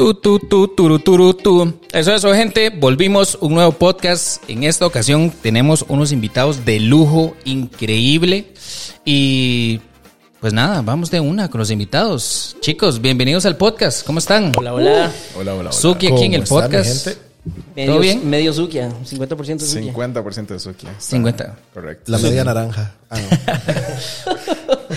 Tu, tu, tu, turu, turu, tu. Eso, eso, gente. Volvimos un nuevo podcast. En esta ocasión tenemos unos invitados de lujo increíble. Y pues nada, vamos de una con los invitados. Chicos, bienvenidos al podcast. ¿Cómo están? Hola, hola. Hola, hola, hola. Suki aquí en el ¿Cómo está, mi podcast. gente? Medio, ¿Todo bien? Medio Zukia, 50% Zukia. 50% de Suki. Está 50. Correcto. La media naranja. Ah, no.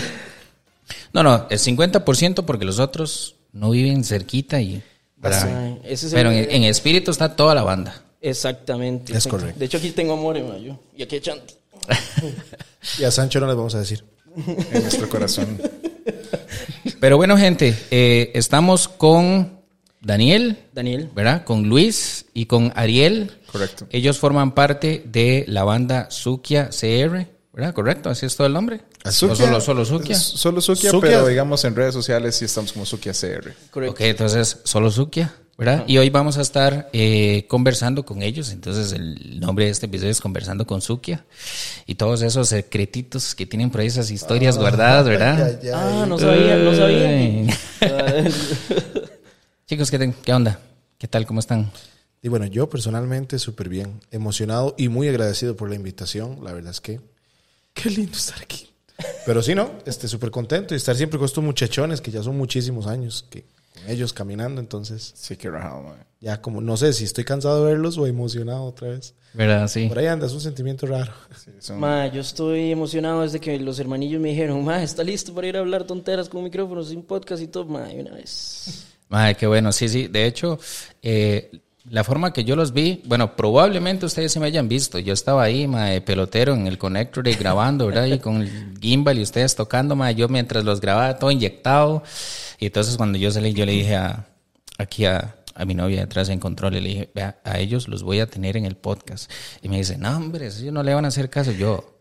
No, no, es 50% porque los otros no viven cerquita y... ¿verdad? Ay, ese es el- Pero en, en espíritu está toda la banda. Exactamente. Es exacto. correcto. De hecho, aquí tengo amor, ma, yo. Y aquí Chanti. Y a Sancho no les vamos a decir. En nuestro corazón. Pero bueno, gente, eh, estamos con Daniel, Daniel. ¿verdad? Con Luis y con Ariel. Correcto. Ellos forman parte de la banda Sukia CR, ¿verdad? ¿Correcto? ¿Así es todo el nombre? ¿O solo, solo Sukia? Solo Sukia, Sukia. pero digamos en redes sociales sí estamos como Sukia CR. Correcto. Ok, entonces solo Sukia, ¿verdad? Y hoy vamos a estar eh, conversando con ellos. Entonces el nombre de este episodio es Conversando con Sukia. Y todos esos secretitos que tienen por ahí, esas historias guardadas, ¿verdad? Ya, ya, Ah, no sabía, no sabía. Ah, Chicos, ¿qué, ¿qué onda? ¿Qué tal? ¿Cómo están? Y bueno, yo personalmente súper bien, emocionado y muy agradecido por la invitación. La verdad es que qué lindo estar aquí. Pero sí, ¿no? Este, súper contento y estar siempre con estos muchachones que ya son muchísimos años que con ellos caminando. Entonces, Sí, que rajado, man. ya como, no sé si estoy cansado de verlos o emocionado otra vez. ¿Verdad? Sí. Por ahí anda, es un sentimiento raro. Sí, son- ma, yo estoy emocionado desde que los hermanillos me dijeron, ma, está listo para ir a hablar tonteras con micrófonos, sin podcast y todo, ma, y una vez. Ay, qué bueno, sí, sí. De hecho, eh, la forma que yo los vi, bueno, probablemente ustedes se me hayan visto. Yo estaba ahí, ma, de pelotero en el connector y grabando, ¿verdad? Y con el gimbal y ustedes tocando, ma, yo mientras los grababa todo inyectado. Y entonces cuando yo salí, yo le dije a, aquí a, a mi novia detrás en control, le dije, vea, a ellos los voy a tener en el podcast. Y me dice, no, hombre, ellos no le van a hacer caso. Yo,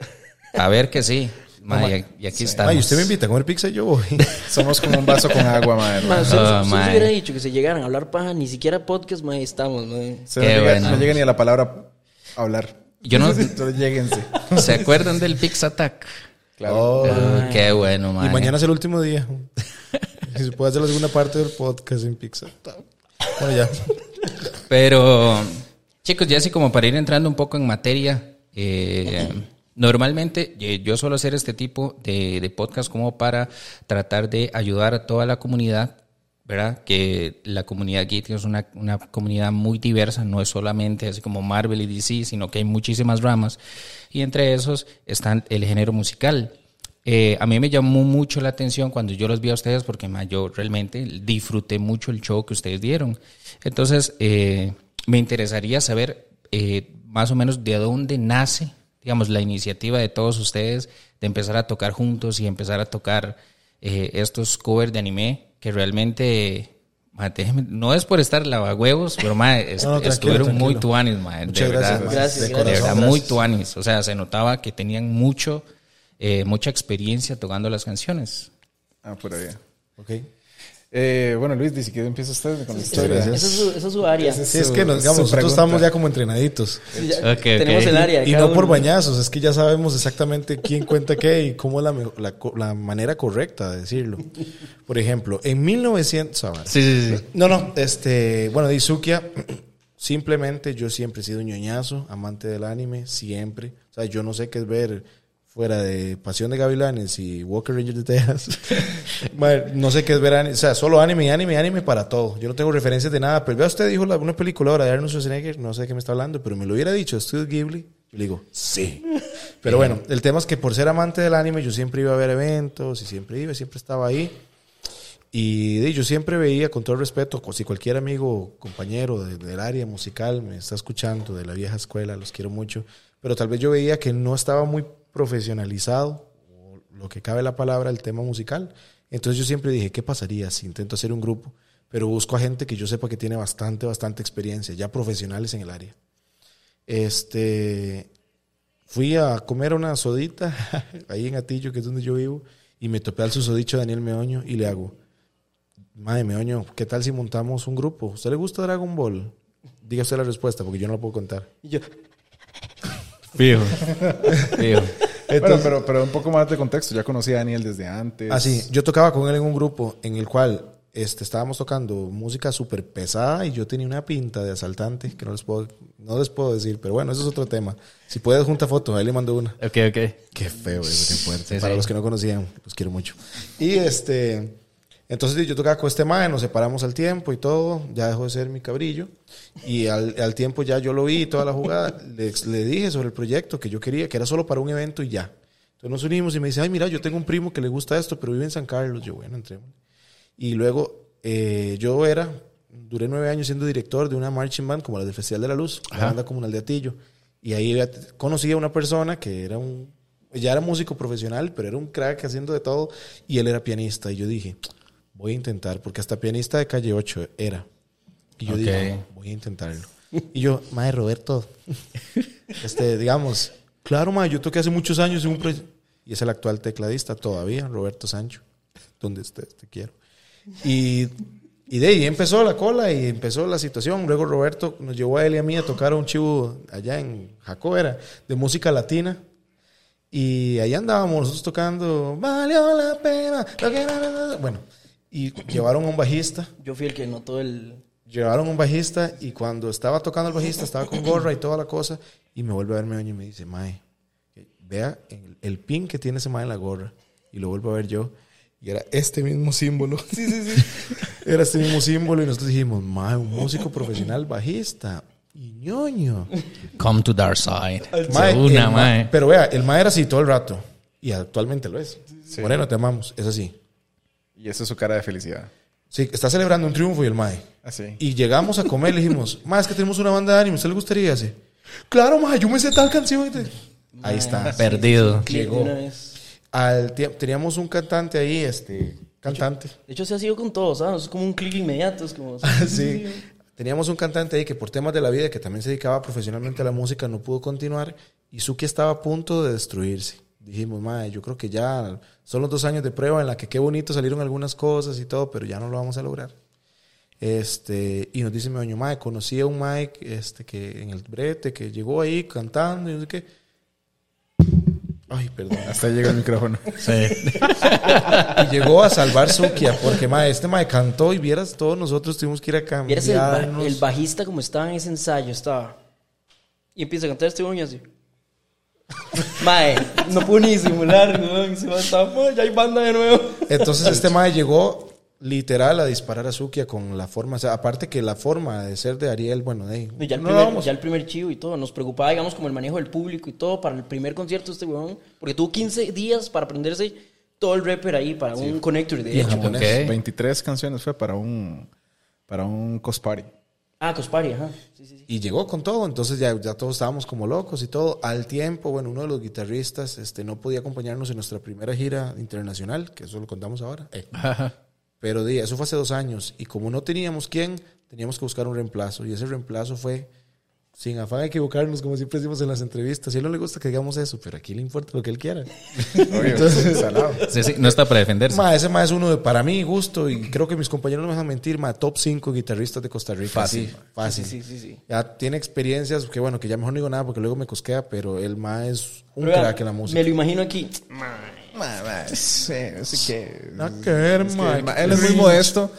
a ver que sí. Ma, y, y aquí estamos. Ay, usted me invita a comer pizza y yo voy. Somos como un vaso con agua, man. Ma, usted, Ah, usted ma. hubiera dicho que se llegaran a hablar paja, ni siquiera podcast, ma, ahí estamos, ma. Se Qué no, llega, bueno. no llega ni a la palabra hablar. Yo no- Solo lléguense. ¿Se acuerdan del Pix Attack? Claro. Oh, Ah, qué bueno, y man. mañana es el último día. Si se puede hacer la segunda parte del podcast en pizza. Bueno, ya. Pero, chicos, ya así como para ir entrando un poco en materia, eh, normalmente eh, yo suelo hacer este tipo de, podcast como para tratar de ayudar a toda la comunidad, ¿verdad? Que la comunidad geek es una, comunidad muy diversa, no es solamente así como Marvel y DC, sino que hay muchísimas ramas. Y entre esos están el género musical. Eh, a mí me llamó mucho la atención cuando yo los vi a ustedes porque yo realmente disfruté mucho el show que ustedes dieron. Entonces, eh, me interesaría saber eh, más o menos de dónde nace, digamos, la iniciativa de todos ustedes de empezar a tocar juntos y empezar a tocar eh, estos covers de anime que realmente... ma, déjeme- no es por estar lavahuevos, pero ma, es- No, no, tranquilo, estuvieron muy tuanis, ma, de Muchas verdad. gracias, Gracias, de gracias. De corazón, verdad, muy tuanis. O sea, se notaba que tenían mucho, eh, mucha experiencia tocando las canciones. Ah, por ahí. Ok. Eh, bueno, Luis, si quiere empieza usted con la historia. gracias. Esa es su, esa es su área. Sí, es su- que nos, digamos, nosotros estamos ya como entrenaditos. Ya. Tenemos el área. Y no por bañazos, es que ya sabemos exactamente quién cuenta qué y cómo es la, manera correcta de decirlo. Por ejemplo, en 1900... ah, vale. Sí, sí, sí. No, no, este, bueno, de Izukia, simplemente yo siempre he sido un ñoñazo, amante del anime, siempre. O sea, yo no sé qué es ver fuera de Pasión de Gavilanes y Walker Ranger de Texas. No sé qué es ver anime, o sea, solo anime, anime, anime para todo. Yo no tengo referencias de nada, pero vea usted dijo la- una película ahora de Arnold Schwarzenegger, no sé de qué me está hablando, pero me lo hubiera dicho, Studio Ghibli, yo le digo, sí. Pero bueno, el tema es que por ser amante del anime, yo siempre iba a ver eventos y siempre iba, siempre estaba ahí. Y yo siempre veía, con todo respeto, co- si cualquier amigo, compañero de- del área musical me está escuchando, de la vieja escuela, los quiero mucho, pero tal vez yo veía que no estaba muy profesionalizado, o lo que cabe la palabra, el tema musical. Entonces yo siempre dije, ¿qué pasaría si intento hacer un grupo? Pero busco a gente que yo sepa que tiene bastante, bastante experiencia, ya profesionales en el área. Este, fui a comer una sodita ahí en Atillo, que es donde yo vivo, y me topé al susodicho Daniel Meoño y le hago, Madre Meoño, ¿qué tal si montamos un grupo? ¿Usted le gusta Dragon Ball? Diga usted la respuesta, porque yo no la puedo contar. Y yo, Fijo. Fijo. Bueno, pero, pero un poco más de contexto. Ya conocí a Daniel desde antes. Ah, sí, yo tocaba con él en un grupo en el cual este, estábamos tocando música súper pesada y yo tenía una pinta de asaltante que no les puedo, no les puedo decir, pero bueno, eso es otro tema. Si puedes, junta fotos, ahí le mando una. Ok, ok. Qué feo eso, qué fuerte. Sí, Para sí. los que no conocían, los quiero mucho. Y este, entonces yo tocaba con este mae, nos separamos al tiempo y todo, ya dejó de ser mi cabrillo. Y al, al tiempo ya yo lo vi, toda la jugada, le, le dije sobre el proyecto que yo quería, que era solo para un evento y ya. Entonces nos unimos y me dice, ay, mira, yo tengo un primo que le gusta esto, pero vive en San Carlos. Yo, bueno, entremos. Y luego eh, yo era, duré nueve años siendo director de una marching band como la del Festival de la Luz, la banda comunal de Atillo. Y ahí conocí a una persona que era un, ya era músico profesional, pero era un crack haciendo de todo, y él era pianista. Y yo dije, voy a intentar, porque hasta pianista de calle 8 era. Y yo Ok. dije, voy a intentarlo. Y yo, madre Roberto, este, digamos, claro, madre, yo toqué hace muchos años en un proyecto. Y es el actual tecladista todavía, Roberto Sancho, donde estés, te quiero. Y, y de ahí empezó la cola y empezó la situación. Luego Roberto nos llevó a él y a mí a tocar un chivo allá en Jaco, era, de música latina. Y ahí andábamos nosotros tocando, valió la pena. lo que era- Bueno, y llevaron a un bajista. Yo fui el que notó el... Llevaron un bajista y cuando estaba tocando el bajista estaba con gorra y toda la cosa y me vuelve a verme y me dice, Mae, vea el, el pin que tiene ese Mae en la gorra. Y lo vuelvo a ver yo y era este mismo símbolo. Sí, sí, sí. Era este mismo símbolo y nosotros dijimos, Mae, un músico profesional bajista. Y ñoño. Come to Dark Side. Mae, Una, el ma- mae. Pero vea, el Mae era así todo el rato. Y actualmente lo es. Moreno, te amamos. Es así. Y esa es su cara de felicidad. Sí, está celebrando un triunfo y el Mae. Así. Y llegamos a comer y le dijimos, ma, es que tenemos una banda de anime, ¿usted le gustaría ese? Claro, ma, yo me sé tal canción. Ahí está. Perdido. Llegó. Al tiempo, teníamos un cantante ahí, este, cantante. De hecho, se ha sido con todos, ¿sabes? Es como un clic inmediato. Es como... sí. Teníamos un cantante ahí que por temas de la vida, que también se dedicaba profesionalmente a la música, no pudo continuar. Y Suki estaba a punto de destruirse. Dijimos, ma, yo creo que ya son los dos años de prueba en la que qué bonito salieron algunas cosas y todo, pero ya no lo vamos a lograr. Este, y nos dice mi doño Mae, conocí a un Mike este, que en el brete, que llegó ahí cantando y no sé qué. Ay, perdón. Hasta llega el micrófono. Sí. Y llegó a salvar Sukia, porque mae, este Mae cantó y vieras, todos nosotros tuvimos que ir a Vieras el, ba- cambiarnos. el bajista como estaba en ese ensayo, estaba. Y empieza a cantar este uña así. Mae, no pudo ni disimular, ¿no? Se va a estar, "Mae, ya hay banda de nuevo. Entonces este Mae llegó literal a disparar a Sukia con la forma, o sea, aparte que la forma de ser de Ariel, bueno, de ahí. Y ya, el no primer, vamos. ya el primer chivo y todo. Nos preocupaba, digamos, como el manejo del público y todo para el primer concierto de este weón. Porque tuvo 15 días para aprenderse todo el rapper ahí para un connector de Y en hecho. japonés. Ok. 23 canciones fue para un para un cosparty. Ah, Cospari, ajá. Sí, sí, sí. Y llegó con todo, entonces ya, ya todos estábamos como locos y todo. Al tiempo, bueno, uno de los guitarristas este, no podía acompañarnos en nuestra primera gira internacional, que eso lo contamos ahora. Eh, Pero di, eso fue hace dos años. Y como no teníamos quién, teníamos que buscar un reemplazo. Y ese reemplazo fue, sin afán de equivocarnos, como siempre decimos en las entrevistas. A él no le gusta que digamos eso, pero aquí le importa lo que él quiera. Entonces, salado. Sí, sí, no está para defenderse. Ma, ese ma es uno de, para mí, gusto, y creo que mis compañeros no me dejan mentir, ma, top 5 guitarristas de Costa Rica. Fácil. Sí, fácil. Sí, sí, sí. Ya tiene experiencias, que bueno, que ya mejor no digo nada porque luego me cosquea, pero el ma es un Pero, crack en la música. Me lo imagino aquí. Ma, ma, sí, así que. Nada que ver, es que él es muy modesto.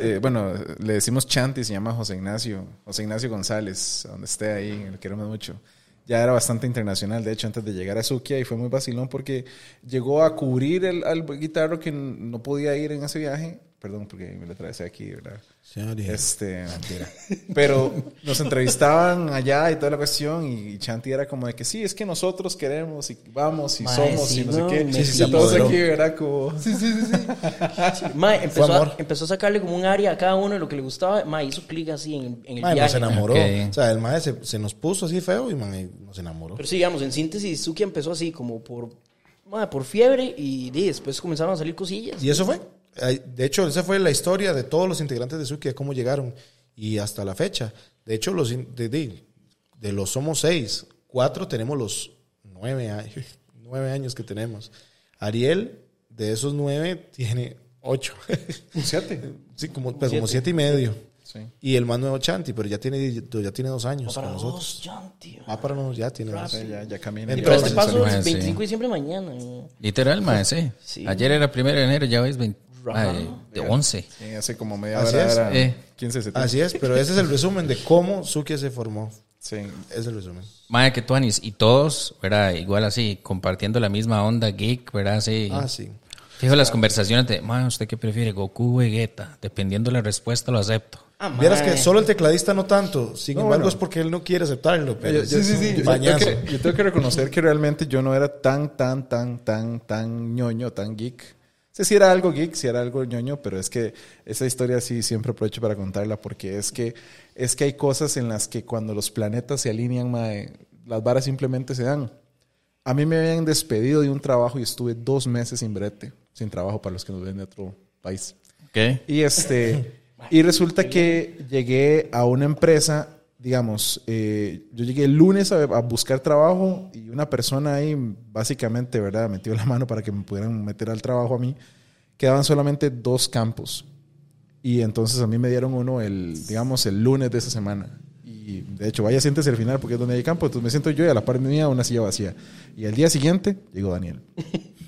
Eh, bueno, le decimos Chanti, se llama José Ignacio. José Ignacio González, donde esté ahí, lo queremos mucho. Ya era bastante internacional, de hecho, antes de llegar a Sukia, y fue muy vacilón porque llegó a cubrir el, al guitarro que no podía ir en ese viaje. Perdón, porque me lo atravesé aquí, ¿verdad? Ari. Este, pero nos entrevistaban allá y toda la cuestión y Chanti era como de que sí, es que nosotros queremos y vamos y Mae, somos sí, y no, no, sé qué. Sí, sí, sí, todos aquí, ¿verdad? Como, sí, sí, sí, sí. Mae, empezó, a, empezó a sacarle como un área a cada uno de lo que le gustaba. Mae, hizo clic así en, en el Ma, viaje. nos enamoró. Ok. O sea, el ma se, se nos puso así feo y ma, nos enamoró. Pero sí, digamos, en síntesis, Suki empezó así como por, mae, por fiebre y di, después comenzaron a salir cosillas. Y eso fue. De hecho, esa fue la historia de todos los integrantes de Suki, de cómo llegaron. Y hasta la fecha. De hecho, los de, de- de los somos seis, cuatro tenemos los nueve años, nueve años que tenemos. Ariel, de esos nueve, tiene ocho. Siete. sí, como, pues, como siete y medio. Sí. Y el más nuevo Chanti, pero ya tiene, ya tiene dos años para con nosotros. dos, John, tío. Ah, para nosotros ya tiene dos. Ya, ya camina. Para este Entonces, paso, sí. 25 de diciembre mañana. Literal, mae, sí. Sí. Ayer era primero de enero, ya ves, 20 De 11. Sí, hace como media Así hora es. era Eh. 15 de septiembre. Así es, pero ese es el resumen de cómo Sukia se formó. Sí. Es el resumen. Mae, que tuanis. Y todos, ¿verdad? Igual así, compartiendo la misma onda geek, ¿verdad? Sí. Ah, sí. Fijo las conversaciones de, mae, ¿usted qué prefiere? Goku o Vegeta. Dependiendo de la respuesta, lo acepto. Ah, Vieras mae. que solo el tecladista no tanto. Sin No, embargo, bueno. es porque él no quiere aceptarlo. Pero Yo, yo- es un yo tengo bañazo. que, yo tengo que reconocer que realmente yo no era tan, tan, tan, tan, tan ñoño, tan geek. Sí era algo geek, sí era algo ñoño, pero es que esa historia sí siempre aprovecho para contarla porque es que, es que hay cosas en las que cuando los planetas se alinean, mae, las varas simplemente se dan. A mí me habían despedido de un trabajo y estuve dos meses sin brete, sin trabajo para los que nos ven de otro país. ¿Qué? Y este y resulta que llegué a una empresa, digamos, eh, yo llegué el lunes a, buscar trabajo y una persona ahí básicamente, ¿verdad? Metió la mano para que me pudieran meter al trabajo a mí. Quedaban solamente dos campos. Y entonces a mí me dieron uno el, digamos, el lunes de esa semana. Y de hecho, vaya, siéntese al final porque es donde hay campo. Entonces me siento yo y a la par mía una silla vacía. Y al día siguiente llegó Daniel.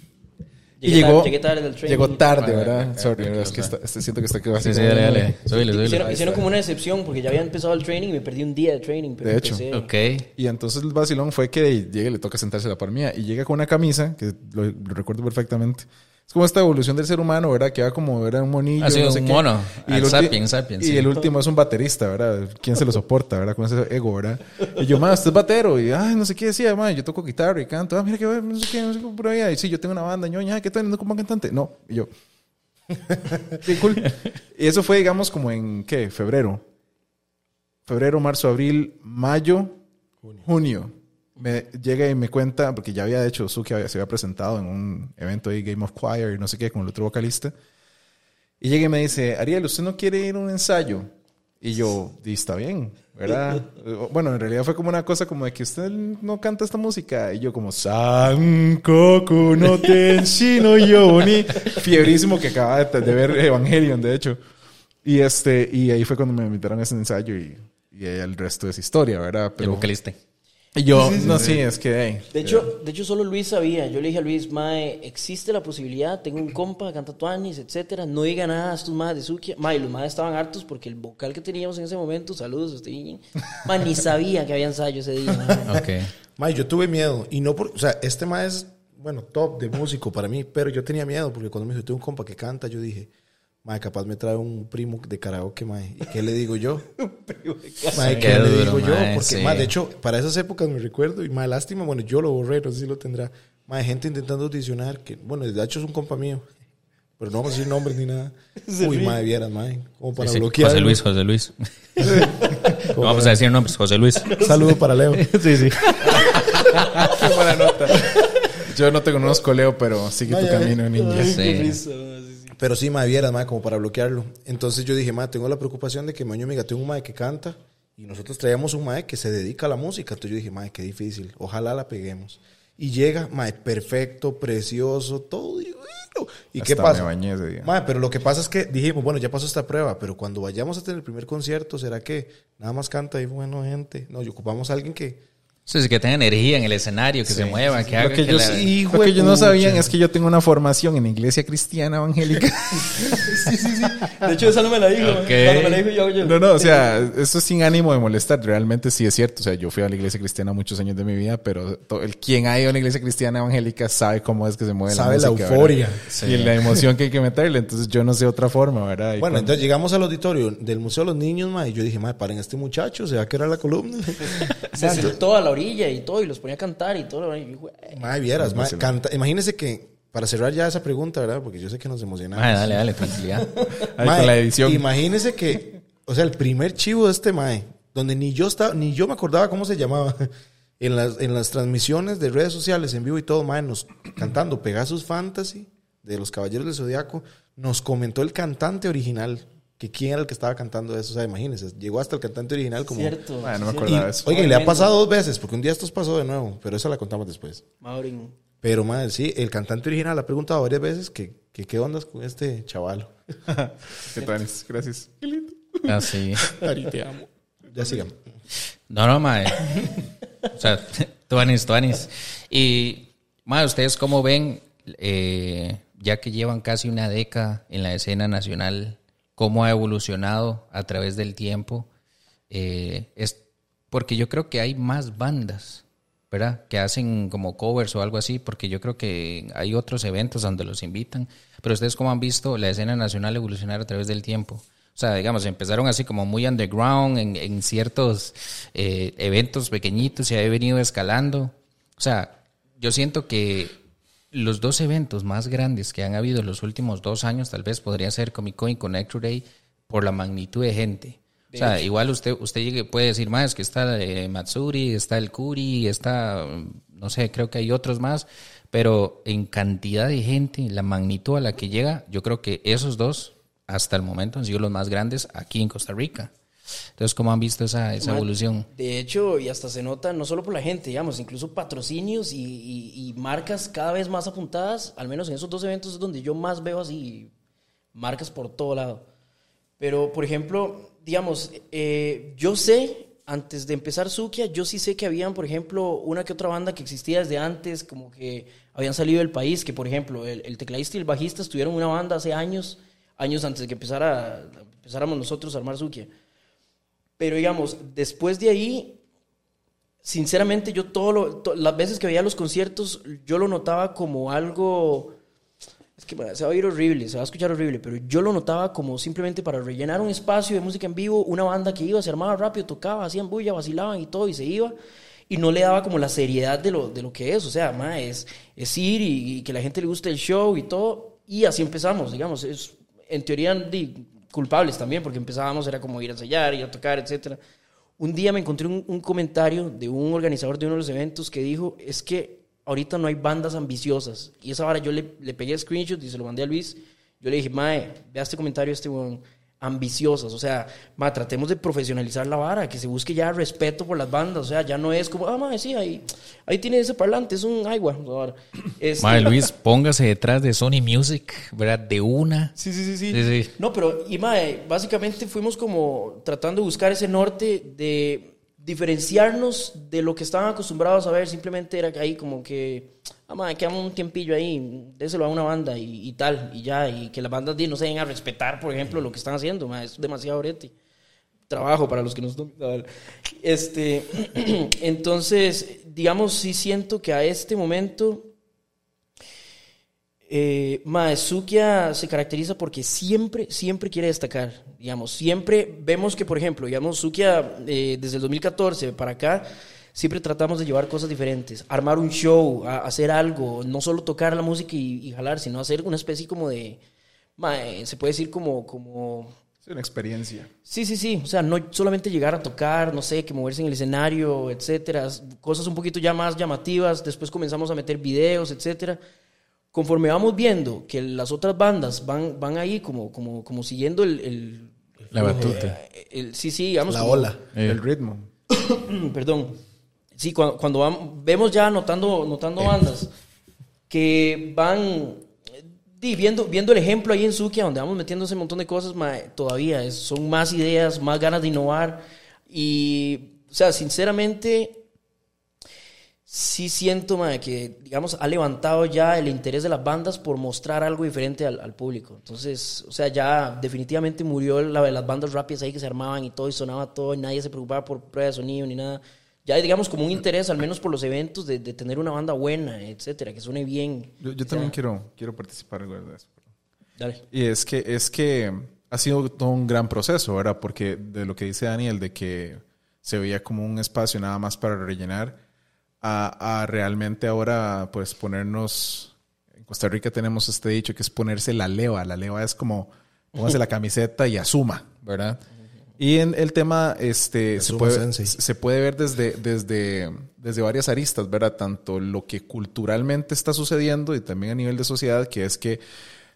Y llegó, tarde del llegó tarde, ¿verdad? Sorry, es que está, este- siento que está que Sí, sí, dale, dale. Hicieron, hicieron como una excepción porque ya había empezado el training y me perdí un día de training. Pero De hecho. empecé- Ok. Y entonces el vacilón fue que llega y le toca sentarse a la par mía. Y llega con una camisa, que lo, lo recuerdo perfectamente. Es como esta evolución del ser humano, ¿verdad? Que va como, era un monillo. Ha sido no sé un qué. mono. Y el, sapiens, sapiens, y sí. el último es un baterista, ¿verdad? ¿Quién se lo soporta, verdad? Con ese ego, ¿verdad? Y yo, más, usted es batero. Y, ay, no sé qué decía, man. Yo toco guitarra y canto. Ah, mira que no sé qué, no sé qué, por ahí. Y sí, yo tengo una banda, ñoña. ¿qué tal? ¿No como cantante? No. Y yo, sí, cool. Y eso fue, digamos, como en, ¿qué? Febrero. Febrero, marzo, abril, mayo, junio. Me llega y me cuenta, porque ya había hecho, Suki había- se había presentado en un evento ahí, Game of Choir y no sé qué, con el otro vocalista. Y llega y me dice, Ariel, ¿usted no quiere ir a un ensayo? Y yo, "Di, está bien, ¿verdad? bueno, en realidad fue como una cosa como de que usted no canta esta música. Y yo como, San Coco, no te ensino yo ni. Fiebrísimo que acababa de, de ver Evangelion, de hecho. Y, este, y ahí fue cuando me invitaron a ese ensayo y, y el resto es historia, ¿verdad? El Pero vocalista. y yo, no, sí, es que... hey, De hecho, de hecho, solo Luis sabía. Yo le dije a Luis, Mae, existe la posibilidad, tengo un compa, canta tuanis, etcétera. No diga nada a estos madres de Sukia. Mae, los madres estaban hartos porque el vocal que teníamos en ese momento, saludos, este, mae, ni sabía que había ensayo ese día. mae. Ok. Mae, yo tuve miedo. Y no por. O sea, este mae es, bueno, top de músico para mí. Pero yo tenía miedo porque cuando me dijo, tengo un compa que canta, yo dije, mae, capaz me trae un primo de karaoke, mae. ¿Y qué le digo yo? Mae, ¿qué Qué le duro, digo yo? mae, Porque, sí. mae, de hecho, para esas épocas me recuerdo. Y mae, lástima, bueno, yo lo borré, no sé si lo tendrá. Mae, gente intentando audicionar. Que, bueno, de hecho es un compa mío. Pero no vamos a decir nombres ni nada. Uy, mae, vieras, mae. Como para Sí, sí. bloquear. José Luis, José Luis. no vamos a decir nombres, José Luis. Saludo para Leo. sí, sí. Qué buena nota. Yo no te conozco, Leo, pero sigue tu camino, niña. Sí. Pero sí, mae, vieras, mae, como para bloquearlo. Entonces yo dije, mae, tengo la preocupación de que mañana me tengo un mae que canta y nosotros traíamos un mae que se dedica a la música. Entonces yo dije, mae, qué difícil. Ojalá la peguemos. Y llega, mae, perfecto, precioso, todo. Y, ¿y qué pasa? me bañé ese día. Mae, pero lo que pasa es que dijimos, bueno, ya pasó esta prueba, pero cuando vayamos a tener el primer concierto, ¿será que nada más canta y bueno, gente? No, y ocupamos a alguien que... Sí, sí, que tenga energía en el escenario, que se mueva, que haga Lo que, que yo, la- sí, Hijo lo que yo no sabían es que yo tengo una formación en iglesia cristiana evangélica. De hecho, esa no me la dijo. Cuando me la dijo yo, yo. No, no, o sea, eso es sin ánimo de molestar. Realmente sí es cierto. O sea, yo fui a la iglesia cristiana muchos años de mi vida, pero to- el quien ha ido a la iglesia cristiana evangélica sabe cómo es que se mueve Sabe la la música. euforia. Y la emoción que hay que meterle. Entonces yo no sé otra forma, ¿verdad? Y Bueno, cuando- entonces llegamos al auditorio del Museo de los Niños, mae, y yo dije, mae, paren a este muchacho, se va a quedar la columna. Se sentó a la orilla y todo, y los ponía a cantar y todo. Y güey, Mae, vieras, mae, canta. Imagínese que, para cerrar ya esa pregunta, ¿verdad? Porque yo sé que nos emocionamos. Mae, dale, dale, tranquilidad. Ahí Mae, con la edición. Imagínese que, o sea, el primer chivo de este Mae, donde ni yo estaba, ni yo me acordaba cómo se llamaba, en las, en las transmisiones de redes sociales en vivo y todo, Mae, nos cantando Pegasus Fantasy de los Caballeros del Zodiaco, nos comentó el cantante original. Que quién era el que estaba cantando eso, o sea, imagínese, llegó hasta el cantante original como... Cierto. Bueno, no me acordaba de eso. oigan, le ha pasado dos veces, porque un día esto pasó de nuevo, pero eso la contamos después. Maureen. Pero, madre, sí, el cantante original ha preguntado varias veces que, que qué ondas con este chaval. ¿Qué tal? Gracias. Qué lindo. Ah, sí. Ari, te amo. Ya sigamos. No, no, mae. O sea, tuanis, tuanis. Y, mae, ¿ustedes cómo ven, eh, ya que llevan casi una década en la escena nacional, cómo ha evolucionado a través del tiempo. Eh, es porque yo creo que hay más bandas, ¿verdad? Que hacen como covers o algo así, porque yo creo que hay otros eventos donde los invitan. Pero ustedes cómo han visto la escena nacional evolucionar a través del tiempo. O sea, digamos, empezaron así como muy underground en, en ciertos eh, eventos pequeñitos y ha venido escalando. O sea, yo siento que los dos eventos más grandes que han habido en los últimos dos años tal vez podría ser Comic Con y Connector Day por la magnitud de gente. o sea, igual usted usted puede decir más que está eh, Matsuri, está el Kuri, está, no sé, creo que hay otros más, pero en cantidad de gente, la magnitud a la que llega, yo creo que esos dos hasta el momento han sido los más grandes aquí en Costa Rica. Entonces, ¿cómo han visto esa, esa evolución? De hecho, y hasta se nota no solo por la gente, digamos, incluso patrocinios y, y, marcas cada vez más apuntadas, al menos en esos dos eventos es donde yo más veo así marcas por todo lado. Pero, por ejemplo, digamos, eh, yo sé, antes de empezar Sukia, yo sí sé que habían, por ejemplo, una que otra banda que existía desde antes, como que habían salido del país, que por ejemplo, el, el tecladista y el bajista estuvieron una banda hace años años antes de que empezara, empezáramos nosotros a armar Sukia. Pero digamos, después de ahí, sinceramente yo todo las veces que veía los conciertos, yo lo notaba como algo... Es que se va a oír horrible, se va a escuchar horrible, pero yo lo notaba como simplemente para rellenar un espacio de música en vivo, una banda que iba, se armaba rápido, tocaba, hacían bulla, vacilaban y todo, y se iba y no le daba como la seriedad de lo, de lo que es. O sea, ma, es, es ir y, que la gente le guste el show y todo. Y así empezamos, digamos. Es en teoría culpables también, porque empezábamos, era como ir a ensayar, ir a tocar, etc. Un día me encontré un, comentario de un organizador de uno de los eventos que dijo, es que ahorita no hay bandas ambiciosas. Y esa hora yo le, le pegué screenshot y se lo mandé a Luis. Yo le dije, Mae, vea este comentario este ambiciosas. O sea, ma, tratemos de profesionalizar la vara, que se busque ya respeto por las bandas. O sea, ya no es como, ah, ma, sí, ahí, ahí tiene ese parlante, es un agua. Este... Ma, Luis, póngase detrás de Sony Music, ¿verdad? De una. Sí, sí, sí, sí. No, pero, y ma, básicamente fuimos como tratando de buscar ese norte de diferenciarnos de lo que estaban acostumbrados a ver. Simplemente era que ahí como que ah, madre, quedamos un tiempillo ahí, déselo a una banda y, tal, y ya, y que las bandas no se den a respetar, por ejemplo, lo que están haciendo, es demasiado orete. Trabajo para los que nos... Este, entonces, digamos, sí siento que a este momento... Eh, Maesukia se caracteriza porque siempre, siempre quiere destacar. Digamos, siempre vemos que, por ejemplo, digamos, Sukia eh, desde el 2014 para acá siempre tratamos de llevar cosas diferentes, armar un show, hacer algo, no solo tocar la música y, jalar, sino hacer una especie como de, se puede decir como... como es una experiencia. Sí, sí, sí. O sea, no solamente llegar a tocar, no sé, que moverse en el escenario, etcétera. Cosas un poquito ya más llamativas. Después comenzamos a meter videos, etcétera. Conforme vamos viendo que las otras bandas van, van ahí como, como, como siguiendo el... la batuta. sí, sí, digamos. La ola. El ritmo. Perdón Sí, cuando, cuando vemos ya notando, notando bandas que van viendo, viendo el ejemplo ahí en Sukia, donde vamos metiéndose un montón de cosas, todavía son más ideas, más ganas de innovar. Y, o sea, sinceramente, sí siento que, digamos, ha levantado ya el interés de las bandas por mostrar algo diferente al, público. Entonces, o sea, ya definitivamente murió la de las bandas rápidas ahí que se armaban y todo y sonaba todo y nadie se preocupaba por pruebas de sonido ni nada ya digamos como un interés, al menos por los eventos, de, tener una banda buena, etcétera, que suene bien. Yo, también quiero, quiero participar de eso. Dale. Y es que, es que ha sido todo un gran proceso, ¿verdad? Porque de lo que dice Daniel, de que se veía como un espacio nada más para rellenar, a, a realmente ahora, pues ponernos. En Costa Rica tenemos este dicho que es ponerse la leva. La leva es como póngase la camiseta y asuma, ¿verdad? Y en el tema este, se, puede, se puede ver desde, desde, desde varias aristas, ¿verdad? Tanto lo que culturalmente está sucediendo y también a nivel de sociedad, que es que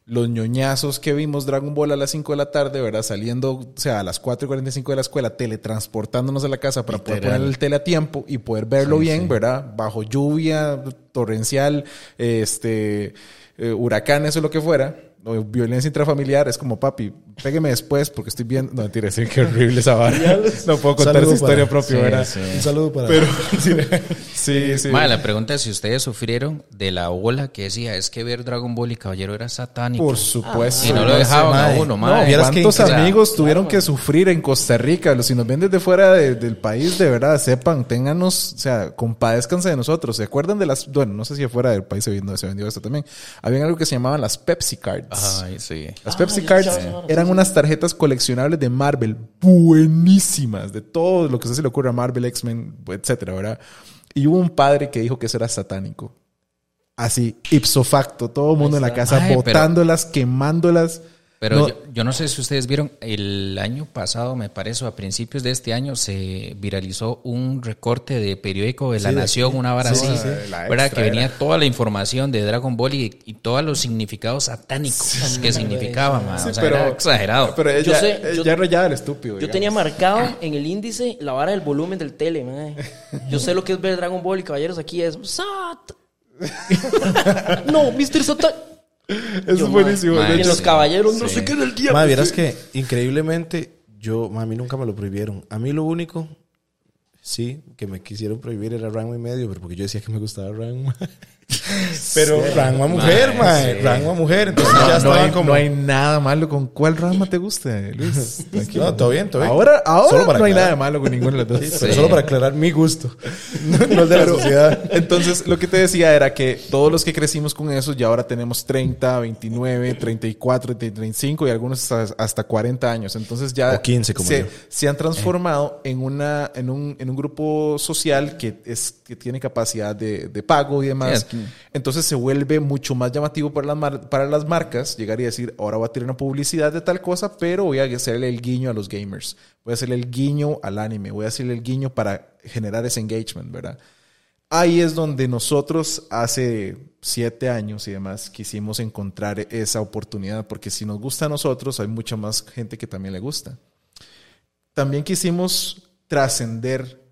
los ñoñazos que vimos Dragon Ball a las 5 de la tarde, ¿verdad? Saliendo, o sea, a las 4 y 45 de la escuela, teletransportándonos a la casa para poder poner el tele a tiempo y poder verlo bien, ¿verdad? Bajo lluvia, torrencial, este, eh, huracán, eso lo que fuera o violencia intrafamiliar, es como, papi, pégueme después porque estoy viendo. No, mentira, sí, qué horrible esa vara. No puedo contar esa historia para- propia, Sí, ¿verdad? sí. Un saludo para... Pero, sí, sí. Mae, la pregunta es si ustedes sufrieron de la ola que decía, es que ver Dragon Ball y Caballero era satánico. Por supuesto. y no lo no sé, dejaban a uno, No, vieras que- ¿Cuántos o sea, amigos tuvieron que sufrir en Costa Rica? Los- Si nos ven desde fuera de- del país, de verdad, sepan, ténganos, o sea, compadezcanse de nosotros. ¿Se acuerdan de las, bueno, no sé si afuera del país se vendió, se vendió esto también. Había algo que se llamaban las Pepsi Cards. Ay, sí. Las Ah, Pepsi Cards eran unas tarjetas coleccionables de Marvel buenísimas, de todo lo que se le ocurra a Marvel, X-Men, etcétera, ¿verdad? Y hubo un padre que dijo que eso era satánico. Así, ipso facto, todo el mundo en la casa Ay, pero- botándolas, quemándolas. Pero No, yo, yo no sé si ustedes vieron, el año pasado, me parece, o a principios de este año, se viralizó un recorte de periódico de La Sí, Nación, una vara Sí, así, sí, ¿verdad? Que venía era. toda la información de Dragon Ball y, y todos los significados satánicos que significaba, man. Sí, o sea, era exagerado. Pero Yo ella, sé, yo- ya rayaba el estúpido. Yo digamos. tenía marcado en el índice la vara del volumen del tele, mae. Yo sé lo que es ver Dragon Ball y Caballeros aquí es Sat. no, Mr. Satan. Eso es Yo, buenísimo. mae, de los caballeros no sé qué del día. Ma, vieras que increíblemente yo, a mí nunca me lo prohibieron. A mí lo único, sí, que me quisieron prohibir era Ranma y medio, pero porque yo decía que me gustaba Ranma. pero Ranma mujer, Ma, ma, sí. Ranma mujer. Entonces no, ya no estaban hay, como... no hay nada malo con cuál rama te gusta, Luis. Tranquilo. No, todo bien, todo bien. Ahora, ahora Solo para no hay nada de malo con ninguno de los dos. Sí, pero Sí. solo para aclarar mi gusto, no, no el de la sociedad. Entonces, lo que te decía era que todos los que crecimos con eso, ya ahora tenemos 30, 29, 34, 35 y algunos hasta, hasta 40 años. Entonces ya O 15 como se, yo. se han transformado en, una, en, un, en un grupo social que, es, que tiene capacidad de, de pago y demás. Que- Entonces se vuelve mucho más llamativo para las, para las marcas llegar y decir, ahora voy a tener una publicidad de tal cosa, pero voy a hacerle el guiño a los gamers. Voy a hacerle el guiño al anime. Voy a hacerle el guiño para generar ese engagement, ¿verdad? Ahí es donde nosotros hace siete años y demás quisimos encontrar esa oportunidad, porque si nos gusta a nosotros, hay mucha más gente que también le gusta. También quisimos trascender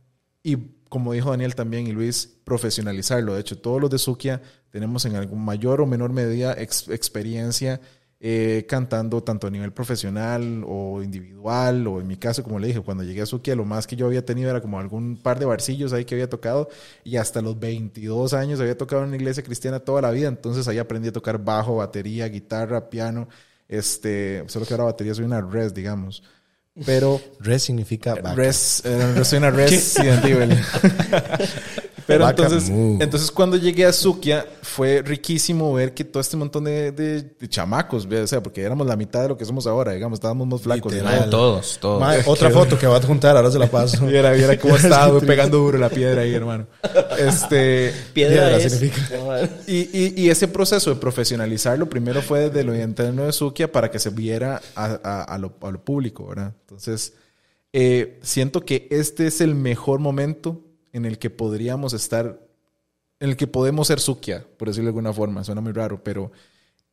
y, como dijo Daniel también y Luis, profesionalizarlo. De hecho, todos los de Sukia tenemos en algún mayor o menor medida ex- experiencia eh, cantando tanto a nivel profesional o individual, o en mi caso, como le dije, cuando llegué a Sukia, lo más que yo había tenido era como algún par de barcillos ahí que había tocado, y hasta los 22 años había tocado en una iglesia cristiana toda la vida, entonces ahí aprendí a tocar bajo, batería, guitarra, piano, este, solo que ahora batería soy una res, digamos. Pero Res significa vaca. Res, eh, soy una res identible. Pero entonces, entonces cuando llegué a Sukia fue riquísimo ver que todo este montón de, de- de chamacos, ¿ve? o sea, porque éramos la mitad de lo que somos ahora, digamos, estábamos más flacos. Literal. todos, todos. Ma, otra foto que va a juntar, ahora se la paso. Viera, viera cómo estaba güey, pegando duro la piedra ahí, hermano. Este, Piedra Piedra es. significa. y, y- y ese proceso de profesionalizarlo primero fue desde lo interno de Sukia para que se viera a, a- a lo, a lo público, ¿verdad? Entonces, eh, siento que este es el mejor momento en el que podríamos estar, en el que podemos ser Sukia, por decirlo de alguna forma, suena muy raro, pero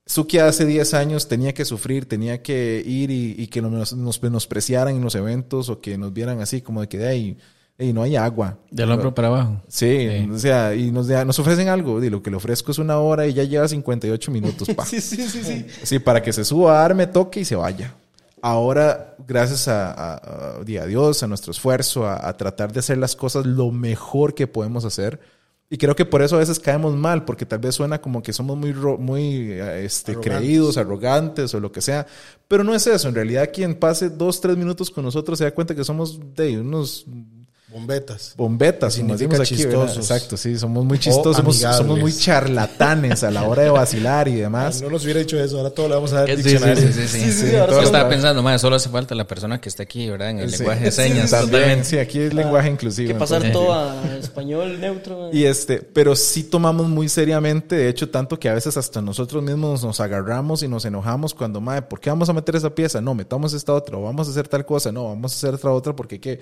Sukia hace 10 años tenía que sufrir, tenía que ir y, y que nos, nos menospreciaran en los eventos o que nos vieran así como de que, hey, hey, no hay agua. Del hombro para abajo. Sí, Sí. o sea, y nos, nos ofrecen algo, y lo que le ofrezco es una hora y ya lleva 58 minutos, pa. Sí, sí, sí, sí. Sí, para que se suba a darme toque y se vaya. Ahora, gracias a, a- a- di, a Dios, a nuestro esfuerzo, a, a tratar de hacer las cosas lo mejor que podemos hacer. Y creo que por eso a veces caemos mal, porque tal vez suena como que somos muy, muy eh, este, Arrogantes. creídos, arrogantes o lo que sea. Pero no es eso. En realidad, quien pase dos, tres minutos con nosotros se da cuenta que somos de unos Bombetas. bombetas, como decimos aquí, ¿verdad? chistosos. Exacto, sí, somos muy chistosos, somos, muy charlatanes a la hora de vacilar y demás. no nos hubiera dicho eso, ahora todo le vamos a dar Sí, sí, sí, sí, sí. Yo sí. estaba pensando, más solo hace falta la persona que está aquí, ¿verdad? En el Sí. lenguaje de señas. También, sí, aquí es lenguaje inclusivo. Que pasar entonces- todo a español neutro. Y este, pero sí tomamos muy seriamente, de hecho, tanto que a veces hasta nosotros mismos nos agarramos y nos enojamos cuando, madre, ¿por qué vamos a meter esa pieza? No, metamos esta otra, o vamos a hacer tal cosa, no, vamos a hacer esta otra porque hay que,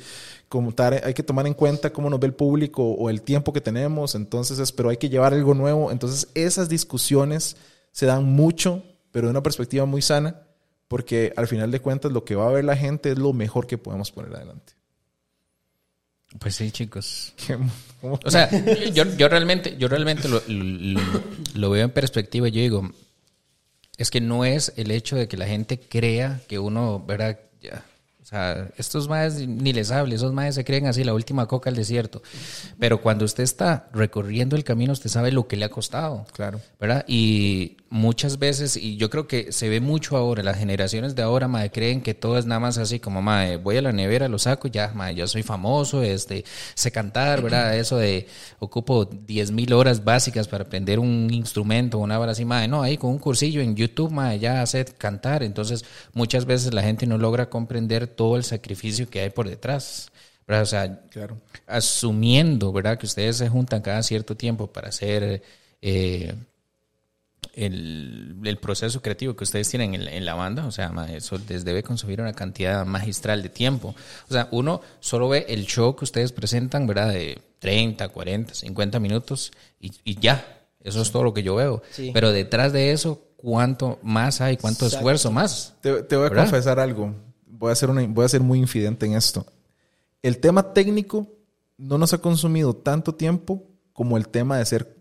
como hay que tomar en cuenta cómo nos ve el público o el tiempo que tenemos, entonces, es, pero hay que llevar algo nuevo. Entonces, esas discusiones se dan mucho, pero de una perspectiva muy sana, porque al final de cuentas lo que va a ver la gente es lo mejor que podemos poner adelante. Pues sí, chicos. O sea, yo, yo realmente, yo realmente lo, lo- lo veo en perspectiva y yo digo, es que no es el hecho de que la gente crea que uno, ¿verdad? Ya, sea, estos maes ni les hable, esos maes se creen así, la última coca al desierto. Pero cuando usted está recorriendo el camino, usted sabe lo que le ha costado. Claro. ¿Verdad? Y muchas veces, y yo creo que se ve mucho ahora, las generaciones de ahora, madre, creen que todo es nada más así como, madre, voy a la nevera, lo saco, y ya, madre, yo soy famoso, este, sé cantar, ¿verdad? Eso de, ocupo 10 mil horas básicas para aprender un instrumento, una hora así, madre, no, ahí con un cursillo en YouTube, madre, ya sé cantar. Entonces, muchas veces la gente no logra comprender todo el sacrificio que hay por detrás. ¿verdad? O sea, Claro. asumiendo, ¿verdad? Que ustedes se juntan cada cierto tiempo para hacer eh, el, el proceso creativo que ustedes tienen en, en la banda, o sea, ma, eso les debe consumir una cantidad magistral de tiempo. O sea, uno solo ve el show que ustedes presentan, ¿verdad? De 30, 40, 50 minutos y, y ya, eso es todo lo que yo veo. Sí. Pero detrás de eso, ¿cuánto más hay? ¿Cuánto Exacto. esfuerzo más? Te, te voy a ¿Verdad? confesar algo. Voy a, ser muy infidente en esto. El tema técnico no nos ha consumido tanto tiempo como el tema de ser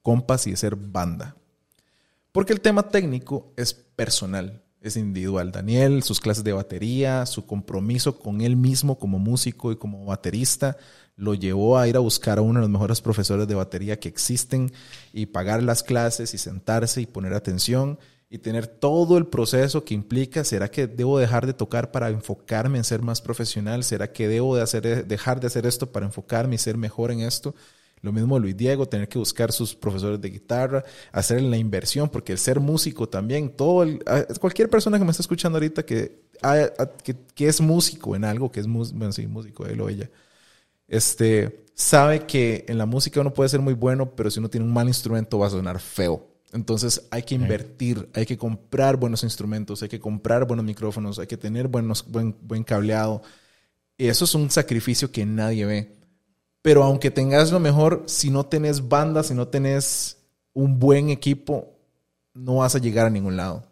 compas y de ser banda. Porque el tema técnico es personal, es individual. Daniel, sus clases de batería, su compromiso con él mismo como músico y como baterista, lo llevó a ir a buscar a uno de los mejores profesores de batería que existen y pagar las clases y sentarse y poner atención y tener todo el proceso que implica, ¿será que debo dejar de tocar para enfocarme en ser más profesional? ¿Será que debo de hacer, dejar de hacer esto para enfocarme y ser mejor en esto? Lo mismo Luis Diego, tener que buscar sus profesores de guitarra, hacer la inversión, porque el ser músico también, todo el- cualquier persona que me está escuchando ahorita que, que, que es músico en algo, que es bueno, sí, músico, él o ella, este, sabe que en la música uno puede ser muy bueno, pero si uno tiene un mal instrumento va a sonar feo. Entonces hay que invertir, hay que comprar buenos instrumentos, hay que comprar buenos micrófonos, hay que tener buenos, buen, buen cableado. Y eso es un sacrificio que nadie ve. Pero aunque tengas lo mejor, si no tenés banda, si no tenés un buen equipo, no vas a llegar a ningún lado.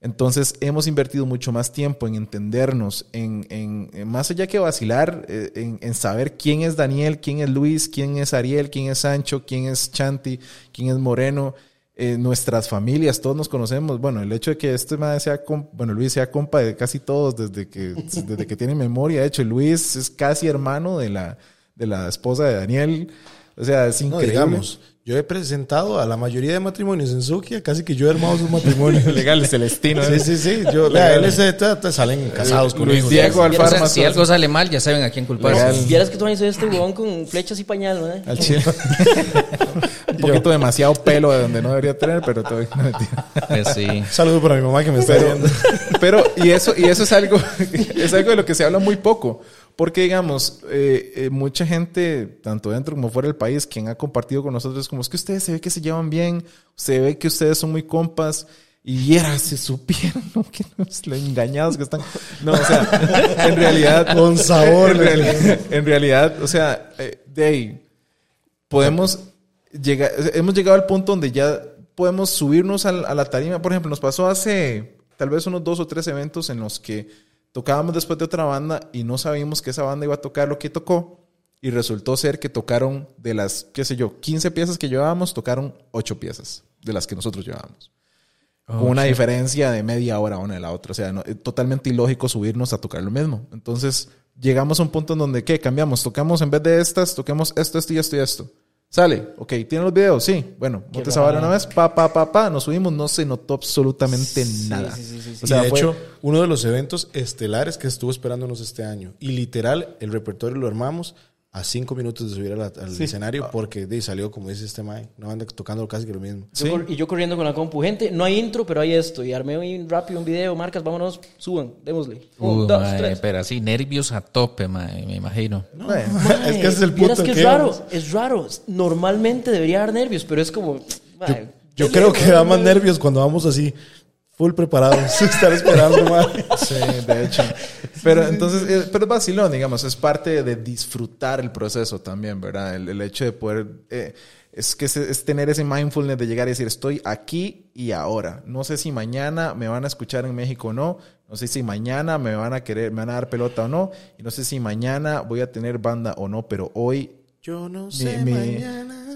Entonces hemos invertido mucho más tiempo en entendernos, en, en- en más allá que vacilar, eh, en, en saber quién es Daniel, quién es Luis, quién es Ariel, quién es Sancho, quién es Chanti, quién es Moreno, eh, nuestras familias, todos nos conocemos. Bueno, el hecho de que este madre sea, com- bueno, Luis sea compa de casi todos desde que, desde que tiene memoria. De hecho, Luis es casi hermano de la, de la esposa de Daniel. O sea, es No, increíble. digamos, yo he presentado a la mayoría de matrimonios en Sukia, casi que yo he armado sus matrimonios. Legal, Celestino. Sí, ¿eh? sí, sí. Yo, te, te salen casados con Luis. Diego O sea, Alfarma. si algo sale mal, ya saben a quién culpar. Vieras que tú hizo este huevón con flechas y pañal, ¿no? Al chile. un poquito demasiado pelo de donde no debería tener, pero todo no, mentira. Pues sí. Saludos para mi mamá que me está viendo. pero y eso y eso es algo es algo de lo que se habla muy poco, porque digamos eh, eh, mucha gente tanto dentro como fuera del país quien ha compartido con nosotros es como es que ustedes se ve que se llevan bien, se ve que ustedes son muy compas. Y era, se supieron, ¿no? Que los lo engañados que están. No, o sea, en realidad. Con sabor, En realidad, en realidad, o sea, eh, de ahí, podemos llegar, hemos llegado al punto donde ya podemos subirnos a, la tarima. Por ejemplo, nos pasó hace tal vez unos dos o tres eventos en los que tocábamos después de otra banda y no sabíamos que esa banda iba a tocar lo que tocó. Y resultó ser que tocaron de las, qué sé yo, 15 piezas que llevábamos, tocaron 8 piezas de las que nosotros llevábamos. con una diferencia de media hora una de la otra. O sea, no- es totalmente ilógico subirnos a tocar lo mismo. Entonces, llegamos a un punto en donde, ¿qué? Cambiamos. Tocamos en vez de estas, toquemos esto, esto y esto y esto. Sale. Ok, ¿tienen los videos? Sí. Bueno, montes a una vez. Pa, pa, pa, pa. Nos subimos. No se notó absolutamente nada. sí, sí, sí, sí. O sea, de fue- hecho, uno de los eventos estelares que estuvo esperándonos este año. Y literal, el repertorio lo armamos a cinco minutos de subir la- al escenario porque de, salió, como dice este Mae, una banda tocando casi que lo mismo. Yo cor- y yo corriendo con la compu. Gente, no hay intro, pero hay esto. Y armé un rápido un video, marcas, vámonos, suban, démosle. Un, Uh, dos, mae, tres. pero así, nervios a tope, mae, me imagino. Mae, es que ese es el punto que que es raro, es raro. Normalmente debería dar nervios, pero es como... mae, Yo creo que da más nervios cuando vamos así, full preparados, estar esperando, Mae. Sí, de hecho. Pero entonces, eh, pero es vacilón, digamos, es parte de disfrutar el proceso también, ¿verdad? El, el hecho de poder, eh, es que es, es tener ese mindfulness de llegar y decir, estoy aquí y ahora. No sé si mañana me van a escuchar en México o no. No sé si mañana me van a querer, me van a dar pelota o no. Y no sé si mañana voy a tener banda o no, pero hoy Yo no sé me- mañana.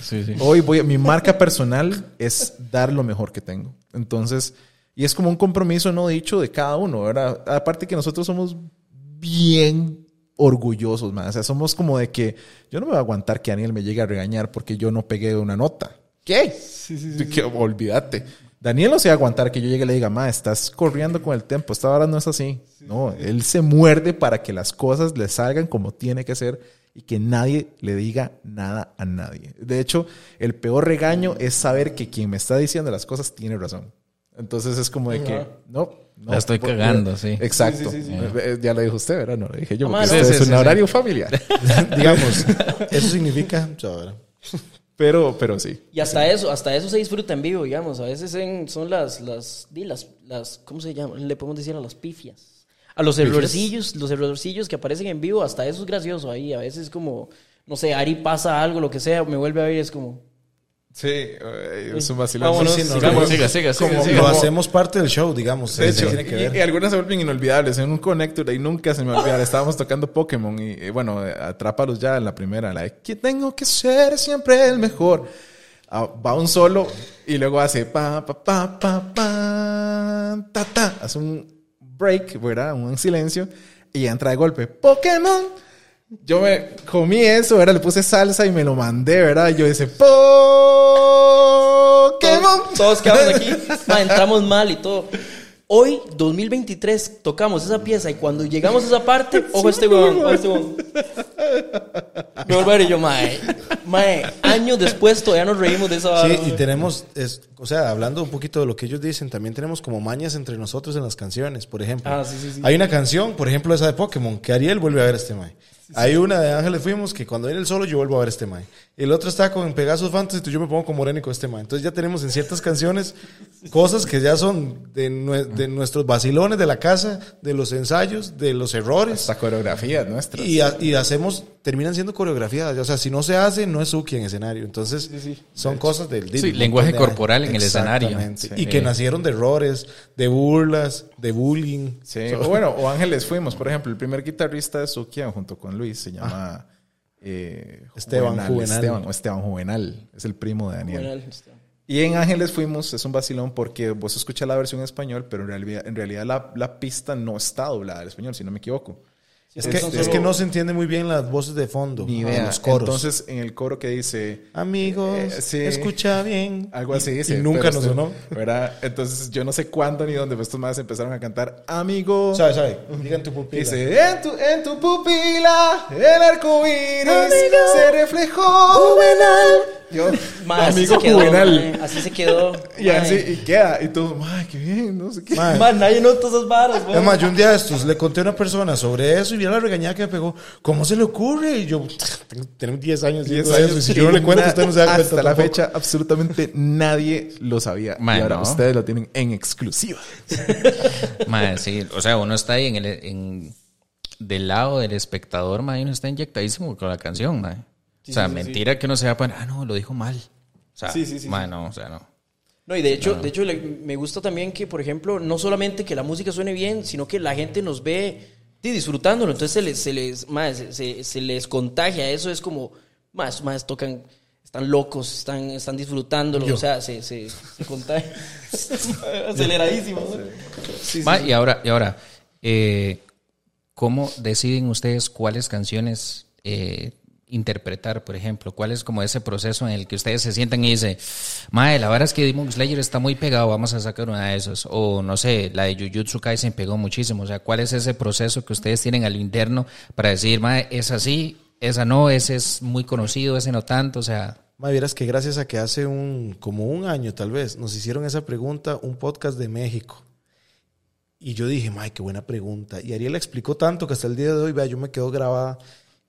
Sí, sí. Hoy voy, mi marca personal es dar lo mejor que tengo. Entonces, y es como un compromiso no dicho de cada uno, ¿verdad? Aparte que nosotros somos bien orgullosos, man. O sea, somos como de que yo no me voy a aguantar que Daniel me llegue a regañar porque yo no pegué una nota. ¿Qué? Sí, sí, sí. olvídate. Daniel no se va a aguantar que yo llegue y le diga, ma, estás corriendo con el tiempo, esta hora no es así. no, él se muerde para que las cosas le salgan como tiene que ser y que nadie le diga nada a nadie. De hecho, el peor regaño es saber que quien me está diciendo las cosas tiene razón. Entonces es como de que, no, no. La estoy cagando, sí. Exacto. Eh, Ya lo dijo usted, ¿verdad? No lo dije yo, porque es un sí, horario familiar. Digamos, eso significa... pero, pero sí. Y hasta eso, hasta eso se disfruta en vivo, digamos. A veces en- son las, las, di, las, las, ¿cómo se llama? Le podemos decir a las pifias. A los errorcillos, los errorcillos que aparecen en vivo, hasta eso es gracioso ahí. A veces como, no sé, Ari pasa algo, lo que sea, me vuelve a ver y es como... Sí, eh, es un vacilón. Vámonos, Sí, sí, no, sigamos. Siga, siga, siga, como- siga. Lo hacemos parte del show, digamos. De se hecho, tiene que ver. y, y algunas se vuelven inolvidables. En un connector ahí nunca se me va a olvidar. Estábamos tocando Pokémon y, eh, bueno, eh, atrápalos ya en la primera. La de que tengo que ser siempre el mejor. Ah, va un solo y luego hace pa, pa, pa, pa, pa, ta, ta. Hace un break, ¿verdad? Un silencio y entra de golpe. Pokémon. Yo me comí eso, ¿verdad? Le puse salsa y me lo mandé, ¿verdad? Y yo dice, Pokémon. Todos, todos quedamos aquí, ma, entramos mal y todo. Hoy, 2023, tocamos esa pieza y cuando llegamos a esa parte, ojo este huevón, ojo este huevón. Ver y yo, mae, mae, años después todavía nos reímos de esa Sí, y tenemos, es, o sea, hablando un poquito de lo que ellos dicen, también tenemos como mañas entre nosotros en las canciones, por ejemplo. Ah, sí, sí, sí. Hay una canción, por ejemplo, esa de Pokémon, que Ariel vuelve a ver este Mae. Hay una de Ángeles Fuimos que cuando viene el solo yo vuelvo a ver este Mae. El otro está con Pegasus Fantasy, yo me pongo con con este Mae. Entonces ya tenemos en ciertas canciones cosas que ya son de, nue- de nuestros vacilones de la casa, de los ensayos, de los errores. Esta coreografía nuestra. Y, y hacemos, terminan siendo coreografiadas. O sea, si no se hace, no es Suki en escenario. Entonces, son cosas del Sí, lenguaje de- corporal en el escenario. Exactamente. Sí. Y que nacieron de errores, de burlas, de bullying. Sí, o bueno, o Ángeles fuimos, por ejemplo, el primer guitarrista de Sukia junto con Luis se llama eh, Esteban Juvenal. Esteban, o Esteban Juvenal, es el primo de Daniel. Y en Ángeles fuimos, es un vacilón porque vos escuchas la versión en español, pero en realidad, en realidad la, la pista no está doblada al español, si no me equivoco. Es que, Este- es que no se entiende muy bien las voces de fondo, Ni de idea. los coros. Entonces, en el coro que dice, Amigos, Eh, sí. escucha bien. Algo así Y- dice. Y nunca nos esto- sonó. ¿verdad? Entonces yo no sé cuándo ni dónde, pero estos más empezaron a cantar Amigo. ¿Sabe, sabe? Digan tu pupila. Dice, en tu, en tu pupila el arco iris se reflejó. Juvenal. Yo, Ma, así amigo se quedó, juvenal. así se quedó. Y así, y queda. Y todo, ay, qué bien, no sé qué. Man, nadie nota esas varas, Es weón. más, yo un día de estos le conté a una persona sobre eso y vio la regañada que me pegó. ¿Cómo se le ocurre? Y yo, tengo, tengo 10 años. 10 haciendo eso, y si yo no le cuento, usted no se da cuenta. Hasta la tampoco. fecha, absolutamente nadie lo sabía. Y ahora no. ustedes lo tienen en exclusiva. Mae, sí, o sea, uno está ahí en el, en, del lado del espectador, mae, y uno está inyectadísimo con la canción, mae. o sea, mentira que uno se va a poner, ah, no, lo dijo mal. O sea, Sí, sí, sí, no, o sea, no. No, y de hecho, de hecho me gusta también que, por ejemplo, no solamente que la música suene bien, sino que la gente nos ve sí, disfrutándolo. Entonces se les, se les, más, se, se- les contagia. Eso es como, más, más tocan, están locos, están, están disfrutándolo. O sea, se, se, se contagia. Aceleradísimo. ¿no? Sí, sí, Ma, sí. y ahora, y ahora eh, ¿cómo deciden ustedes cuáles canciones eh, interpretar, por ejemplo? ¿Cuál es como ese proceso en el que ustedes se sientan y dicen, Mae, la verdad es que Demon Slayer está muy pegado, vamos a sacar una de esas? O no sé, la de Jujutsu Kaisen pegó muchísimo. O sea, ¿cuál es ese proceso que ustedes tienen al interno para decir, Mae, es así, esa no, ese es muy conocido, ese no tanto? O sea, Ma, vieras que gracias a que hace un, como un año tal vez, nos hicieron esa pregunta, un podcast de México. Y yo dije, ay, qué buena pregunta. Y Ariel explicó tanto que hasta el día de hoy, vea, yo me quedo grabada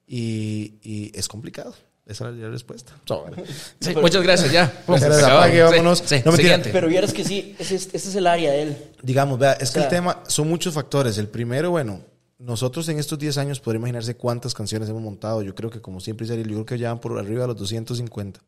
y, y es complicado. Esa es la respuesta. sí, muchas gracias, ya. Gracias, apague, vámonos. Sí, sí, No, siguiente. Pero vieras que sí, ese es, ese es el área de él. Digamos, vea, es que el tema son muchos factores. El primero, bueno, nosotros en estos 10 años podría imaginarse cuántas canciones hemos montado. Yo creo que, como siempre dice Ariel, yo creo que ya van por arriba de los 250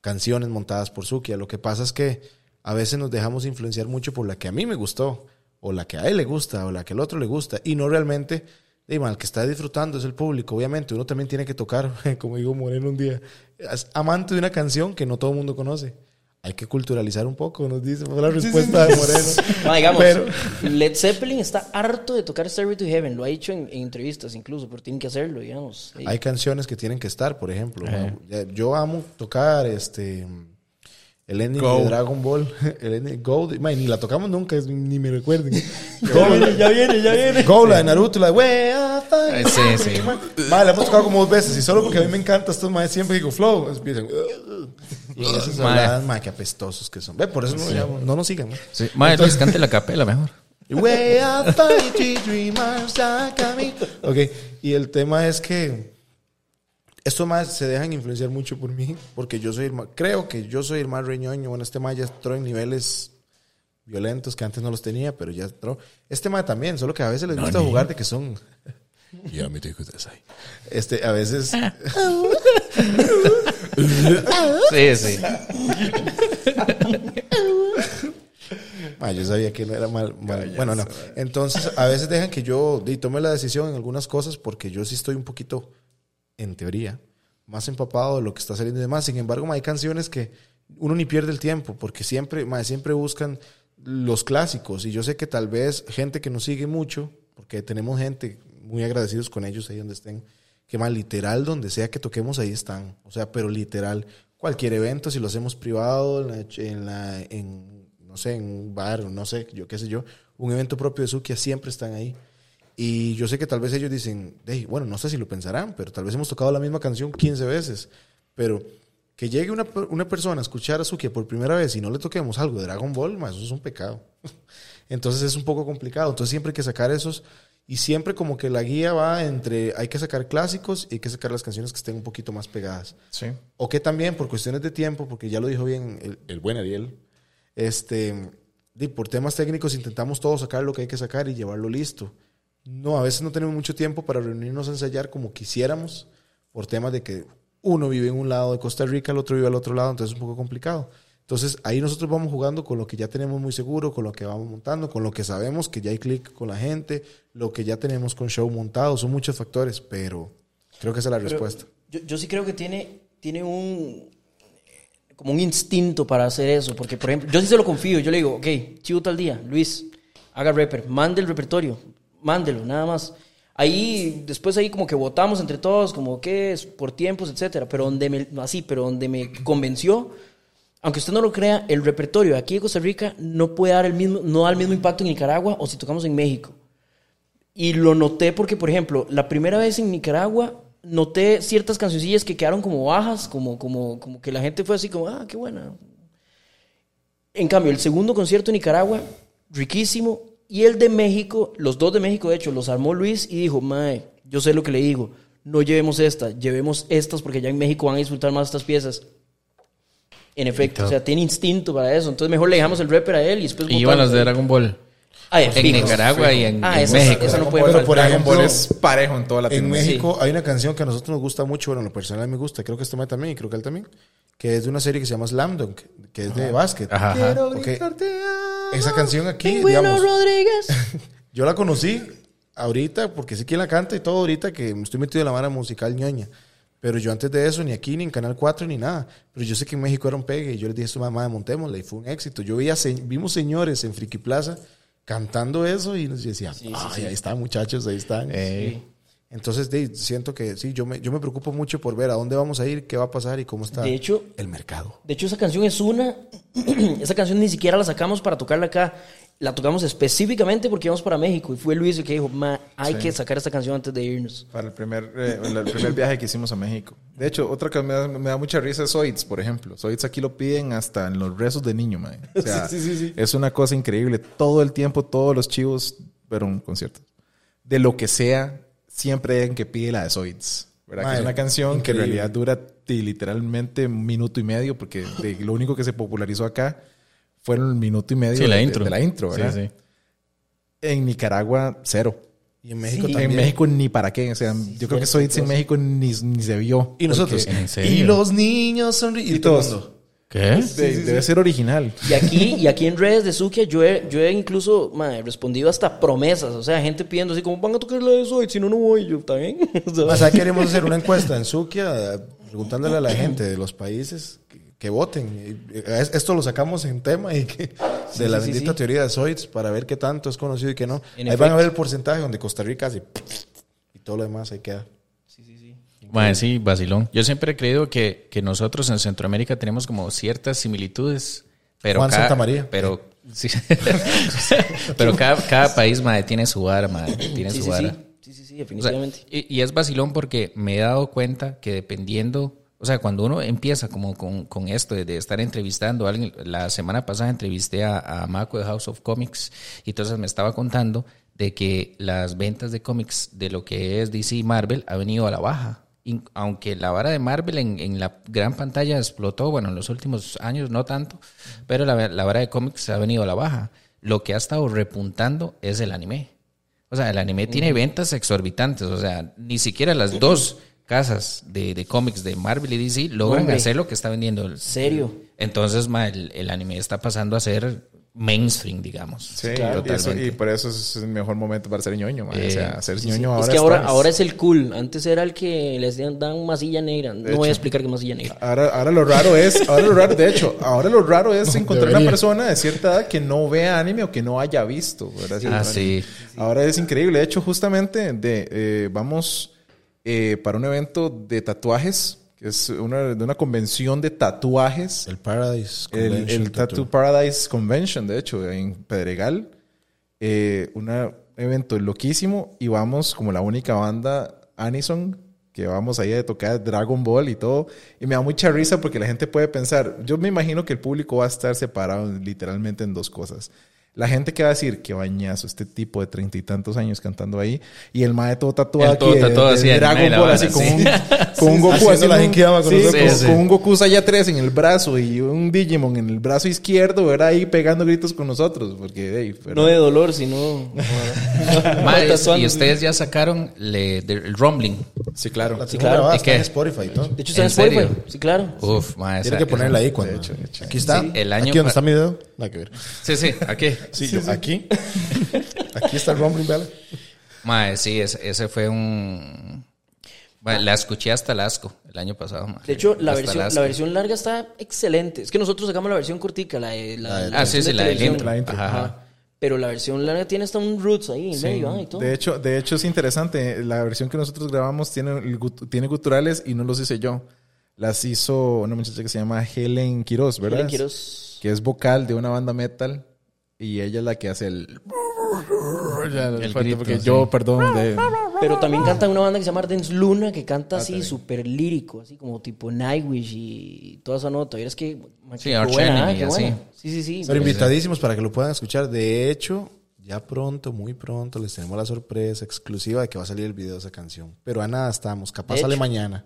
canciones montadas por Sukia. Lo que pasa es que a veces nos dejamos influenciar mucho por la que a mí me gustó, o la que a él le gusta, o la que al otro le gusta, y no realmente Y mal, el que está disfrutando es el público. Obviamente, uno también tiene que tocar, como digo Moreno un día, es amante de una canción que no todo el mundo conoce. Hay que culturalizar un poco, nos dice. Fue la respuesta de Moreno. Ma, digamos, Pero- Led Zeppelin está harto de tocar Stairway to Heaven. Lo ha dicho en, en entrevistas incluso, pero tienen que hacerlo, digamos. Hay canciones que tienen que estar, por ejemplo. ¿no? Yo amo tocar este el ending Go. de Dragon Ball, el ending Go, de- man, ni la tocamos nunca, es- ni me recuerden. Ya viene, ya viene, ya viene. Go, la de Naruto, la de "Way I sí, sí. Ma, la hemos tocado como dos veces y solo porque a mí me encanta estos más siempre digo flow, empiezan y esas habladas, ma, qué apestosos que son. Ve, por eso no, lo llamo, no nos sigan. ¿no? Sí. Madre, Luis, cante la capela mejor. Way you dreamers like. Ok, y el tema es que estos más se dejan influenciar mucho por mí, porque yo soy el más, creo que yo soy el más reñoño. Bueno, este más ya entró en niveles violentos que antes no los tenía, pero ya entró. Este más también, solo que a veces les gusta jugar de que son. Ya me dijo de ahí. Este, a veces. Sí, sí. Ah, yo sabía que no era mal. mal- bueno, no. Entonces, a veces dejan que yo tome la decisión en algunas cosas porque yo sí estoy un poquito, en teoría, más empapado de lo que está saliendo y demás. Sin embargo, hay canciones que uno ni pierde el tiempo porque siempre, ma, siempre buscan los clásicos. Y yo sé que tal vez gente que nos sigue mucho, porque tenemos gente muy agradecidos con ellos ahí donde estén, que más literal, donde sea que toquemos, ahí están. O sea, pero literal, cualquier evento, si lo hacemos privado, en, no sé, en un bar, no sé, yo qué sé yo, un evento propio de Sukia, siempre están ahí. Y yo sé que tal vez ellos dicen, "Ey, bueno, no sé si lo pensarán, pero tal vez hemos tocado la misma canción 15 veces. Pero que llegue una, una persona a escuchar a Sukia por primera vez y no le toquemos algo de Dragon Ball, ma, eso es un pecado. Entonces es un poco complicado. Entonces siempre hay que sacar esos. Y siempre como que la guía va entre hay que sacar clásicos y hay que sacar las canciones que estén un poquito más pegadas. Sí. O que también, por cuestiones de tiempo, porque ya lo dijo bien el, el buen Ariel, este, di, por temas técnicos intentamos todo sacar lo que hay que sacar y llevarlo listo. No, a veces no tenemos mucho tiempo para reunirnos a ensayar como quisiéramos, por temas de que uno vive en un lado de Costa Rica, el otro vive al otro lado, entonces es un poco complicado. Entonces ahí nosotros vamos jugando con lo que ya tenemos muy seguro, con lo que vamos montando, con lo que sabemos que ya hay clic con la gente, lo que ya tenemos con show montado, son muchos factores, pero creo que esa es la Pero respuesta. Yo, yo sí creo que tiene, tiene un como un instinto para hacer eso, porque por ejemplo, yo sí se lo confío, yo le digo, ok, chivo tal día, Luis, haga rapper, mande el repertorio, mándelo, nada más. Ahí, después ahí como que votamos entre todos, como que es por tiempos, etcétera, pero donde me, así, pero donde me convenció, aunque usted no lo crea, el repertorio aquí de Costa Rica no puede dar el mismo, no da el mismo impacto en Nicaragua o si tocamos en México. Y lo noté porque, por ejemplo, la primera vez en Nicaragua noté ciertas cancioncillas que quedaron como bajas, como, como, como que la gente fue así como, ah, qué buena. En cambio, el segundo concierto en Nicaragua, riquísimo. Y el de México, los dos de México, de hecho, los armó Luis y dijo, mae, yo sé lo que le digo, no llevemos esta, llevemos estas porque ya en México van a disfrutar más estas piezas. En efecto, o sea, tiene instinto para eso. Entonces mejor le dejamos el rapper a él y después... Y iban los de. Dragon Ball. Ah, En fijo. Nicaragua y en, Ah, en esa- México. esa no puede Pero por Dragon ejemplo, Ball es parejo en toda En Latinoamérica. México hay una canción que a nosotros nos gusta mucho, bueno, en lo personal me gusta, creo que este man también y creo que él también, que es de una serie que se llama Slam Dunk, que es de básquet. Ajá, ajá. Ok. Esa canción aquí, Pingüino digamos, Rodríguez. yo la conocí ahorita, porque sé quién la canta y todo ahorita, que me estoy metido en la vara musical ñoña. Pero yo antes de eso, ni aquí, ni en Canal 4, ni nada. Pero yo sé que en México era un pegue y yo les dije a su mamá, montémosla y fue un éxito. Yo veía, se- vimos señores en Friki Plaza cantando eso y nos decían, ay, ahí están muchachos, ahí están. Eh, Entonces, de, siento que sí, yo me, yo me preocupo mucho por ver a dónde vamos a ir, qué va a pasar y cómo está De hecho, el mercado. De hecho, esa canción es una. esa canción ni siquiera la sacamos para tocarla acá. La tocamos específicamente porque íbamos para México. Y fue Luis el que dijo: Ma, hay que sacar esta canción antes de irnos. Para el primer, eh, el primer viaje que hicimos a México. De hecho, otra que me da, me da mucha risa es Zoids, por ejemplo. Zoids aquí lo piden hasta en los rezos de niño, man. O sea, es una cosa increíble. Todo el tiempo, todos los chivos, pero un concierto. De lo que sea, siempre hay alguien que pide la de Zoids. ¿verdad? Que Mae, es una canción que en realidad dura literalmente un minuto y medio, porque de- lo único que se popularizó acá fueron el minuto y medio Sí, la de, intro. de la intro, Sí, ¿verdad? sí. En Nicaragua, cero. Y en México Sí. también. En México ni para qué. O sea, yo creo que Zoids en México ni, ni se vio. Y nosotros. ¿En serio? Y los niños sonríen. Y todos. ¿Qué? De- debe ser original. Y aquí, y aquí en redes de Sukia yo he, yo he incluso mae, respondido hasta promesas. O sea, gente pidiendo así como, van a tocar la de Zoid, si no, no voy. Yo, ¿está bien? O sea, queremos hacer una encuesta en Sukia, preguntándole a la gente de los países que, que voten. Eh, es- Esto lo sacamos en tema y que, de la sí, sí, bendita sí. teoría de Zoids para ver qué tanto es conocido y qué no. En ahí van a ver el porcentaje donde Costa Rica hace y todo lo demás ahí queda. Mae, sí, vacilón. Yo siempre he creído que, que nosotros en Centroamérica tenemos como ciertas similitudes. Pero Juan cada, Santamaría. Pero, sí. pero cada, cada país, mae, tiene su vara, mae, Tiene sí, su sí, vara. sí, sí, sí, sí, O sea, definitivamente. y, y es vacilón porque me he dado cuenta que dependiendo, o sea, cuando uno empieza como con, con esto de, de estar entrevistando a alguien, la semana pasada entrevisté a, a Mako de House of Comics y entonces me estaba contando de que las ventas de cómics de lo que es DC y Marvel ha venido a la baja. Aunque la vara de Marvel en, en la gran pantalla explotó, bueno, en los últimos años no tanto, pero la, la vara de cómics ha venido a la baja. Lo que ha estado repuntando es el anime. O sea, el anime tiene ventas exorbitantes. O sea, ni siquiera las dos casas de, de cómics de Marvel y DC logran Hombre. hacer lo que está vendiendo. el- Serio. Entonces, ma, el, el anime está pasando a ser mainstream, digamos. Sí, Claro, y, eso- totalmente. y por eso es el mejor momento para ser ñoño, man. Eh, o sea, ser Sí, ñoño sí. ahora es que ahora, ahora es el cool. Antes era el que les dan masilla negra. No voy a explicar qué masilla negra. Ahora, ahora lo raro es, ahora lo raro, de hecho, ahora lo raro es encontrar una persona de cierta edad que no vea anime o que no haya visto, ¿verdad? Ah, sí. Ahora es increíble. De hecho, justamente de, eh, vamos eh, para un evento de tatuajes, que es una, de una convención de tatuajes. El Paradise El, Convention el Tattoo Paradise Convention, de hecho, en Pedregal. Eh, un evento loquísimo y vamos como la única banda Anison que vamos ahí a tocar Dragon Ball y todo. Y me da mucha risa porque la gente puede pensar, yo me imagino que el público va a estar separado literalmente en dos cosas. La gente que va a decir, qué bañazo, este tipo de treinta y tantos años cantando ahí. Y el mae todo tatuado todo aquí de- tatuado de, así, Dragon Ball, así con, sí. un, con un Goku así. la Genkidama con sí, nosotros. con- Sí, con un Goku Saya 3 en el brazo y un Digimon en el brazo izquierdo, ¿verdad? Ahí pegando gritos con nosotros. Porque, hey, pero- No de dolor, sino. Ma, y ustedes ya sacaron le- de- el rumbling. Sí, claro. La Sí, claro. ¿Y está qué? en Spotify. De hecho, está en. Spotify. Sí, claro. Uf, ma, esa- Tiene que ponerla ahí cuando. de hecho, de hecho. Aquí está. El año aquí donde está mi dedo. Nada que ver. Sí, sí, aquí. Sí, yo- aquí. aquí está el Rumbling Bell. Ma, sí, ese, ese fue un... Ma, la escuché hasta el asco el año pasado. De hecho, la versión, la versión larga está excelente. Es que nosotros sacamos la versión cortica, la de la, La de- la Ah, sí, sí, de la del intro. La intro. Ajá, ajá. Pero la versión larga tiene hasta un roots ahí en Sí. medio ah, y todo. De hecho, de hecho es interesante. La versión que nosotros grabamos tiene, tiene guturales y no los hice yo. Las hizo una muchacha que se llama Helen Quiroz, ¿verdad? Helen Quiroz. Que es vocal de una banda metal y ella es la que hace el... El grito, porque sí. yo, perdón, de... Pero también canta una banda que se llama Ardens Luna, que Ah, canta así súper lírico, así como tipo Nightwish y toda esa nota. Y es que. Sí, qué buena, Enemy, ah, qué así. buena. Sí, sí, sí. Pero invitadísimos para que lo puedan escuchar. De hecho, ya pronto, muy pronto, les tenemos la sorpresa exclusiva de que va a salir el video de esa canción. Pero a nada estamos. Capaz De sale hecho. mañana.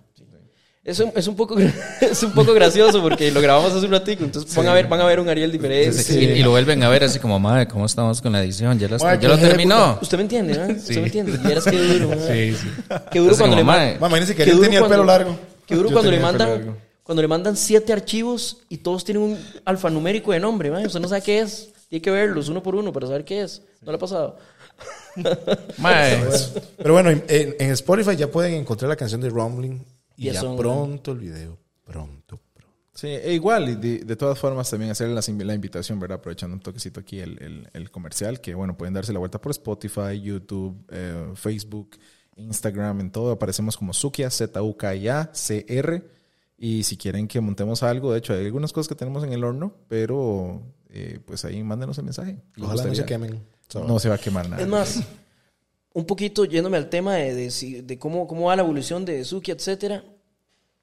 Es un, es un poco es un poco gracioso porque lo grabamos hace un ratico, entonces van a ver van a ver un Ariel diferente. Sí, Y, y lo vuelven a ver así como, madre, ¿cómo estamos con la edición? ¿Ya, las- Madre, ya lo qué terminó? Usted me entiende, ¿no? Usted me entiende. Y eras que duro. ¿no? Sí, sí. Qué duro Así cuando como, le "Mae, mandan. Ma, imagínense que Qué Ariel duro tenía el cuando- pelo largo. Qué duro Yo cuando le mandan cuando le mandan siete archivos y todos tienen un alfanumérico de nombre, ¿no? Usted no sabe qué es. Tiene que verlos uno por uno para saber qué es. ¿No le ha pasado? Pero bueno, en, en Spotify ya pueden encontrar la canción de Rumbling. Y Ya ya son- pronto el video. Pronto, pronto. Sí, e igual, y de, de todas formas también hacer la, la invitación, ¿verdad? Aprovechando un toquecito aquí el, el- el comercial, que bueno, pueden darse la vuelta por Spotify, YouTube, eh, Facebook, Instagram, en todo. Aparecemos como Zukia, Z-U-K-I-A, C-R. Y si quieren que montemos algo, de hecho, hay algunas cosas que tenemos en el horno, pero eh, pues ahí mándenos el mensaje. Ojalá no se quemen. So, No se va a quemar nada. Es más, un poquito yéndome al tema de, de de cómo, cómo va la evolución de Suki, etcétera,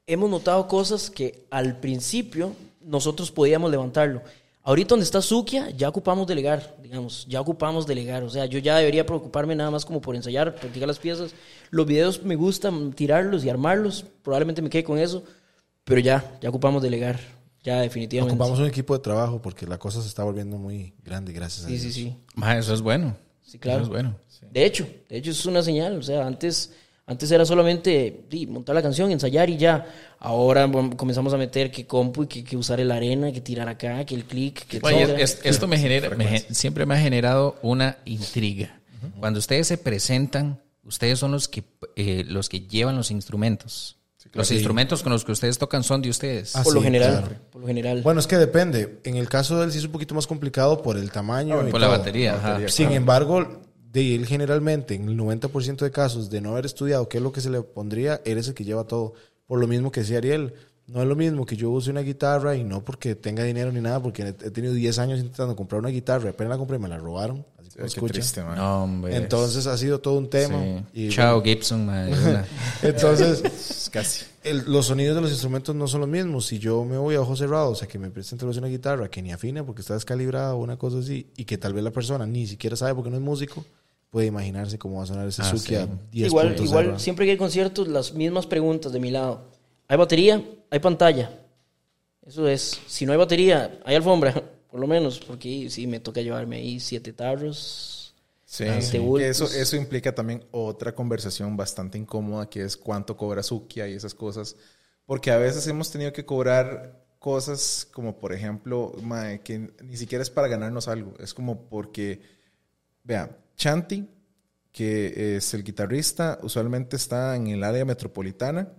hemos notado cosas que al principio nosotros podíamos levantarlo. Ahorita donde está Sukia, ya ocupamos delegar, digamos, ya ocupamos delegar. O sea, yo ya debería preocuparme nada más como por ensayar, practicar las piezas. Los videos me gustan tirarlos y armarlos, probablemente me quede con eso, pero ya, ya ocupamos delegar, ya definitivamente. Ocupamos un equipo de trabajo porque la cosa se está volviendo muy grande, gracias a Sí, Dios. sí, sí. mae, eso es bueno. Sí, claro. Eso es bueno. De hecho, de hecho es una señal. O sea, antes, Antes era solamente di, montar la canción, ensayar y ya. Ahora bueno, comenzamos a meter que compu y que, que usar el arena, que tirar acá, que el clic, que Oye, todo. es- esto me genera, me siempre me ha generado una intriga. Cuando ustedes se presentan, ustedes son los que, eh, los que llevan los instrumentos. Los instrumentos con los que ustedes tocan son de ustedes. Ah, por lo sí, general, claro. por lo general. Bueno, es que depende. En el caso de él sí es un poquito más complicado por el tamaño. y por la batería. ajá. Sin embargo, de él generalmente, en el 90% de casos de no haber estudiado qué es lo que se le pondría, él es el que lleva todo. Por lo mismo que decía Ariel, no es lo mismo que yo use una guitarra y no porque tenga dinero ni nada, porque he tenido 10 años intentando comprar una guitarra, apenas la compré y me la robaron. Así escucha. triste, man. No, hombre. Entonces ha sido todo un tema. Sí. Y, Chao, Gibson, madre, una- Entonces, Casi. el- los sonidos de los instrumentos no son los mismos. Si yo me voy a ojos cerrados a que me vez una guitarra que ni afina porque está descalibrada o una cosa así, y que tal vez la persona ni siquiera sabe porque no es músico, puede imaginarse cómo va a sonar ese Ah, Suki a sí. 10 igual, igual siempre que hay conciertos, las mismas preguntas de mi lado. ¿Hay batería? ¿Hay pantalla? Eso es. Si no hay batería, hay alfombra, por lo menos, porque sí me toca llevarme ahí siete tarros. Sí, sí. eso, eso implica también otra conversación bastante incómoda, que es cuánto cobra Sukia y esas cosas. Porque a veces hemos tenido que cobrar cosas como, por ejemplo, que ni siquiera es para ganarnos algo. Es como porque, vea, Chanti, que es el guitarrista, usualmente está en el área metropolitana,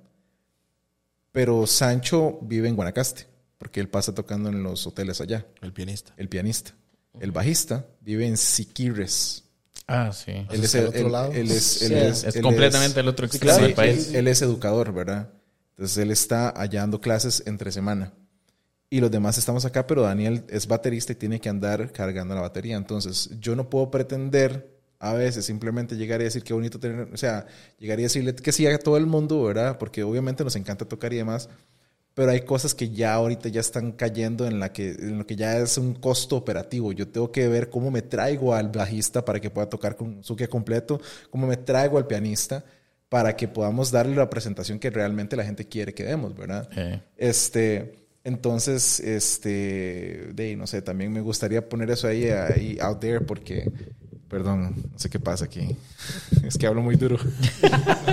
pero Sancho vive en Guanacaste, porque él pasa tocando en los hoteles allá, El pianista. el pianista. El bajista vive en Siquirres. Ah, sí. Él es, ¿Está el- otro él- lado? él es, él Sí. es- Es él completamente es- el otro Sí, extremo claro, del país. Él, él es educador, ¿verdad? Entonces él está allá dando clases entre semana. Y los demás estamos acá, pero Daniel es baterista y tiene que andar cargando la batería. Entonces yo no puedo pretender a veces simplemente llegar y decir qué bonito tener, o sea, llegar y decirle que sí a todo el mundo, ¿verdad? Porque obviamente nos encanta tocar y demás, pero hay cosas que ya ahorita ya están cayendo en la que en lo que ya es un costo operativo. Yo tengo que ver cómo me traigo al bajista para que pueda tocar con Sukia completo, cómo me traigo al pianista para que podamos darle la presentación que realmente la gente quiere que demos, ¿verdad? Eh. Este, entonces, este, de no sé, también me gustaría poner eso ahí, ahí out there porque, perdón, no sé qué pasa aquí, es que hablo muy duro.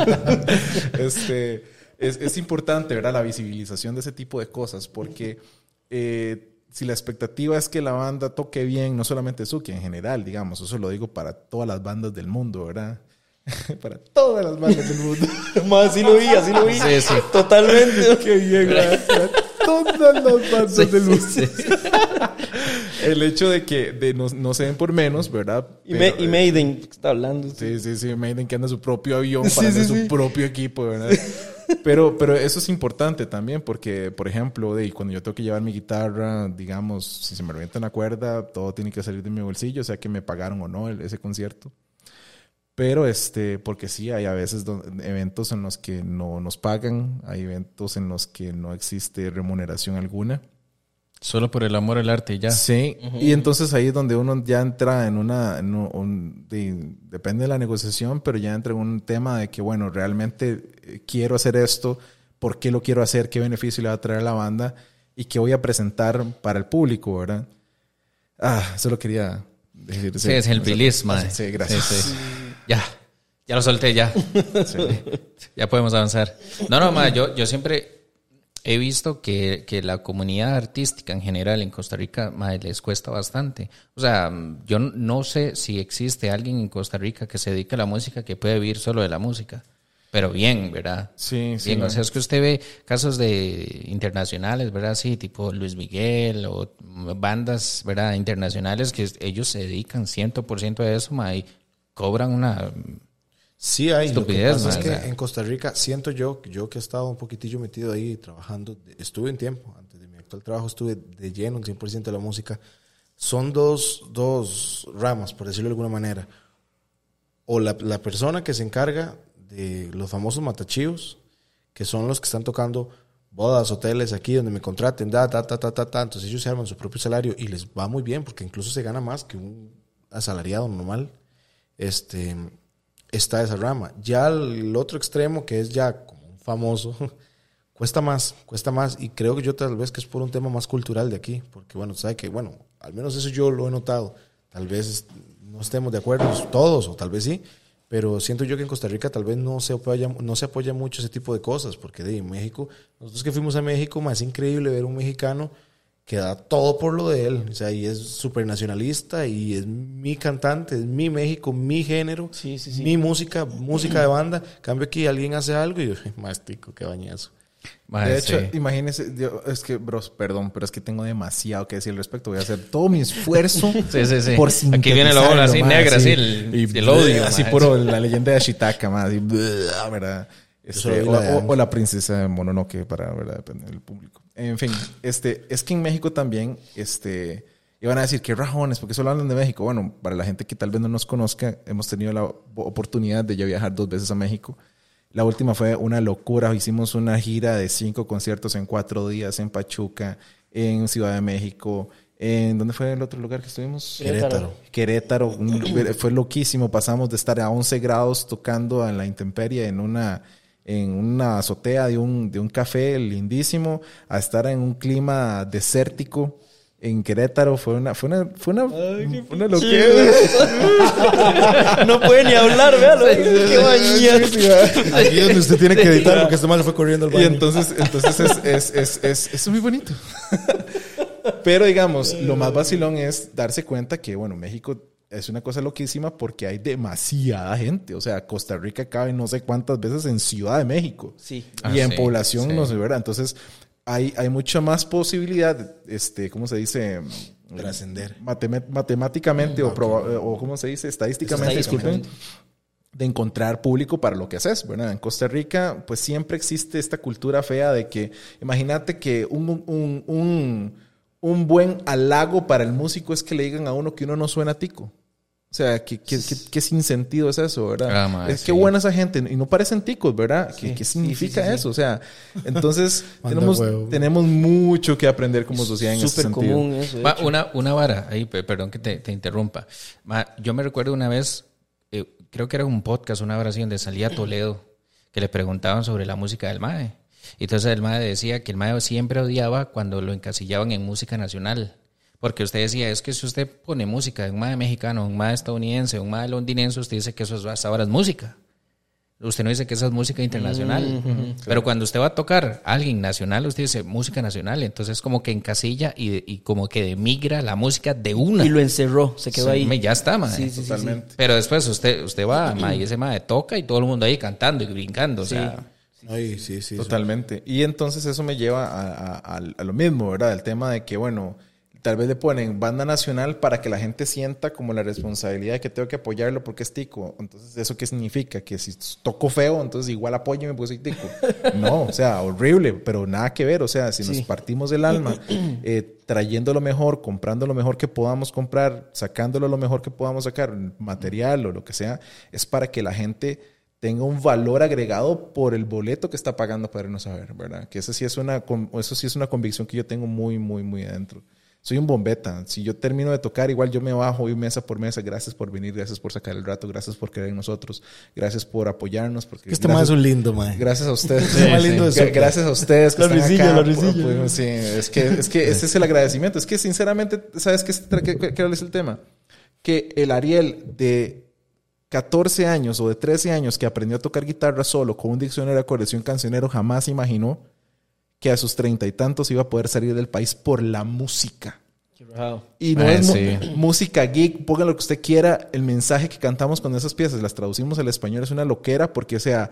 este, es, es importante, ¿verdad? La visibilización de ese tipo de cosas porque eh, si la expectativa es que la banda toque bien, no solamente Suki, en general, digamos, eso lo digo para todas las bandas del mundo, ¿verdad? para todas las bandas del mundo. Más, así lo vi, así lo vi. Sí, sí. Totalmente. Qué bien, ¿verdad? Todas las bandas Sí, sí, sí. El hecho de que de no, no se den por menos, ¿verdad? Y, Pero, me, y eh, Maiden, ¿qué está hablando? Sí, sí, sí. Maiden que anda su propio avión para hacer su propio equipo, ¿verdad? Pero, pero eso es importante también porque, por ejemplo, de, cuando yo tengo que llevar mi guitarra, digamos, si se me revienta una cuerda, todo tiene que salir de mi bolsillo, o sea que me pagaron o no el- ese concierto. Pero, este, porque sí, hay a veces eventos en los que no nos pagan, hay eventos en los que no existe remuneración alguna. Solo por el amor al arte y ya. Sí, y entonces ahí es donde uno ya entra en una, en un- un- de- depende de la negociación, pero ya entra en un tema de que, bueno, realmente eh, quiero hacer esto, ¿por qué lo quiero hacer? ¿Qué beneficio le va a traer a la banda? ¿Y qué voy a presentar para el público, verdad? Ah, eso lo quería decir. Sí, es el man. Sí, gracias. Sí, sí. Ya. Ya lo solté, ya. Ya podemos avanzar. No, no, ma, yo, yo siempre he visto que, que la comunidad artística en general en Costa Rica ma, les cuesta bastante. O sea, yo no sé si existe alguien en Costa Rica que se dedique a la música que puede vivir solo de la música. Pero bien, ¿verdad? Sí, sí. Bien, o sea, es que usted ve casos de internacionales, ¿verdad? Sí, tipo Luis Miguel o bandas, ¿verdad? Internacionales que ellos se dedican 100% a eso, ma, y cobran una... Sí hay. Estupidez, Lo que pasa es que en Costa Rica siento yo, yo que he estado un poquitillo metido ahí trabajando, estuve en tiempo, antes de mi actual trabajo estuve de lleno, el 100% de la música. Son dos, dos ramas, por decirlo de alguna manera. O la, la persona que se encarga de los famosos matachíos, que son los que están tocando bodas, hoteles aquí donde me contraten, da, ta, ta, ta, ta, ta. Entonces ellos se arman su propio salario y les va muy bien porque incluso se gana más que un asalariado normal. Este, está esa rama. Ya el otro extremo, que es ya como famoso, cuesta más, cuesta más. Y creo que yo tal vez que es por un tema más cultural de aquí, porque bueno, sabe que, bueno, al menos eso yo lo he notado. Tal vez no estemos de acuerdo todos, o tal vez sí, Pero siento yo que en Costa Rica tal vez no se apoya, no se apoya mucho ese tipo de cosas, porque de México, nosotros que fuimos a México, más increíble ver un mexicano que da todo por lo de él, o sea, y es súper nacionalista y es mi cantante, es mi México, mi género, Sí, sí, sí. mi música, música de banda. Cambio aquí alguien hace algo y yo, más tico, qué bañazo. De hecho, sí. imagínese, yo- es que, bros, perdón, pero es que tengo demasiado que decir al respecto. Voy a hacer todo mi esfuerzo Sí, sí, sí. por Aquí viene la bola así negra, así, sí. el- Y el odio, Así puro la leyenda de Ashitaka, más, así, blah, ¿verdad? Este, o, la o- princesa de Mononoke, para, ¿verdad? Depende del público. En fin, este, es que en México también, este, iban a decir, ¿qué rajones? Porque solo hablan de México. Bueno, para la gente que tal vez no nos conozca, hemos tenido la oportunidad de ya viajar dos veces a México. La última fue una locura. Hicimos una gira de cinco conciertos en cuatro días en Pachuca, en Ciudad de México. ¿En dónde fue el otro lugar que estuvimos? Querétaro. Querétaro. Un- fue loquísimo. Pasamos de estar a 11 grados tocando en la intemperie en una, en una azotea de un, de un café lindísimo a estar en un clima desértico. En Querétaro fue una, fue una, fue una, una locura. no puede ni hablar, véalo. Qué. Aquí es donde usted tiene que editar porque este mal fue corriendo al Y baño. entonces, entonces es, es, es, es, es muy bonito. Pero digamos, lo más vacilón es darse cuenta que, bueno, México es una cosa loquísima porque hay demasiada gente. O sea, Costa Rica cabe no sé cuántas veces en Ciudad de México. Sí. Y Ah, en sí, población sí. no sé, ¿verdad? Entonces, hay, hay mucha más posibilidad, este, ¿cómo se dice? Trascender. Matemáticamente o, proba- o, ¿cómo se dice? Estadísticamente, Estadísticamente. disculpen de encontrar público para lo que haces, ¿verdad? En Costa Rica, pues siempre existe esta cultura fea de que, imagínate que un, un, un, un buen halago para el músico es que le digan a uno que uno no suena tico. O sea, ¿qué, qué, qué, qué sin sentido es eso, verdad? Ah, es sí. que buena esa gente y no parecen ticos, ¿verdad? ¿Qué, Sí, qué significa sí, sí, sí. eso? O sea, entonces tenemos, huevo. tenemos mucho que aprender como sociedad en ese Súper sentido. común eso. Ma, una, una vara, ahí, pe- perdón que te, te interrumpa. Ma, yo me recuerdo una vez, eh, creo que era un podcast, una vara así, donde salía Toledo, que le preguntaban sobre la música del MAE. Y entonces el MAE decía que el MAE siempre odiaba cuando lo encasillaban en música nacional. Porque usted decía, es que si usted pone música de un MAE mexicano, un MAE estadounidense, un MAE londinense, usted dice que eso es, hasta ahora es música. Usted no dice que esa es música internacional. Pero cuando usted va a tocar a alguien nacional, usted dice música nacional. Entonces como que encasilla y, y como que demigra la música de una. Y lo encerró, se quedó Sí, ahí. Ya está, mae. Sí, sí, sí, sí. Totalmente. Pero después usted, usted va, mae, y ese mae toca y todo el mundo ahí cantando y brincando. O sea, Ay, sí, sí. Totalmente. Y entonces eso me lleva a- a lo mismo, ¿verdad? El tema de que, bueno, tal vez le ponen banda nacional para que la gente sienta como la responsabilidad de que tengo que apoyarlo porque es tico. Entonces, ¿eso qué significa? Que si toco feo, entonces igual apóyeme porque soy tico. No, o sea, horrible, pero nada que ver. O sea, si nos partimos del alma, eh, trayendo lo mejor, comprando lo mejor que podamos comprar, sacándolo lo mejor que podamos sacar, material o lo que sea, es para que la gente tenga un valor agregado por el boleto que está pagando para irnos a ver, ¿verdad? Que eso sí es una, eso sí es una convicción que yo tengo muy, muy, muy adentro. Soy un bombeta. Si yo termino de tocar, igual yo me bajo y mesa por mesa. Gracias por venir, gracias por sacar el rato, gracias por creer en nosotros, gracias por apoyarnos. Porque Este más es un lindo, mae. Gracias a ustedes. Sí, más lindo. Gracias a ustedes que La están risilla, acá. la risilla. Pues, sí, es que, es que ese es el agradecimiento. Es que sinceramente, ¿sabes qué, es- qué- qué- qué es el tema? Que el Ariel de 14 años o de 13 años que aprendió a tocar guitarra solo con un diccionario de acordes y un cancionero jamás imaginó que a sus treinta y tantos iba a poder salir del país por la música. Y no es sí. música geek, pongan lo que usted quiera. El mensaje que cantamos con esas piezas, las traducimos al español, es una loquera porque, o sea,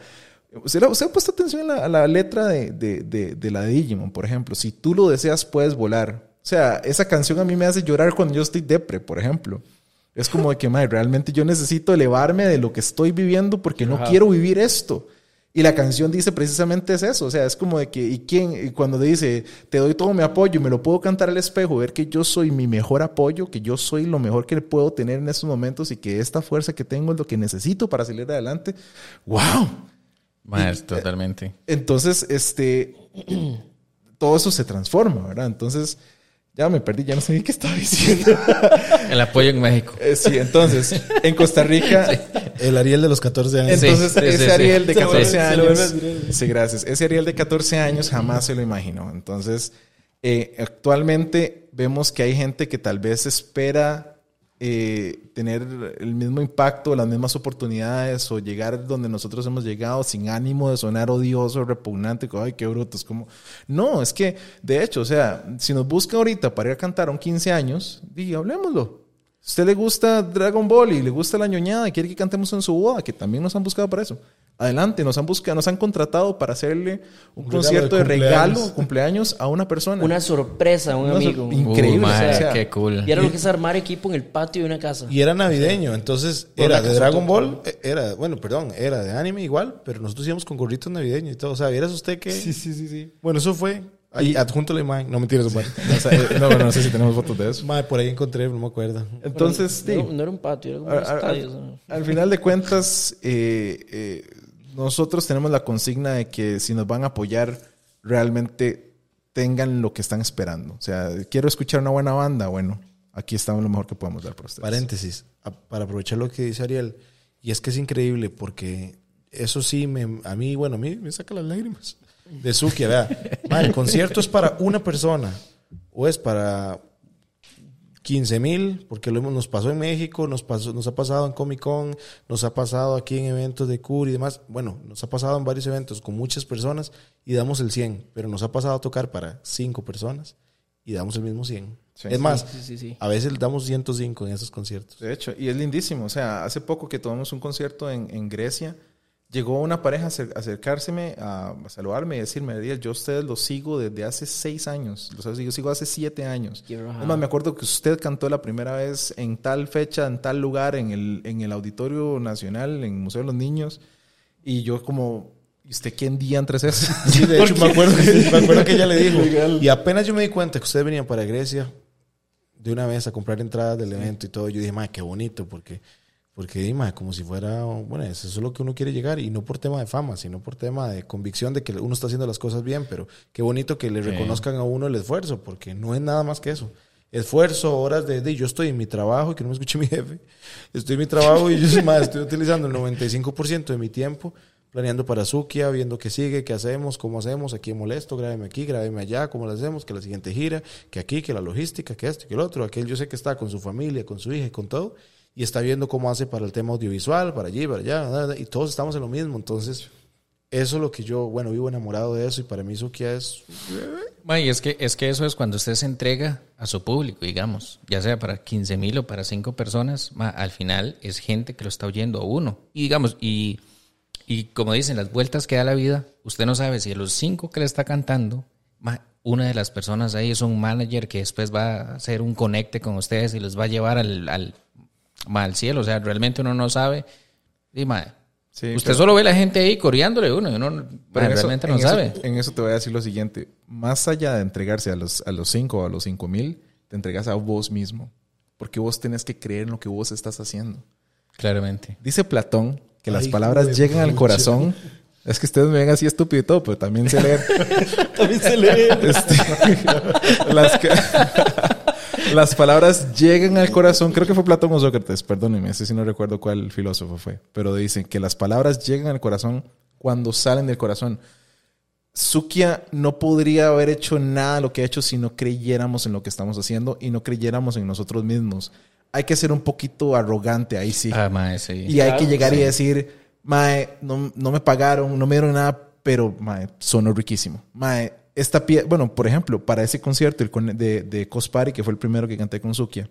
¿usted, usted ha puesto atención a la, a la letra de, de- de- de la de Digimon, por ejemplo? Si tú lo deseas, puedes volar. O sea, esa canción a mí me hace llorar cuando yo estoy depre, por ejemplo. Es como de que, madre, realmente yo necesito elevarme de lo que estoy viviendo porque no quiero vivir esto. Y la canción dice precisamente es eso, o sea, es como de que, ¿y quién? Y cuando dice, te doy todo mi apoyo, me lo puedo cantar al espejo, ver que yo soy mi mejor apoyo, que yo soy lo mejor que puedo tener en estos momentos y que esta fuerza que tengo es lo que necesito para salir adelante. ¡Wow! mae, totalmente. Entonces, este, todo eso se transforma, ¿verdad? Entonces, ya me perdí, ya no sé ni qué estaba diciendo. El apoyo en México. Eh, sí, entonces, en Costa Rica, El Ariel de los 14 años. Entonces, sí, ese sí, sí. Ariel de Se lo 14 vuelve- se lo años. Sí, gracias. Ese Ariel de 14 años jamás se lo imaginó. Entonces, eh, actualmente vemos que hay gente que tal vez espera eh, tener el mismo impacto, las mismas oportunidades o llegar donde nosotros hemos llegado sin ánimo de sonar odioso, repugnante, como, ay, qué bruto, es como... No, es que, de hecho, o sea, si nos busca ahorita para ir a cantar a un 15 años, di, hablemoslo. Usted le gusta Dragon Ball y le gusta la ñoñada y quiere que cantemos en su boda, que también nos han buscado para eso. Adelante, nos han buscado, nos han contratado para hacerle un, Un concierto de regalo de regalo, cumpleaños. a una persona. Una sorpresa a un Una sor- amigo. Increíble, Uh, o sea, qué cool. Y era lo que es armar equipo en el patio de una casa. Y era navideño, entonces Por era de Dragon. Ball, eh, era, bueno, perdón, era de anime igual, pero nosotros íbamos con gorritos navideños y todo. O sea, ¿vieras usted que? Sí, sí, sí, sí. Bueno, eso fue. Ahí, adjunto la imagen. No, mentira, eso fue. O sea, eh, no, no sé si tenemos fotos de eso. Madre, por ahí encontré, no me acuerdo. Entonces, no, sí. no era un patio, era como un estadio. al final de cuentas, eh, eh, nosotros tenemos la consigna de que si nos van a apoyar, realmente tengan lo que están esperando. O sea, quiero escuchar una buena banda, bueno, aquí estamos lo mejor que podemos dar por ustedes. Paréntesis, para aprovechar lo que dice Ariel, y es que es increíble porque eso sí, me, a mí, bueno, a mí me saca las lágrimas. De Suki, vea, madre, el concierto es para una persona o es para 15 mil, porque lo hemos- nos pasó en México, nos, pasó, nos ha pasado en Comic Con, nos ha pasado aquí en eventos de CUR y demás. Bueno, nos ha pasado en varios eventos con muchas personas y damos el 100, pero nos ha pasado a tocar para 5 personas y damos el mismo 100. Sí. es más, Sí, sí, sí. a veces damos 105 en esos conciertos. De hecho, y es lindísimo. O sea, hace poco que tomamos un concierto en, en Grecia, llegó una pareja a acer- acercárseme a, saludarme y decirme, yo a ustedes los sigo desde hace seis años. Los sigo, sigo hace siete años. Es más, me acuerdo que usted cantó la primera vez en tal fecha, en tal lugar, en el, en el Auditorio Nacional, en el Museo de los Niños. Y yo como, ¿y usted quién día entre eso? Sí, de hecho, me acuerdo, que, me acuerdo que ella le dijo. Y apenas yo me di cuenta que ustedes venían para Grecia de una vez a comprar entradas del evento y todo, yo dije, madre, qué bonito, porque, porque dime, como si fuera, bueno, eso es lo que uno quiere llegar, y no por tema de fama, sino por tema de convicción de que uno está haciendo las cosas bien, pero qué bonito que le reconozcan a uno el esfuerzo, porque no es nada más que eso. Esfuerzo, horas de, de yo estoy en mi trabajo, y que no me escuche mi jefe, estoy en mi trabajo y yo estoy utilizando el 95% de mi tiempo planeando para Sukia, viendo qué sigue, qué hacemos, cómo hacemos, aquí molesto, grábeme aquí, grábeme allá, cómo lo hacemos, que la siguiente gira, que aquí, que la logística, que esto, que el otro. Aquel yo sé que está con su familia, con su hija y con todo, y está viendo cómo hace para el tema audiovisual, para allí, para allá, y todos estamos en lo mismo. Entonces, eso es lo que yo, bueno, vivo enamorado de eso, y para mí Sukia es... Y es que, es que eso es cuando usted se entrega a su público, digamos, ya sea para 15 mil o para 5 personas, ma, al final es gente que lo está oyendo a uno. Y digamos, y, y como dicen, las vueltas que da la vida, usted no sabe si a los 5 que le está cantando, ma, una de las personas ahí es un manager que después va a hacer un conecte con ustedes y los va a llevar al, ma, al cielo. O sea, realmente uno no sabe. Y, ma, Sí, usted pero- solo ve la gente ahí coreándole a uno y uno Pero eso- realmente no en eso- sabe. en eso te voy a decir lo siguiente. Más allá de entregarse a los, a los cinco o a los cinco mil, te entregas a vos mismo. Porque vos tenés que creer en lo que vos estás haciendo. Claramente. Dice Platón que las Ay, palabras hijo de llegan al corazón. Es que ustedes me ven así estúpido y todo, pero también se leen. También se lee. Este, las, que- las palabras llegan al corazón. Creo que fue Platón o Sócrates, perdónenme, ese sí no recuerdo cuál filósofo fue. Pero dicen que las palabras llegan al corazón cuando salen del corazón. Sukia no podría haber hecho nada de lo que ha hecho si no creyéramos en lo que estamos haciendo y no creyéramos en nosotros mismos. Hay que ser un poquito arrogante ahí sí. Ah, mae, sí. Y hay que llegar y sí. decir, Mae, no, no me pagaron, no me dieron nada, pero Mae, sonó riquísimo. Mae, esta pie bueno, por ejemplo, para ese concierto el de, de Cospari, que fue el primero que canté con Sukia,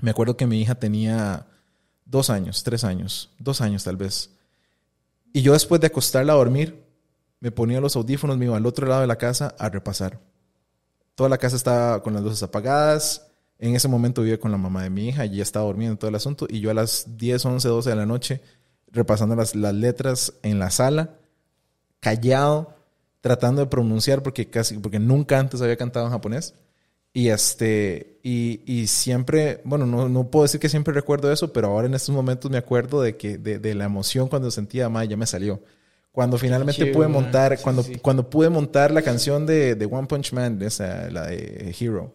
me acuerdo que mi hija tenía dos años, tres años, dos años tal vez. Y yo después de acostarla a dormir, me ponía los audífonos, me iba al otro lado de la casa a repasar. Toda la casa estaba con las luces apagadas. En ese momento vivía con la mamá de mi hija y ya estaba durmiendo todo el asunto. Y yo a las 10, 11, 12 de la noche, repasando las, las letras en la sala, callado, tratando de pronunciar porque casi, porque nunca antes había cantado en japonés. Y este, y, y siempre, bueno, no, no puedo decir que siempre recuerdo eso, pero ahora en estos momentos me acuerdo de que, de, de la emoción cuando sentía, ma, ya me salió. Cuando finalmente chido, pude montar, Sí, cuando, sí. cuando pude montar la canción de, de One Punch Man, esa, la de Hero,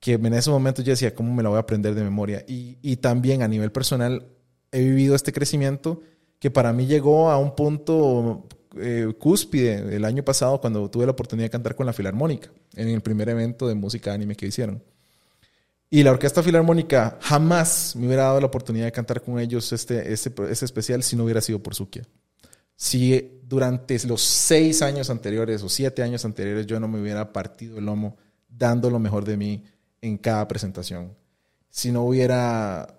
que en ese momento yo decía, ¿cómo me la voy a aprender de memoria? Y, y también a nivel personal he vivido este crecimiento que para mí llegó a un punto eh, cúspide el año pasado cuando tuve la oportunidad de cantar con la Filarmónica en el primer evento de música anime que hicieron. Y la Orquesta Filarmónica jamás me hubiera dado la oportunidad de cantar con ellos este, este, este especial si no hubiera sido por Sukia. Si durante los seis años anteriores o siete años anteriores yo no me hubiera partido el lomo dando lo mejor de mí en cada presentación, si no hubiera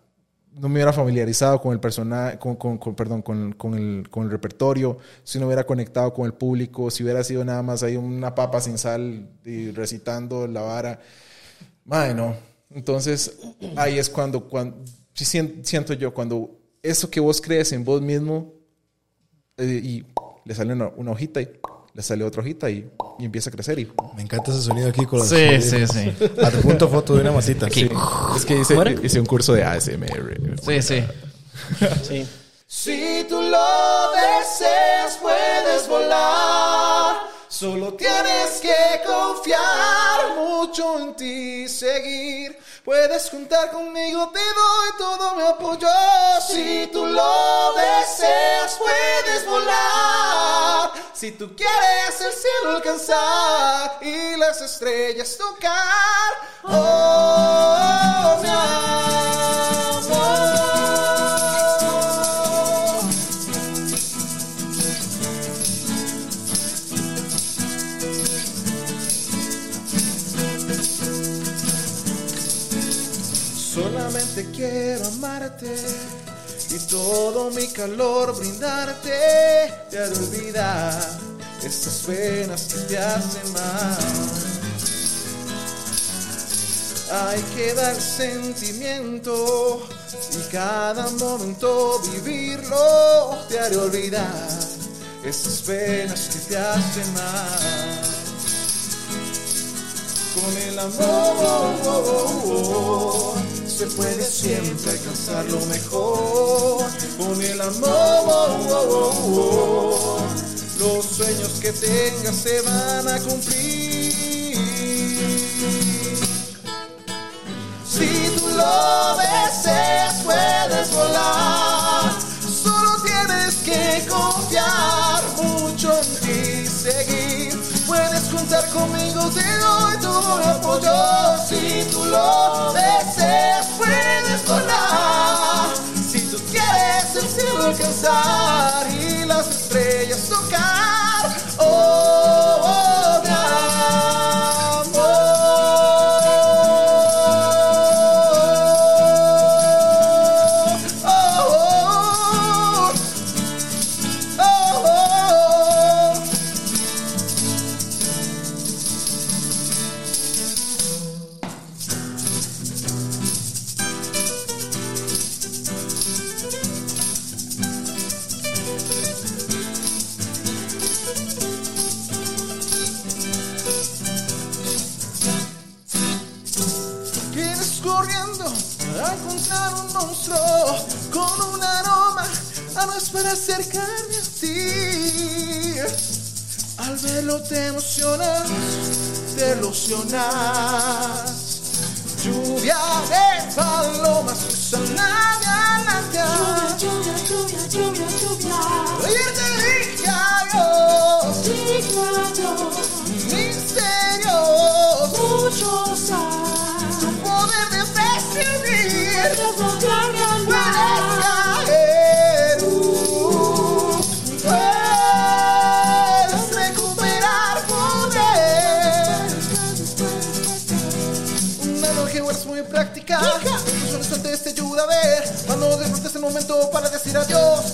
no me hubiera familiarizado con el personaje, con, con- con- perdón, con, con el, con el repertorio, si no hubiera conectado con el público, si hubiera sido nada más ahí una papa sin sal y recitando la vara. Madre, no. Entonces, ahí es cuando, cuando siento yo, cuando eso que vos crees en vos mismo eh, y le sale una, una hojita y le sale otra hojita y, y empieza a crecer y Me encanta ese sonido aquí con los Sí, sí, sí. Adjunto foto de una masita. Sí. es que hice, hice un curso de ASMR. Sí, sí. Sí. Si tú lo deseas, puedes volar. Solo tienes que confiar mucho en ti, seguir. Puedes contar conmigo, te doy todo mi apoyo. Si tú lo deseas, puedes volar. Si tú quieres el cielo alcanzar y las estrellas tocar. Oh, mi amor. Y todo mi calor brindarte. Te haré olvidar estas penas que te hacen mal. Hay que dar sentimiento y cada momento vivirlo. Te haré olvidar estas penas que te hacen mal. Con el amor se puede siempre alcanzar lo mejor. Con el amor los sueños que tengas se van a cumplir. Si tú lo deseas, puedes volar. Solo tienes que confiar mucho en ti, seguir. Contar conmigo, te doy todo mi apoyo. Si tú lo deseas, puedes volar. Si tú quieres el cielo alcanzar y las estrellas tocar. Monstruo con un aroma a no es para acercarme a ti. Al verlo te emocionas, te ilusionas. Lluvia de palomas cruzan la galaxia. Lluvia, lluvia, lluvia, lluvia. Ayer te dije adiós, Signo misterios, muchos hay. tu poder de decidir. Momento para decir adiós.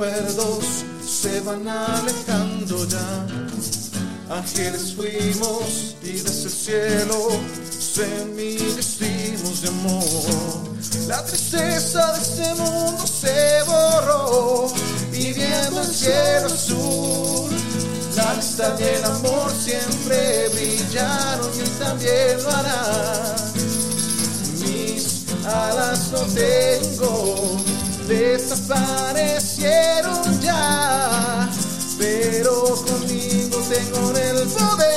Recuerdos se van alejando ya. ángeles fuimos y desde el cielo semillas vestimos de amor. La tristeza de este mundo se borró y viendo el cielo azul. La lista del amor siempre brillaron y también lo hará. Mis alas no tengo, desaparecieron ya, pero conmigo tengo el poder.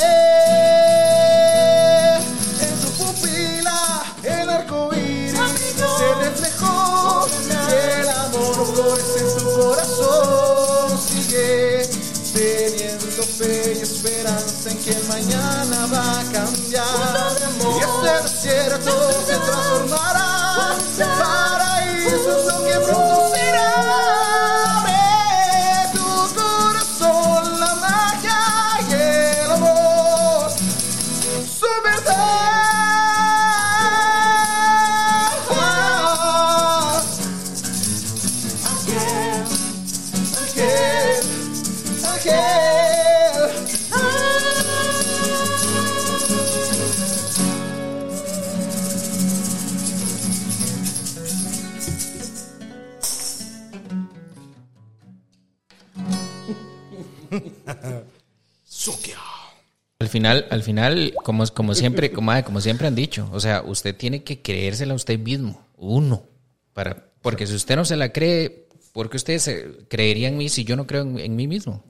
En tu pupila el arco iris se reflejó y el amor florece en tu corazón. Sigue teniendo fe y esperanza en que el mañana va a cambiar. Y este desierto se transformará en paraíso, lo que final, al final, como, como siempre, como, como siempre han dicho, o sea, usted tiene que creérsela a usted mismo, uno, para, porque si usted no se la cree, ¿por qué usted se creería en mí si yo no creo en, en mí mismo?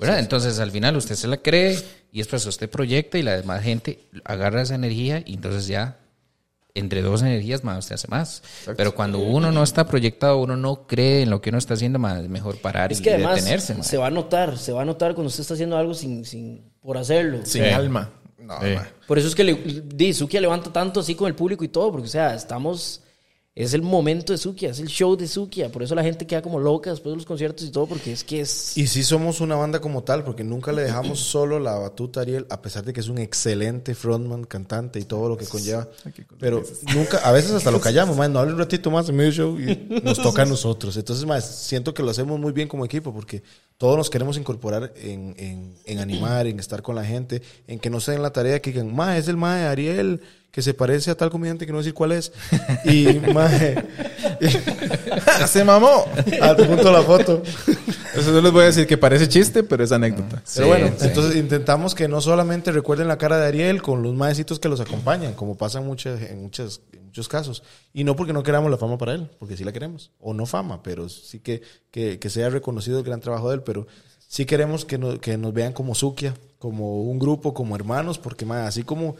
¿Verdad? Entonces, al final, usted se la cree y después usted proyecta y la demás gente agarra esa energía y entonces ya entre dos energías más usted hace más. Pero cuando uno no está proyectado, uno no cree en lo que uno está haciendo, más es mejor parar Es y que además detenerse. se va a notar, se va a notar cuando usted está haciendo algo sin, sin por hacerlo. Sin Sí. alma. No. Por eso es que le, di, Sukia levanta tanto así con el público y todo, porque o sea, estamos es el momento de Sukia, es el show de Sukia, por eso la gente queda como loca después de los conciertos y todo porque es que es Y sí somos una banda como tal, porque nunca le dejamos solo la batuta a Ariel, a pesar de que es un excelente frontman, cantante y todo lo que conlleva. Pero nunca, a veces hasta lo callamos, man, no hable un ratito más en medio show y nos toca a nosotros. Entonces, más siento que lo hacemos muy bien como equipo, porque todos nos queremos incorporar en, en, en animar, en estar con la gente, en que no se den la tarea que digan, ma, es el ma de Ariel, que se parece a tal comediante que no voy a decir cuál es. Y, ma, Se mamó. al punto de la foto. Eso no les voy a decir que parece chiste, pero es anécdota. Pero bueno, sí. entonces intentamos que no solamente recuerden la cara de Ariel con los maecitos que los acompañan, como pasa en, muchas, en, muchas, en muchos casos. Y no porque no queramos la fama para él, porque sí la queremos. O no fama, pero sí que, que, que sea reconocido el gran trabajo de él. Pero sí queremos que, no- que nos vean como Sukia, como un grupo, como hermanos, porque ma, así como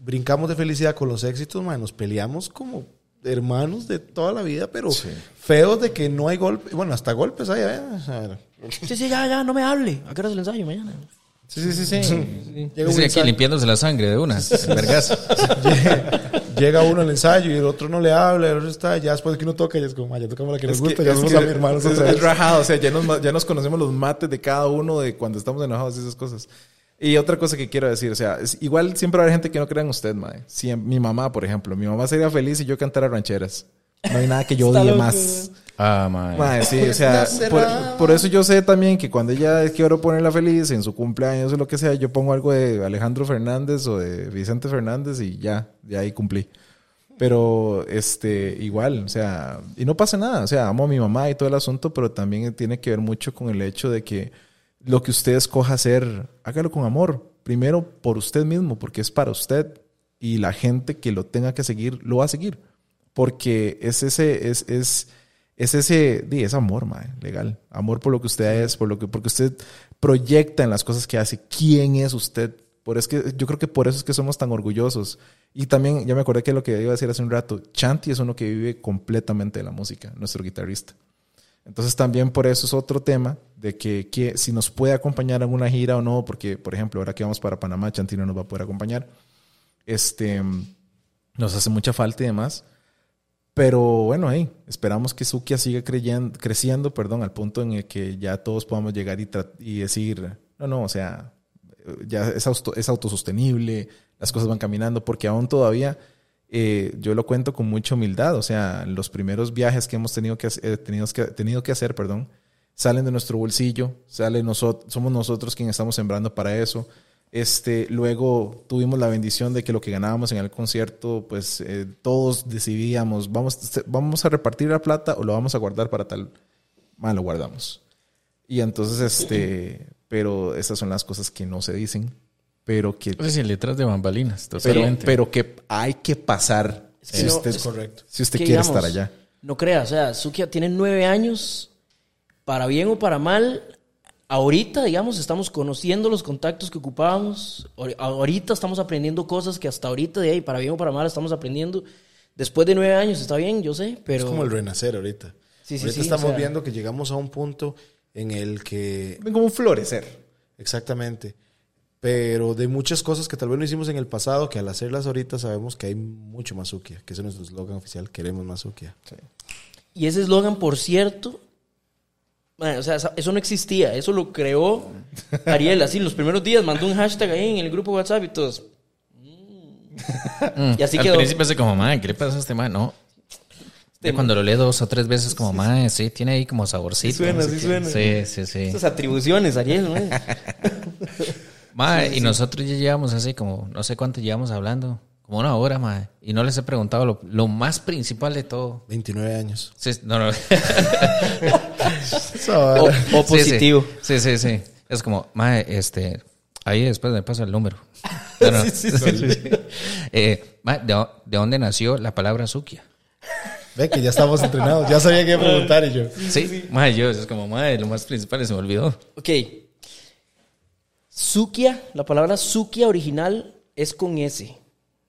brincamos de felicidad con los éxitos, ma, nos peleamos como hermanos de toda la vida, pero feos de que no hay golpes. Bueno, hasta golpes hay, ¿eh? O sea, Sí, sí, ya, ya, no me hable. ¿A qué hora es el ensayo mañana? Sí, sí, sí, sí. llega un Dice aquí limpiándose la sangre de una. Vergas. llega uno al ensayo y el otro no le habla, el otro está, ya después que uno toca, ya es como, "Ah, ya tocamos la que nos Es gusta, que- ya es somos que a mi hermano es, es rajado, o sea, ya nos, ya nos conocemos los mates de cada uno de cuando estamos enojados y esas cosas. Y otra cosa que quiero decir, o sea, es- igual siempre va a haber gente que no crea en usted, mae. Si mi mamá, por ejemplo, mi mamá sería feliz si yo cantara rancheras. No hay nada que yo odie más. Ah, mae. Mae, sí, o sea, por, por eso yo sé también que cuando ella quiero ponerla feliz en su cumpleaños o lo que sea, yo pongo algo de Alejandro Fernández o de Vicente Fernández y ya, de ahí cumplí. Pero este, igual, o sea, y no pasa nada, o sea, amo a mi mamá y todo el asunto, pero también tiene que ver mucho con el hecho de que lo que usted escoja hacer, hágalo con amor. Primero por usted mismo, porque es para usted y la gente que lo tenga que seguir lo va a seguir. Porque es ese, es, es, es ese, es amor, mae, legal. Amor por lo que usted es, por lo que, porque usted proyecta en las cosas que hace. ¿Quién es usted? Por es que, yo creo que por eso es que somos tan orgullosos. Y también, ya me acordé que lo que iba a decir hace un rato, Chanti es uno que vive completamente de la música, nuestro guitarrista. Entonces también por eso es otro tema de que, que si nos puede acompañar en una gira o no, porque por ejemplo ahora que vamos para Panamá, Chanti no nos va a poder acompañar. Este, nos hace mucha falta y demás. Pero bueno, ahí esperamos que Sukia siga creyendo, creciendo, perdón, al punto en el que ya todos podamos llegar y, y decir, no, no, o sea, ya es, auto- es autosostenible, las cosas van caminando, porque aún todavía eh, yo lo cuento con mucha humildad, o sea, los primeros viajes que hemos tenido que, eh, tenido que, tenido que hacer, perdón, salen de nuestro bolsillo, somos nosotros quienes estamos sembrando para eso. Este, luego tuvimos la bendición de que lo que ganábamos en el concierto, pues eh, todos decidíamos, vamos, vamos a repartir la plata o lo vamos a guardar para tal. Mal, lo guardamos. Y entonces, este, pero esas son las cosas que no se dicen, pero que, Es decir, letras de bambalinas, pero, totalmente. pero que hay que pasar Es que si no, usted, es correcto. si usted que, quiere digamos, estar allá. No crea, o sea, Sukia tiene nueve años, para bien o para mal. Ahorita, digamos, estamos conociendo los contactos que ocupábamos. Ahor- Ahorita estamos aprendiendo cosas que hasta ahorita, de ahí, para bien o para mal, estamos aprendiendo. Después de nueve años, está bien, yo sé, pero. Es como el renacer ahorita. Sí, sí, ahorita sí, estamos o sea- viendo que llegamos a un punto en el que Como un florecer. Exactamente. Pero de muchas cosas que tal vez no hicimos en el pasado, que al hacerlas ahorita sabemos que hay mucho más Sukia, que ese es nuestro eslogan oficial, queremos más Sukia. Y ese eslogan, por cierto, man, o sea, eso no existía. Eso lo creó Ariel, así, los primeros días mandó un hashtag ahí en el grupo WhatsApp y todos. mm. Y así Al quedó. principio es como, madre, ¿qué le pasa a este man? No. Ya cuando lo lee dos o tres veces, como, madre, sí, tiene ahí como saborcito. Sí suena, no sé sí qué". suena. Sí, sí, sí. Estas atribuciones, Ariel, ¿no? Madre, y nosotros ya llevamos así como, no sé cuánto llevamos hablando, como una hora, madre. Y no les he preguntado lo, lo más principal de todo. 29 años. Sí, no, no. O, o positivo. Sí, sí, sí. sí. Es como, madre, este, ahí después me pasa el número. No, no. Eh, mae, ¿de, de dónde nació la palabra Sukia? Ve que ya estamos entrenados, ya sabía a preguntar y yo. Sí, madre, yo, es como, madre, lo más principal se me olvidó. Ok. Sukia, la palabra Sukia original es con S.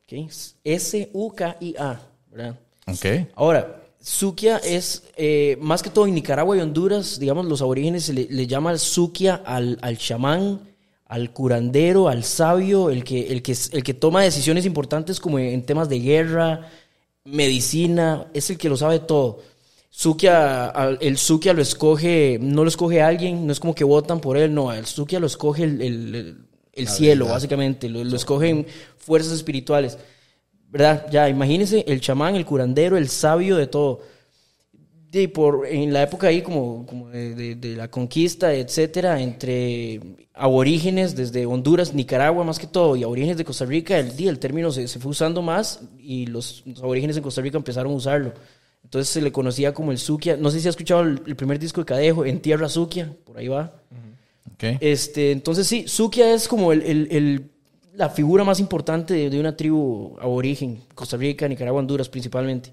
¿ok? S-U-K-I-A, ¿verdad? Ok. Ahora, Sukia es, eh, más que todo en Nicaragua y Honduras, digamos, los aborígenes se le, le llaman Sukia al, al chamán, al curandero, al sabio, el que, el, que, el que toma decisiones importantes como en temas de guerra, medicina, es el que lo sabe todo. Sukia, el Sukia lo escoge, no lo escoge alguien, no es como que votan por él, no, el Sukia lo escoge el, el- el- el cielo, básicamente, lo, lo escogen fuerzas espirituales. ¿Verdad? Ya, imagínense el chamán, el curandero, el sabio de todo. Y por, en la época ahí como, como de, de- de la conquista, etcétera, entre aborígenes desde Honduras, Nicaragua más que todo, y aborígenes de Costa Rica, el, día el término se, se fue usando más y los, los aborígenes en Costa Rica empezaron a usarlo. Entonces se le conocía como el Sukia. No sé si ha escuchado el, el primer disco de Cadejo, En Tierra Sukia, por ahí va. Ok. Este, entonces sí, Sukia es como el, el- el- la figura más importante de, de una tribu aborigen, Costa Rica, Nicaragua, Honduras principalmente.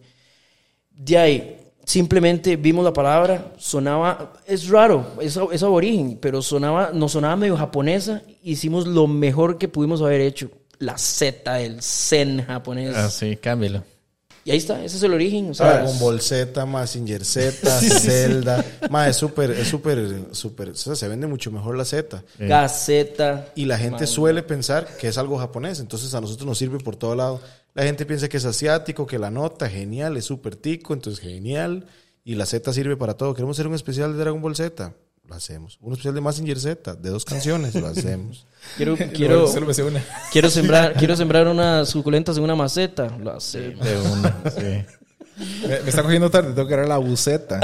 De ahí, simplemente vimos la palabra, sonaba, es raro, es, es aborigen, pero sonaba, nos sonaba medio japonesa, hicimos lo mejor que pudimos haber hecho, la Z, el zen japonés. Ah, sí, cámbialo. Y ahí está, ese es el origen. O sea, Dragon Ball Z, Mazinger Z, Zelda. Ma, es súper, es súper, súper. O sea, se vende mucho mejor la Z. Gaceta. Y la gente suele pensar que es algo japonés, entonces a nosotros nos sirve por todo lado. La gente piensa que es asiático, que la nota, genial, es súper tico, entonces genial. Y la Z sirve para todo. Queremos hacer un especial de Dragon Ball Z, lo hacemos. Un especial de Mazinger Z, de dos canciones, lo hacemos. Quiero, quiero, Solo me sé una. quiero, sembrar, quiero sembrar unas suculentas en una maceta. Lo hacemos. De una, sí. Me, me está cogiendo tarde, tengo que agarrar la buceta.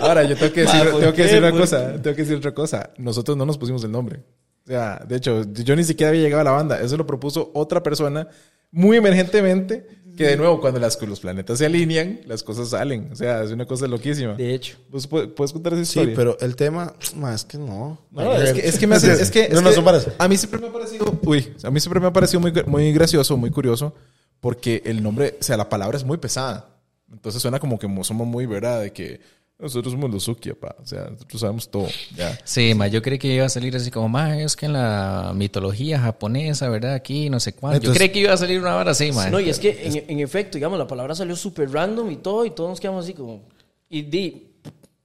Ahora, yo tengo que decir, Ma, ¿por tengo que decir una ¿Por cosa, tengo que decir otra cosa. Nosotros no nos pusimos el nombre. O sea, de hecho, yo ni siquiera había llegado a la banda. Eso lo propuso otra persona muy emergentemente. Que de nuevo, cuando las, los planetas se alinean, las cosas salen. O sea, es una cosa loquísima. De hecho. ¿Vos pu- puedes contar esa Sí, historia? pero el tema, ma, es que no. No, es que, es que me hace, es que, No, es no, que son varas. a mí siempre me ha parecido, uy, a mí siempre me ha parecido muy, muy gracioso, muy curioso, porque el nombre, o sea, la palabra es muy pesada. Entonces suena como que mo- somos muy, ¿verdad? De que nosotros somos los Sukia, pa. O sea, nosotros sabemos todo. Ya. Sí, ma, yo creí que iba a salir así como, ma, es que en la mitología japonesa, ¿verdad? Aquí, no sé cuánto. yo Entonces- creí que iba a salir una hora así, ma. No, y es que en, en efecto, digamos, la palabra salió súper random y todo, y todos nos quedamos así como. Y di.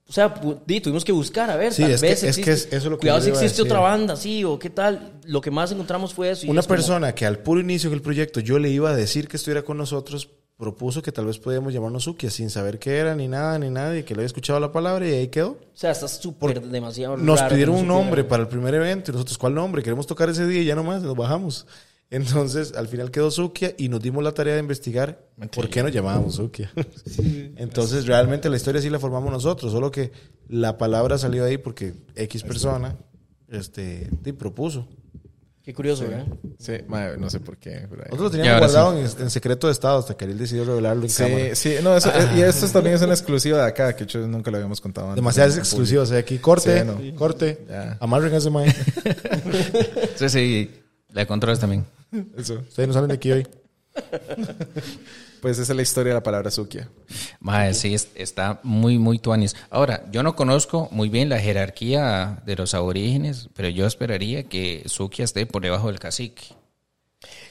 O sea, di, tuvimos que buscar, a ver, Sí, tal es que- vez es existe- que es- eso es lo que Cuidado yo si existe otra banda, sí, o qué tal. Lo que más encontramos fue eso. y Una es como- persona que al puro inicio del proyecto yo le iba a decir que estuviera con nosotros, propuso que tal vez podíamos llamarnos Sukia sin saber qué era, ni nada, ni nadie, que le había escuchado la palabra y ahí quedó. O sea, está súper demasiado Nos raro que pidieron no un nombre para el primer evento y nosotros, ¿cuál nombre? Queremos tocar ese día y ya nomás, nos bajamos. Entonces, al final quedó Sukia y nos dimos la tarea de investigar por qué nos llamábamos Sukia. Entonces, realmente la historia sí la formamos nosotros, solo que La palabra salió ahí porque X persona este, te propuso. Qué curioso, ¿verdad? Sí, no sé por qué. pero Nosotros lo teníamos guardado en, en secreto de Estado hasta que él decidió revelarlo en cámara. Sí, sí, no, eso, y esto también es una exclusiva de acá, que yo nunca lo habíamos contado antes. Demasiadas exclusivas. O sea, aquí corte, Sí, no. corte. Ya. Amarren ese mae. Sí, sí, la de controles también. Eso. Ustedes no salen de aquí hoy. Pues esa es la historia de la palabra sukia. Mae, sí, es- está muy, muy tuanis. Ahora, yo no conozco muy bien la jerarquía de los aborígenes, pero yo esperaría que Sukia esté por debajo del cacique.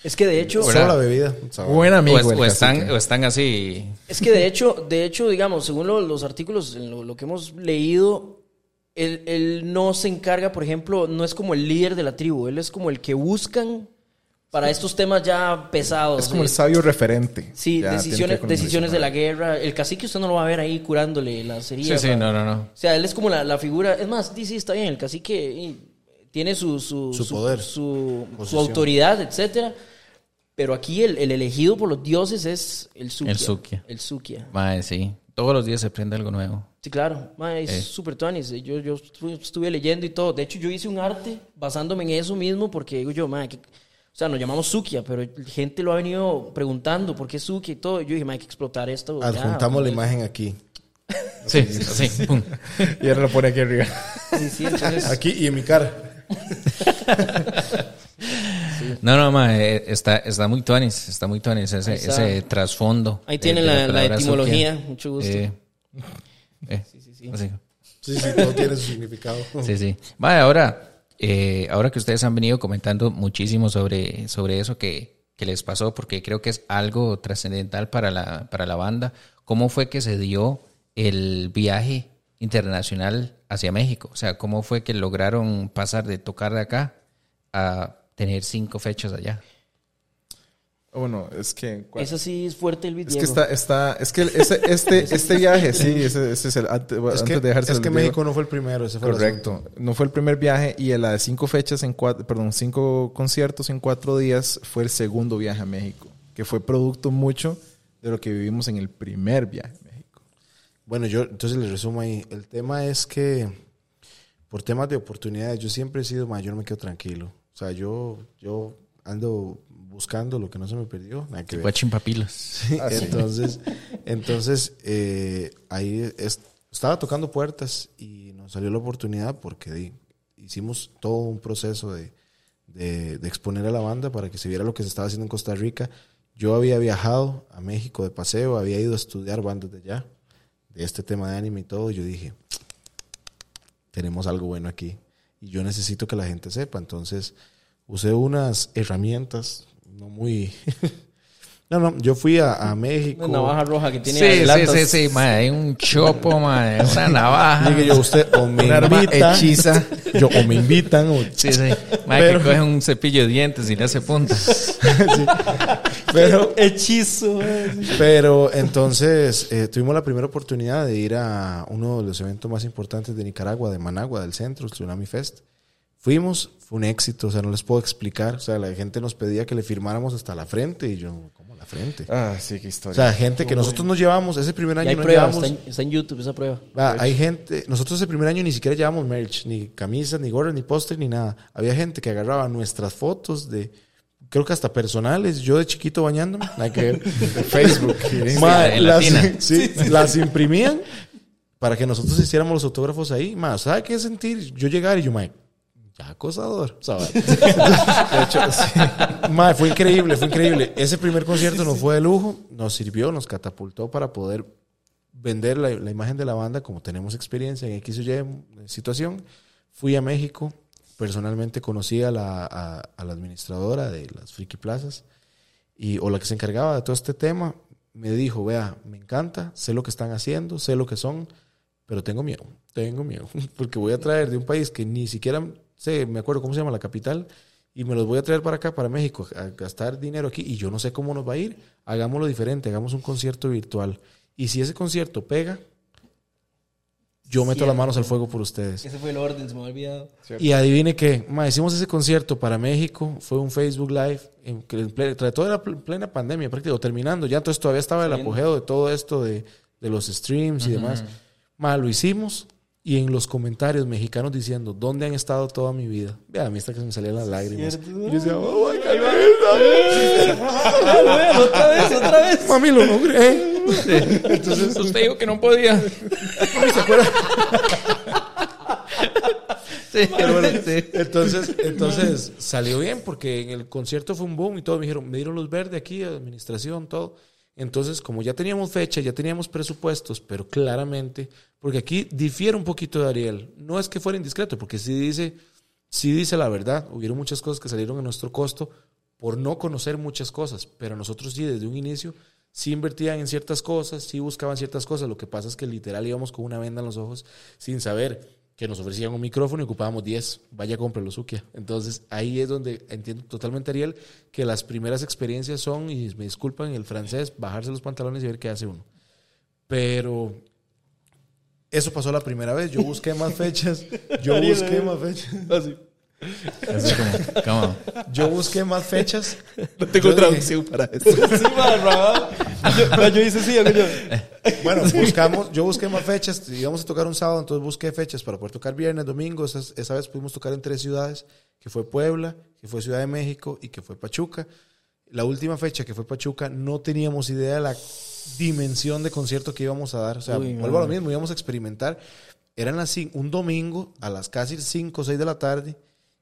Es que de hecho. Solo la bebida. Sabor. Buen amigo. O, o están, o están así. es que de hecho, de hecho, digamos, según lo- los artículos, en lo, lo que hemos leído, él, él no se encarga, por ejemplo, no es como el líder de la tribu, él es como el que buscan para estos temas ya pesados. Es como el Eh, sabio referente. Sí, Ya, decisiones, decisiones de la guerra. El cacique usted no lo va a ver ahí curándole las Sí, heridas. sí, a- no, no, no. O sea, él es como la, la figura. Es más, sí, sí, está bien. El cacique tiene su, su, Su poder. su, su autoridad, etcétera. Pero aquí el, el elegido por los dioses es el Sukia. El Sukia. El Sukia. Mae, sí. Todos los días se aprende algo nuevo. Sí, claro. Ma, es Eh. súper tuanis. Yo, yo estuve, leyendo y todo. De hecho, yo hice un arte basándome en eso mismo porque digo yo, ma, que- o sea, nos llamamos Sukia, pero gente lo ha venido preguntando por qué Sukia y todo. Yo dije, ma, hay que explotar esto. ya, Adjuntamos la imagen aquí. Sí, sí. pum. Y ahora lo pone aquí arriba. Sí, sí, entonces, Aquí y en mi cara. No, no, mae, eh, está, está muy tuanis, está muy tuanis ese, ese trasfondo. Ahí de- de la- etimología. Mucho gusto. Eh, eh, así. Sí, sí, todo tiene su significado. Sí, sí. Vale, ahora, eh, ahora que ustedes han venido comentando muchísimo sobre, sobre eso que, que les pasó, porque creo que es algo trascendental para la, para la banda, ¿cómo fue que se dio el viaje internacional hacia México? O sea, ¿cómo fue que lograron pasar de tocar de acá a tener cinco fechas allá? Bueno, es que... ¿cuál? Eso sí es fuerte el Es video. que está, está, es que ese, este, este viaje, sí, ese, ese es el, antes, Es antes que, de dejarse es que México no fue el primero, ese fue el Correcto. No fue el primer viaje y la de cinco fechas en cuatro, perdón, cinco conciertos en cuatro días fue el segundo viaje a México, que fue producto mucho de lo que vivimos en el primer viaje a México. Bueno, yo entonces le resumo ahí. El tema es que por temas de oportunidades, yo siempre he sido mayor, me quedo tranquilo. O sea, yo, yo ando buscando lo que no se me perdió. Nada que ver. Sí, Ah, sí. entonces, entonces eh, ahí es- estaba tocando puertas y nos salió la oportunidad porque di, hicimos todo un proceso de, de- de exponer a la banda para que se viera lo que se estaba haciendo en Costa Rica. Yo había viajado a México de paseo, había ido a estudiar bandas de allá, de este tema de anime y todo. Y yo dije, tenemos algo bueno aquí y yo necesito que la gente sepa. Entonces usé unas herramientas no muy... no, no, yo fui a, a México. Una navaja roja que tiene Sí, sí, sí, sí, hay un chopo, mae, una navaja. Dije yo, usted o me invita, hechiza. yo, o me invitan, o, Sí, sí. Mae, Pero- que coge un cepillo de dientes y le hace puntas. pero, Hechizo. pero entonces eh, tuvimos la primera oportunidad de ir a uno de los eventos más importantes de Nicaragua, de Managua, del centro, el Tsunami Fest. Fuimos, fue un éxito, o sea, no les puedo explicar. O sea, la gente nos pedía que le firmáramos hasta la frente y yo, ¿cómo la frente? Ah, sí, qué O historia. sea, gente que nosotros nos llevamos, ese primer año hay no pruebas, llevamos... está en, está en YouTube esa prueba. Va, hay gente, nosotros ese primer año ni siquiera llevamos merch, ni camisas, ni gorras, ni póster, ni nada. Había gente que agarraba nuestras fotos de, creo que hasta personales, yo de chiquito bañándome, nada que ver. Facebook. en las, sí, las imprimían para que nosotros hiciéramos los autógrafos ahí. Más, ¿sabe qué sentir? Yo llegar y yo, mae, ya acosador. ¿sabe? de hecho, sí. Mae, fue increíble, fue increíble. Ese primer concierto nos fue de lujo, nos sirvió, nos catapultó para poder vender la, la imagen de la banda como tenemos experiencia en X o Y situación. Fui a México, personalmente conocí a la, a, a la administradora de las Friki Plazas y, o la que se encargaba de todo este tema. Me dijo, vea, me encanta, sé lo que están haciendo, sé lo que son, pero tengo miedo, tengo miedo, porque voy a traer de un país que ni siquiera sé, me acuerdo cómo se llama la capital, y me los voy a traer para acá, para México, a gastar dinero aquí, y yo no sé cómo nos va a ir, hagámoslo diferente, hagamos un concierto virtual. Y si ese concierto pega, yo meto Cierto. las manos al fuego por ustedes. Ese fue el orden, se me ha olvidado. Y adivine qué, ma, hicimos ese concierto para México, fue un Facebook Live, en, que en ple- tras toda la pl- plena pandemia, prácticamente, terminando, ya entonces todavía estaba el apogeo de todo esto de, de los streams y demás. Ma, lo hicimos y en los comentarios mexicanos diciendo, ¿dónde han estado toda mi vida? Vea, a mí hasta que se me salían las lágrimas. Y yo decía, oh my God, Ah, otra vez, otra vez. mami, lo logré. Entonces usted dijo que no podía. Sí, sí. Entonces, entonces salió bien porque en el concierto fue un boom y todo. Me dijeron, me dieron luz verde aquí, administración, todo. Entonces, como ya teníamos fecha, ya teníamos presupuestos, pero claramente, porque aquí difiere un poquito de Ariel. No es que fuera indiscreto, porque sí dice, sí dice la verdad. Hubieron muchas cosas que salieron a nuestro costo por no conocer muchas cosas, pero nosotros sí, desde un inicio, sí invertían en ciertas cosas, sí buscaban ciertas cosas. Lo que pasa es que literal íbamos con una venda en los ojos sin saber que nos ofrecían un micrófono y ocupábamos 10. Vaya, cómprelo, Sukia. Entonces, ahí es donde entiendo totalmente, Ariel, que las primeras experiencias son, y me disculpan el francés, bajarse los pantalones y ver qué hace uno. Pero eso pasó la primera vez. Yo busqué más fechas. Yo busqué más fechas. Así como, ¿cómo? Yo busqué más fechas. No tengo Yo dije- traducción para esto. Sí, man, Rabá. Yo, yo hice sí, yo. Bueno, buscamos, yo busqué más fechas, íbamos a tocar un sábado, entonces busqué fechas para poder tocar viernes, domingo, esa, esa vez pudimos tocar en tres ciudades, que fue Puebla, que fue Ciudad de México y que fue Pachuca. La última fecha que fue Pachuca no teníamos idea de la dimensión de concierto que íbamos a dar, o sea, Uy, vuelvo a lo mismo, íbamos a experimentar. Eran las, un domingo a las casi 5 o 6 de la tarde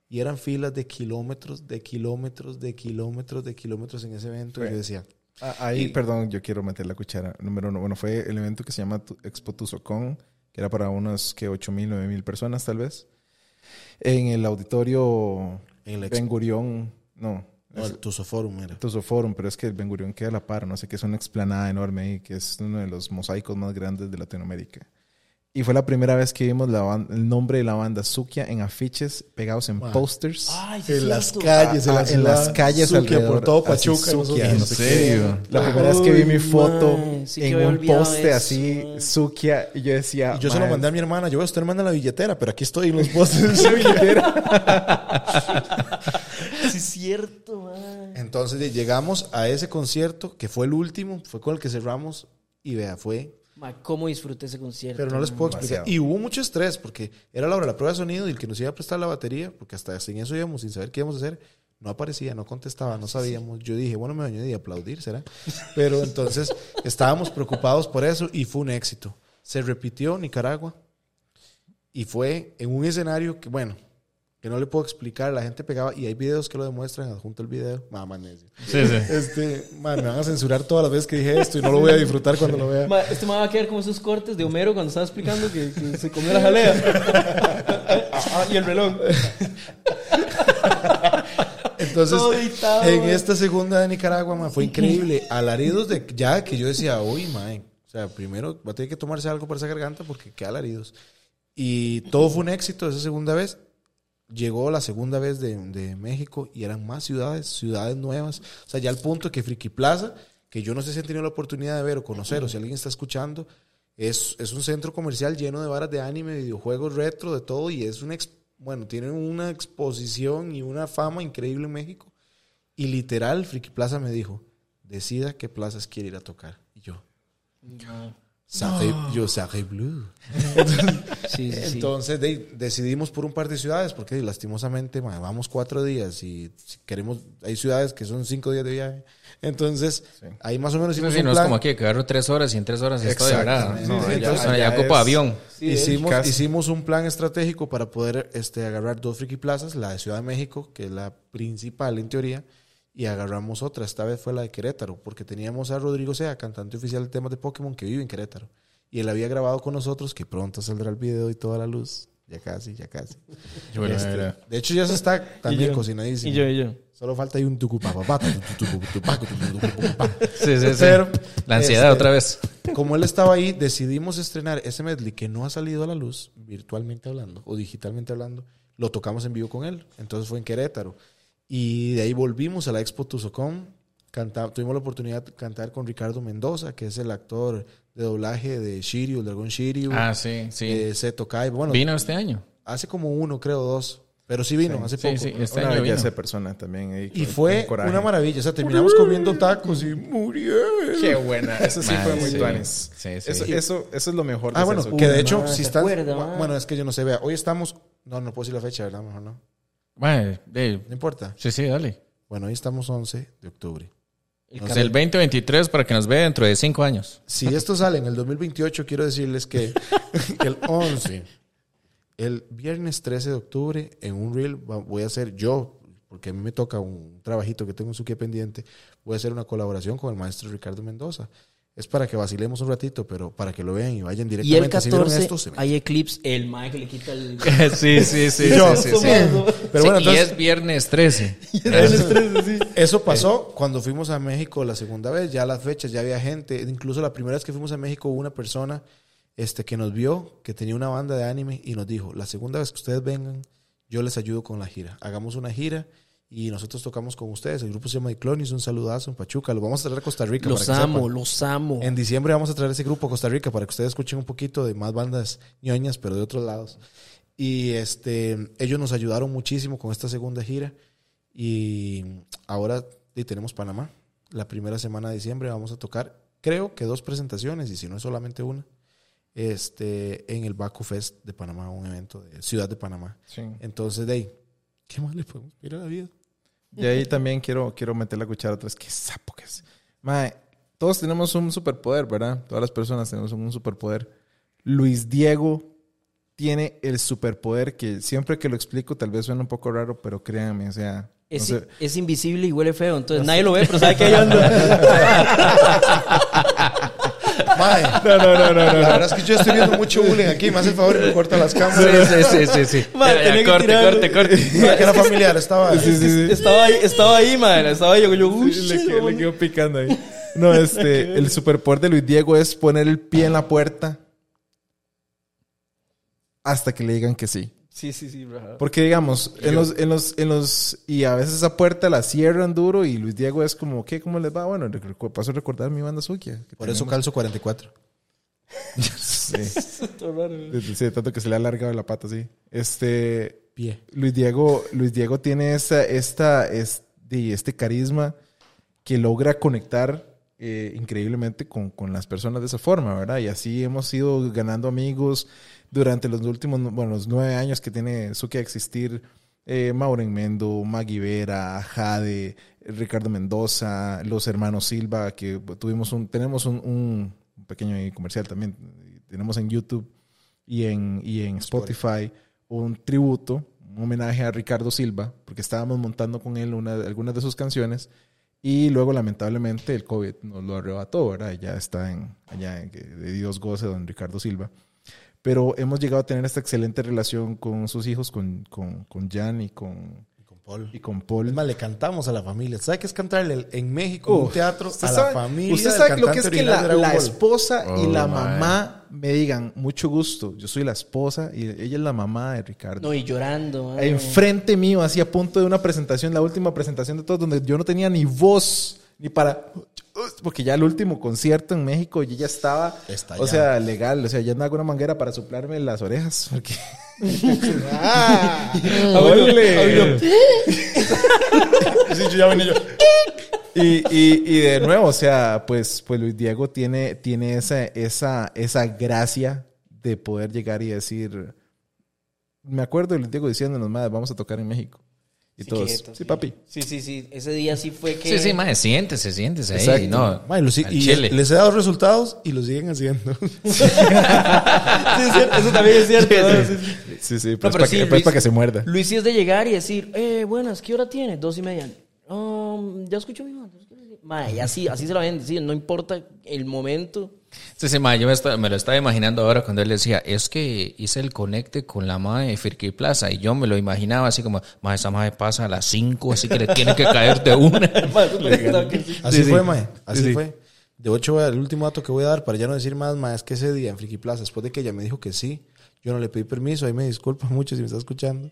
y eran filas de kilómetros, de kilómetros, de kilómetros, de kilómetros en ese evento. Y yo decía, Ah, ahí, Y- perdón, yo quiero meter la cuchara. Número uno, bueno, fue el evento que se llama Expo Tuzocón, que era para unos que 8 mil, 9 mil personas tal vez. En el auditorio En el Ben Gurión, no, no, el Tusoforum era. Tuzoforum, pero es que el Ben Gurión queda a la par, no sé qué, es una explanada enorme ahí, que es uno de los mosaicos más grandes de Latinoamérica. Y fue la primera vez que vimos la el nombre de la banda Sukia en afiches pegados en Wow. posters. Ay, sí, en las calles, en, Ah, la en las calles Sukia alrededor, por todo así, Pachuca. Sukia, no sé qué. serio? La primera vez que vi mi foto man, sí que en un poste eso, así. Sukia, y yo decía, Y yo se lo "Man, mandé a mi hermana. Yo, usted me manda la billetera, pero aquí estoy en los postes de su billetera. Sí, cierto, man. Entonces llegamos a ese concierto, que fue el último, fue con el que cerramos. Y vea, fue. Ma, ¿Cómo disfruté ese concierto? Pero no les puedo explicar. Demasiado. Y hubo mucho estrés, porque era la hora de la prueba de sonido y el que nos iba a prestar la batería, porque hasta sin eso íbamos, sin saber qué íbamos a hacer, no aparecía, no contestaba, no sabíamos. Yo dije, bueno, me bañé de aplaudir, ¿será? Pero entonces estábamos preocupados por eso y fue un éxito. Se repitió Nicaragua y fue en un escenario que, bueno, que no le puedo explicar, la gente pegaba, y hay videos que lo demuestran, adjunto el video, mamá necio. Sí, sí. Este, man, me van a censurar todas las veces que dije esto y no lo voy a disfrutar cuando lo vea. Ma, este me va a quedar como esos cortes de Homero cuando estaba explicando que, que se comió la jalea. Ah, y el reloj. Entonces, en esta segunda de Nicaragua, man, fue increíble. Alaridos de ya que yo decía, uy, man. O sea, primero va a tener que tomarse algo para esa garganta porque qué alaridos. Y todo fue un éxito esa segunda vez. Llegó la segunda vez de, de México y eran más ciudades, ciudades nuevas. O sea, ya al punto que Friki Plaza, que yo no sé si han tenido la oportunidad de ver o conocer, o si alguien está escuchando, es, es un centro comercial lleno de varas de anime, videojuegos retro, de todo, y es una, bueno, tiene una exposición y una fama increíble en México. Y literal, Friki Plaza me dijo, decida qué plazas quiere ir a tocar. Y yo, Sacré, yo, Sacré Blue. Sí, sí, sí. Entonces de- decidimos por un par de ciudades, porque lastimosamente ma, vamos cuatro días y si queremos, hay ciudades que son cinco días de viaje. Entonces, ahí más o menos Sí, hicimos sí, un no es plan. como aquí, que agarro tres horas y en tres horas estoy, ¿verdad? No, Sí, ya, entonces ya es- avión. hicimos, casi. hicimos un plan estratégico para poder este, agarrar dos friki plazas, la de Ciudad de México, que es la principal en teoría, y agarramos otra. Esta vez fue la de Querétaro, porque teníamos a Rodrigo Sea, cantante oficial de temas de Pokémon, que vive en Querétaro. Y él había grabado con nosotros, que pronto saldrá el video y toda la luz. Ya casi, ya casi. Este, de hecho, ya se está también yo. cocinadísimo. Y yo, y yo. Solo falta ahí un tucutucupapá. Sí, sí, sí. La ansiedad este, otra vez. Como él estaba ahí, decidimos estrenar ese medley que no ha salido a la luz, virtualmente hablando o digitalmente hablando. Lo tocamos en vivo con él. Entonces fue en Querétaro. Y de ahí volvimos a la Expo. Canta- tuvimos la oportunidad de cantar con Ricardo Mendoza, que es el actor de doblaje de Shiryu, el dragón Shiryu. Ah, sí, sí. eh, Seto Kai. Bueno, Vino este año. hace como uno, creo, dos. Pero sí vino hace Sí, poco. sí, este Una año vino. de persona también. ahí, Y con- fue una maravilla. O sea, terminamos comiendo tacos y murió. Qué buena. Eso sí Man, fue muy sí. Sí, sí. Eso, eso, eso es lo mejor de Ah, bueno, Sasuke. que de Uy, hecho, ma, si ¿se están. acuerda, ma? Bueno, es que yo no sé, vea. Hoy estamos. No, no puedo decir la fecha, ¿verdad? Mejor no. Bueno, No importa. sí, sí, dale. Bueno, hoy estamos 11 de octubre. O sea, el 2023 para que nos vea dentro de cinco años. Si esto sale en el 2028, quiero decirles que el 11, el viernes 13 de octubre, en un reel voy a hacer yo, porque a mí me toca un trabajito que tengo en Suque pendiente, voy a hacer una colaboración con el maestro Ricardo Mendoza. Es para que vacilemos un ratito, pero para que lo vean y vayan Y el directamente. Si vieron 14 esto, se meten. hay Eclipse, el mae que le quita el... sí, sí, sí. Yo. sí, sí, sí. Pero Sí, bueno, y entonces, es viernes 13. Eso pasó cuando fuimos a México la segunda vez, ya las fechas, ya había gente, incluso la primera vez que fuimos a México hubo una persona este, que nos vio, que tenía una banda de anime y nos dijo, la segunda vez que ustedes vengan, yo les ayudo con la gira. Hagamos una gira y nosotros tocamos con ustedes. El grupo se llama Iclonis, un saludazo en Pachuca. Lo vamos a traer a Costa Rica. Los amo, los amo. En diciembre vamos a traer ese grupo a Costa Rica para que ustedes escuchen un poquito de más bandas ñoñas, pero de otros lados. Y este, ellos nos ayudaron muchísimo con esta segunda gira. Y ahora y tenemos Panamá. La primera semana de diciembre vamos a tocar, creo que dos presentaciones, y si no es solamente una, este, en el Baco Fest de Panamá, un evento de Ciudad de Panamá. Sí. Entonces, de ahí, ¿qué más le podemos pedir a la vida? Y ahí también quiero, quiero meter la cuchara otra vez. Qué sapo que es. Mae, todos tenemos un superpoder, ¿verdad? Todas las personas tenemos un superpoder. Luis Diego tiene el superpoder que siempre que lo explico tal vez suena un poco raro, pero créanme, o sea... no Es, sé. es invisible y huele feo, entonces nadie lo ve, pero sabe que ahí anda. Mae, No, no, no, no, no. la verdad es que yo estoy viendo mucho bullying aquí. Me hace el favor y me corta las cámaras. Sí, sí, sí, sí. sí. Corte, corte, corte. Que era familiar, estaba. Estaba ahí, estaba ahí, madre. Estaba ahí, yo, yo, uy, Sí, le, quedó picando ahí. No, este, el superpoder de Luis Diego es poner el pie en la puerta hasta que le digan que sí. Sí, sí, sí, bro. Porque digamos, en los, en los, en los, y a veces esa puerta la cierran duro y Luis Diego es como, ¿qué? ¿Cómo les va? Bueno, paso a recordar mi banda Sukia. que Por eso calzo 44. Sí. Sí, sí, tanto que se le ha alargado la pata, sí. Este, Pie. Luis Diego, Luis Diego tiene esta, esta, este, este carisma que logra conectar eh, increíblemente con, con las personas de esa forma, ¿verdad? Y así hemos ido ganando amigos durante los últimos, bueno, los nueve años que tiene Suki a existir. Eh, Mauren Mendo, Maggie Vera, Jade, Ricardo Mendoza, los hermanos Silva, que tuvimos un, tenemos un, un pequeño comercial también, tenemos en YouTube y en, y en Spotify un tributo, un homenaje a Ricardo Silva, porque estábamos montando con él una, algunas de sus canciones y luego lamentablemente el COVID nos lo arrebató, ¿verdad? Ya está en, allá en de Dios goce don Ricardo Silva. Pero hemos llegado a tener esta excelente relación con sus hijos, con, con, con Jan y Con Paul. y con Paul. Es más, le cantamos a la familia. ¿Sabe qué es cantarle en México en un Uf, teatro a la sabe- familia? Usted sabe lo que es que la, esposa y Oh, la my. mamá me digan, mucho gusto, yo soy la esposa y ella es la mamá de Ricardo. No, y llorando, madre. Enfrente mío, así a punto de una presentación, la última presentación de todos, donde yo no tenía ni voz, ni para... Porque ya el último concierto en México, yo ya estaba, Está o sea, legal, o sea, ya andaba con una manguera para soplarme las orejas. Porque... ¡Ah! ¡Ole! Sí, yo ya venía yo. Y, y, y de nuevo, o sea, pues, pues Luis Diego tiene, tiene esa, esa, esa gracia de poder llegar y decir. Me acuerdo de Luis Diego diciéndonos, madre, vamos a tocar en México. Y Sí, todos, quieto, sí, papi. Sí, sí, sí. Ese día sí fue que... Sí, sí, más, siéntese, siéntese ahí. Exacto. No, Mae, lo si- al y chile. les he dado resultados y lo siguen haciendo. Sí, es cierto, eso también es cierto. ¿no? Sí, sí. Sí, sí, No, pues, pero para, sí, que, pues, para que se muerda. Luis sí es de llegar y decir, eh, buenas, ¿qué hora tiene? Dos y media. Um, ya escucho mi banda. Mae, así, así se la ven decir, no importa el momento. Sí, sí, ma, yo me, estaba- me lo estaba imaginando ahora cuando él decía, es que hice el conecte con la madre de Firki Plaza y yo me lo imaginaba así como, ma, esa madre pasa a las 5, así que le tiene que caer de una. Así Sí, fue, sí. mae. Así Sí, sí. fue. De hecho, el último dato que voy a dar, para ya no decir más, mae, es que ese día en Friki Plaza, después de que ella me dijo que sí, yo no le pedí permiso, ahí me disculpa mucho si me está escuchando.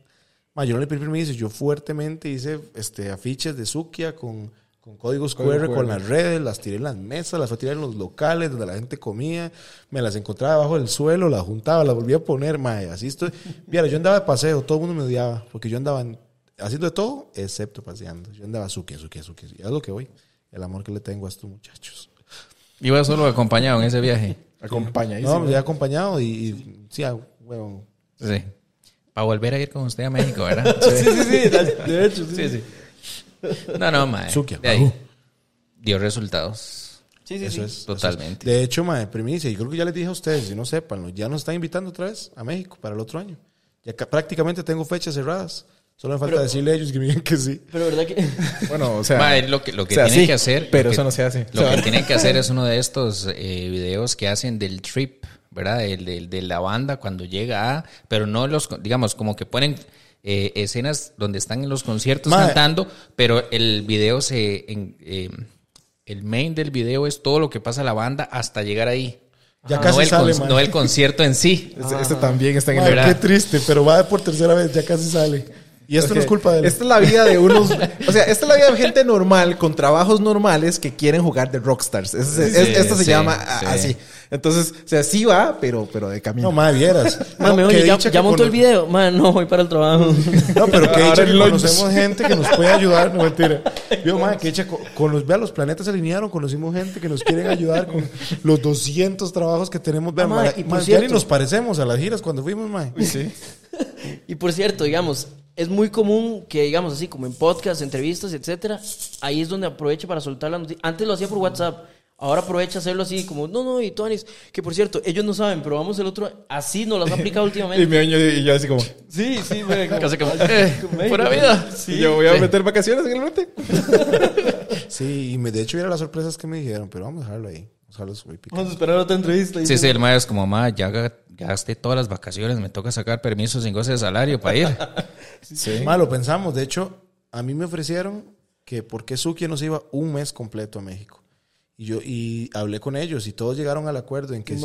Mae, yo no le pedí permiso, yo fuertemente hice este, afiches de Sukia con con códigos Código QR, con QR. las redes, las tiré en las mesas, las fui a tirar en los locales donde la gente comía, me las encontraba debajo del suelo, las juntaba, las volvía a poner, mae, así estoy. Mira, yo andaba de paseo, todo el mundo me odiaba, porque yo andaba en- haciendo de todo, excepto paseando. Yo andaba suque, suque, suque. Y es lo que voy, el amor que le tengo a estos muchachos. Iba solo acompañado en ese viaje. Acompañadísimo. No, me he acompañado y, y sí, ah, huevón. Sí. Para volver a ir con usted a México, ¿verdad? Sí, sí, sí, de hecho, sí. Sí, sí. No, no, mae. Sukia, De ahí. Dio resultados. Sí, sí, Eso sí. es. Totalmente. De hecho, mae, primicia, y creo que ya les dije a ustedes, si no sepan, ya nos están invitando otra vez a México para el otro año. Ya ca- prácticamente tengo fechas cerradas. Solo me falta decirle a ellos que me digan que sí. Pero verdad que... Bueno, o sea. Mae, lo que, lo que o sea, tienen sí, que hacer. Pero que- eso no se hace. Lo O sea, que tienen que hacer es uno de estos eh, videos que hacen del trip, ¿verdad? El, del- de la banda cuando llega a. Pero no los. Digamos, como que ponen eh, escenas donde están en los conciertos cantando, pero el video se. en- eh, el main del video es todo lo que pasa a la banda hasta llegar ahí. Ya no casi el sale, no el concierto en sí. Este, este también está en el Mae, ¿verdad? qué triste, pero va por tercera vez, ya casi sale. Y esto no es culpa de él. Esta es la vida de unos. o sea, esta es la vida de gente normal, con trabajos normales que quieren jugar de rockstars. Es- es- Sí, esto se sí, llama sí. así. Entonces, o sea, sí va, pero, pero de camino. No, madre, vieras. No, ya, ya montó el video. Man, no, voy para el trabajo. No, pero que dicha que conocemos gente que nos puede ayudar. No, mentira. Vio, madre, que dicha. Con, con los, vea, los planetas se alinearon. Conocimos gente que nos quieren ayudar con los 200 trabajos que tenemos. Vea, Ah, mae, mae, y ni cierto- nos parecemos a las giras cuando fuimos, mae. Sí. Y por cierto, digamos, es muy común que, digamos así, como en podcasts, entrevistas, etcétera, ahí es donde aproveche para soltar la noticia. Antes lo hacía por WhatsApp, ahora aprovecha hacerlo así, como, no, no, y Tonis, que por cierto, ellos no saben, pero vamos el otro, así nos las ha aplicado Y, últimamente. me oño y yo así como. Sí, sí, güey. Casi como, eh, pura vida. y yo voy a meter vacaciones en el norte. Sí, y me, de hecho, era las sorpresas que me dijeron, pero vamos a dejarlo ahí. Vamos a esperar otra entrevista. Sí, sí, el maestro es como, ma, ya ga- gasté todas las vacaciones, me toca sacar permiso sin goce de salario para ir. Sí. Mae, lo pensamos. De hecho, a mí me ofrecieron que por qué Suki nos iba un mes completo a México. Y yo y hablé con ellos y todos llegaron al acuerdo en que sí.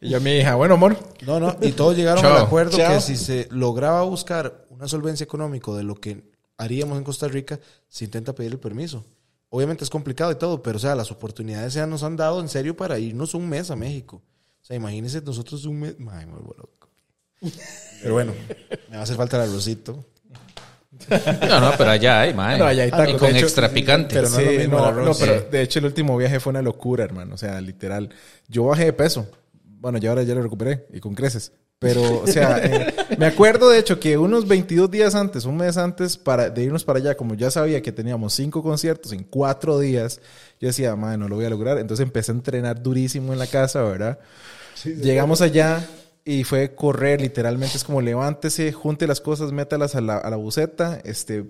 Y yo mi hija, bueno, amor. No, no, y todos llegaron Chao. al acuerdo Chao. que si se lograba buscar una solvencia económica de lo que haríamos en Costa Rica, se intenta pedir el permiso. Obviamente es complicado y todo, pero o sea, las oportunidades se nos han dado en serio para irnos un mes a México. O sea, imagínense nosotros un mes. Ay, me vuelvo loco. Pero bueno, me va a hacer falta el arrocito. No, no, pero allá hay, ma. No, allá hay Y tacos, con de hecho. extra picante. Pero no es lo Sí, mismo no, no, pero Sí. de hecho el último viaje fue una locura, hermano. O sea, literal. Yo bajé de peso. Bueno, ya ahora ya lo recuperé y con creces. Pero, o sea, eh, me acuerdo de hecho que unos 22 días antes, un mes antes para, de irnos para allá, como ya sabía que teníamos cinco conciertos en cuatro días, yo decía, madre, no lo voy a lograr. Entonces empecé a entrenar durísimo en la casa, ¿verdad? Llegamos allá y fue correr, literalmente es como levántese, junte las cosas, métalas a la, a la buceta, este,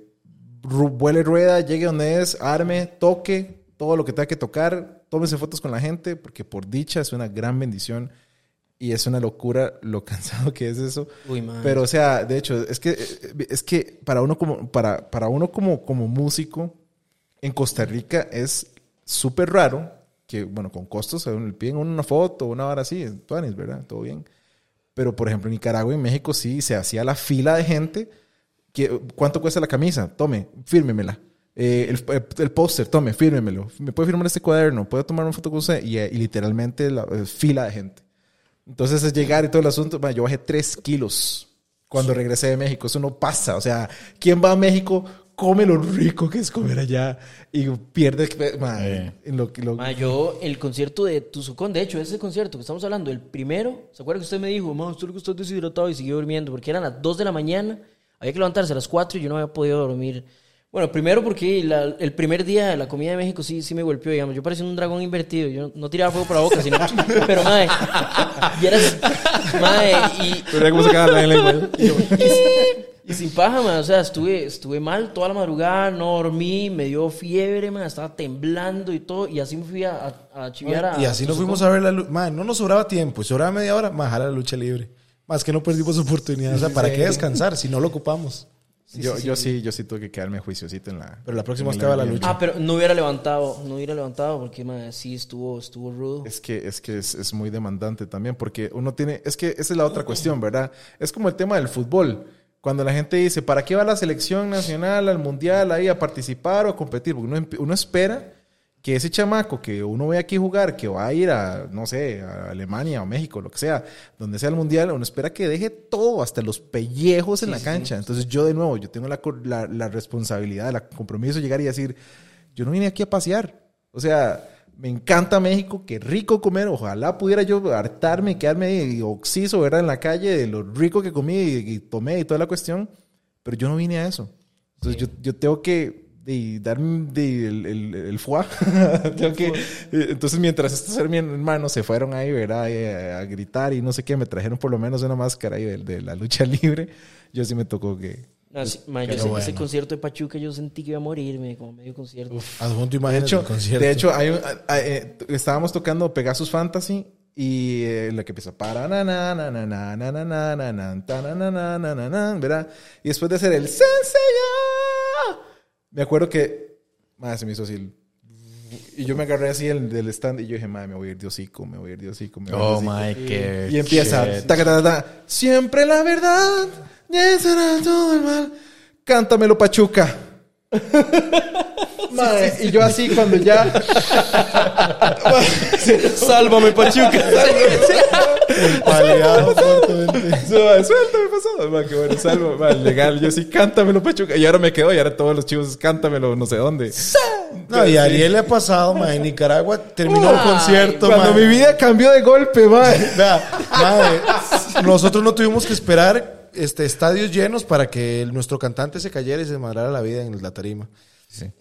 vuele rueda, llegue donde es, arme, toque, todo lo que tenga que tocar, tómese fotos con la gente, porque por dicha es una gran bendición y es una locura lo cansado que es eso. Uy. Pero, o sea, de hecho, es que, es que para uno como, para, para uno como, como músico en Costa Rica es súper raro que, bueno, con costos, le piden una foto, una hora así, tuanis, ¿verdad? Todo bien. Pero, por ejemplo, en Nicaragua y en México sí se hacía la fila de gente. Que, ¿Cuánto cuesta la camisa? Tome, fírmemela. Eh, el el- el póster, tome, fírmemelo. ¿Me puede firmar este cuaderno? ¿Puedo tomar una foto con usted? Y, eh, y literalmente la eh, fila de gente. Entonces es llegar y todo el asunto. Ma, Yo bajé tres kilos cuando regresé de México. Eso no pasa. O sea, ¿quién va a México? Come lo rico que es comer allá y pierde ma, Eh. en lo, que- lo- Ma, yo, el concierto de Tuzucón, de hecho, ese concierto que estamos hablando, el primero, ¿se acuerda que usted me dijo, ma, usted lo que está deshidratado y siguió durmiendo? Porque eran las 2 de la mañana, había que levantarse a las 4 y yo no había podido dormir. Bueno, primero porque la- el primer día de la comida de México sí, sí me golpeó, digamos. Yo parecía un dragón invertido. Yo no tiraba fuego por la boca, sino... Pero, madre, y eras... Madre, y... Pero cómo se queda la lengua. Y yo, Y sin paja, man. O sea, estuve, estuve mal toda la madrugada, no dormí, me dio fiebre, man. Estaba temblando y todo. Y así me fui a, a, a chiviar a... Y así nos fuimos a ver la lucha. No nos sobraba tiempo. Y sobraba media hora, más jala la lucha libre. Más que no perdimos oportunidad. O sea, ¿para qué descansar si no lo ocupamos? yo, yo sí, yo sí tuve que quedarme juiciosito en la. Pero la próxima estaba la lucha. Ah, pero no hubiera levantado, no hubiera levantado porque, man, sí estuvo, estuvo rudo. Es que, es, que es, es muy demandante también, porque uno tiene, es que esa es la otra cuestión, ¿verdad? Es como el tema del fútbol. Cuando la gente dice, ¿para qué va la selección nacional al mundial ahí a participar o a competir? Porque uno, uno espera que ese chamaco que uno ve aquí jugar, que va a ir a, no sé, a Alemania o México, lo que sea, donde sea el mundial, uno espera que deje todo, hasta los pellejos en la cancha. Entonces yo de nuevo, yo tengo la, la, la responsabilidad, el compromiso de llegar y decir, yo no vine aquí a pasear. O sea, me encanta México, qué rico comer. Ojalá pudiera yo hartarme y quedarme oxiso, ¿verdad? En la calle de lo rico que comí y, y tomé y toda la cuestión. Pero yo no vine a eso. Entonces yo, yo tengo que de, dar de, el, el, el foie. tengo que, entonces mientras estos hermanos se fueron ahí, ¿verdad? A gritar y no sé qué, me trajeron por lo menos una máscara ahí de, de la lucha libre. Yo sí me tocó que... No, sí, ma, yo sé- bueno. ese concierto de Pachuca yo sentí que iba a morirme como medio concierto. Adjunto De hecho, concierto. de hecho hay un- a- a- eh, estábamos tocando Pegasus Fantasy y eh, la que empieza para na na na na na na na na na na ta, na na na na na na, ¿verdad? Y después de hacer el Senseiya, me acuerdo que madre, se me hizo así el- y yo me agarré así el, del stand y yo dije, madre, me voy a ir de hocico, me voy a ir de hocico, me voy a ir de Oh hocico". my god. Y empieza, taca, taca, taca, siempre la verdad, y será todo el mal. Cántamelo, Pachuca. Mae, y yo así cuando ya. Sálvame, Pachuca. Paleado fuertemente. Suave, Suéltame, pasado. Ma, qué bueno, salvo. Ma, legal, yo sí, cántamelo, Pachuca. Y ahora me quedo, y ahora todos los chivos, cántamelo, no sé dónde. No, y a Ariel le ha pasado, ma, en Nicaragua terminó el concierto, Cuando ma. mi vida cambió de golpe. Vea, madre, nosotros no tuvimos que esperar este, estadios llenos para que el- nuestro cantante se cayera y se desmadrara la vida en la tarima.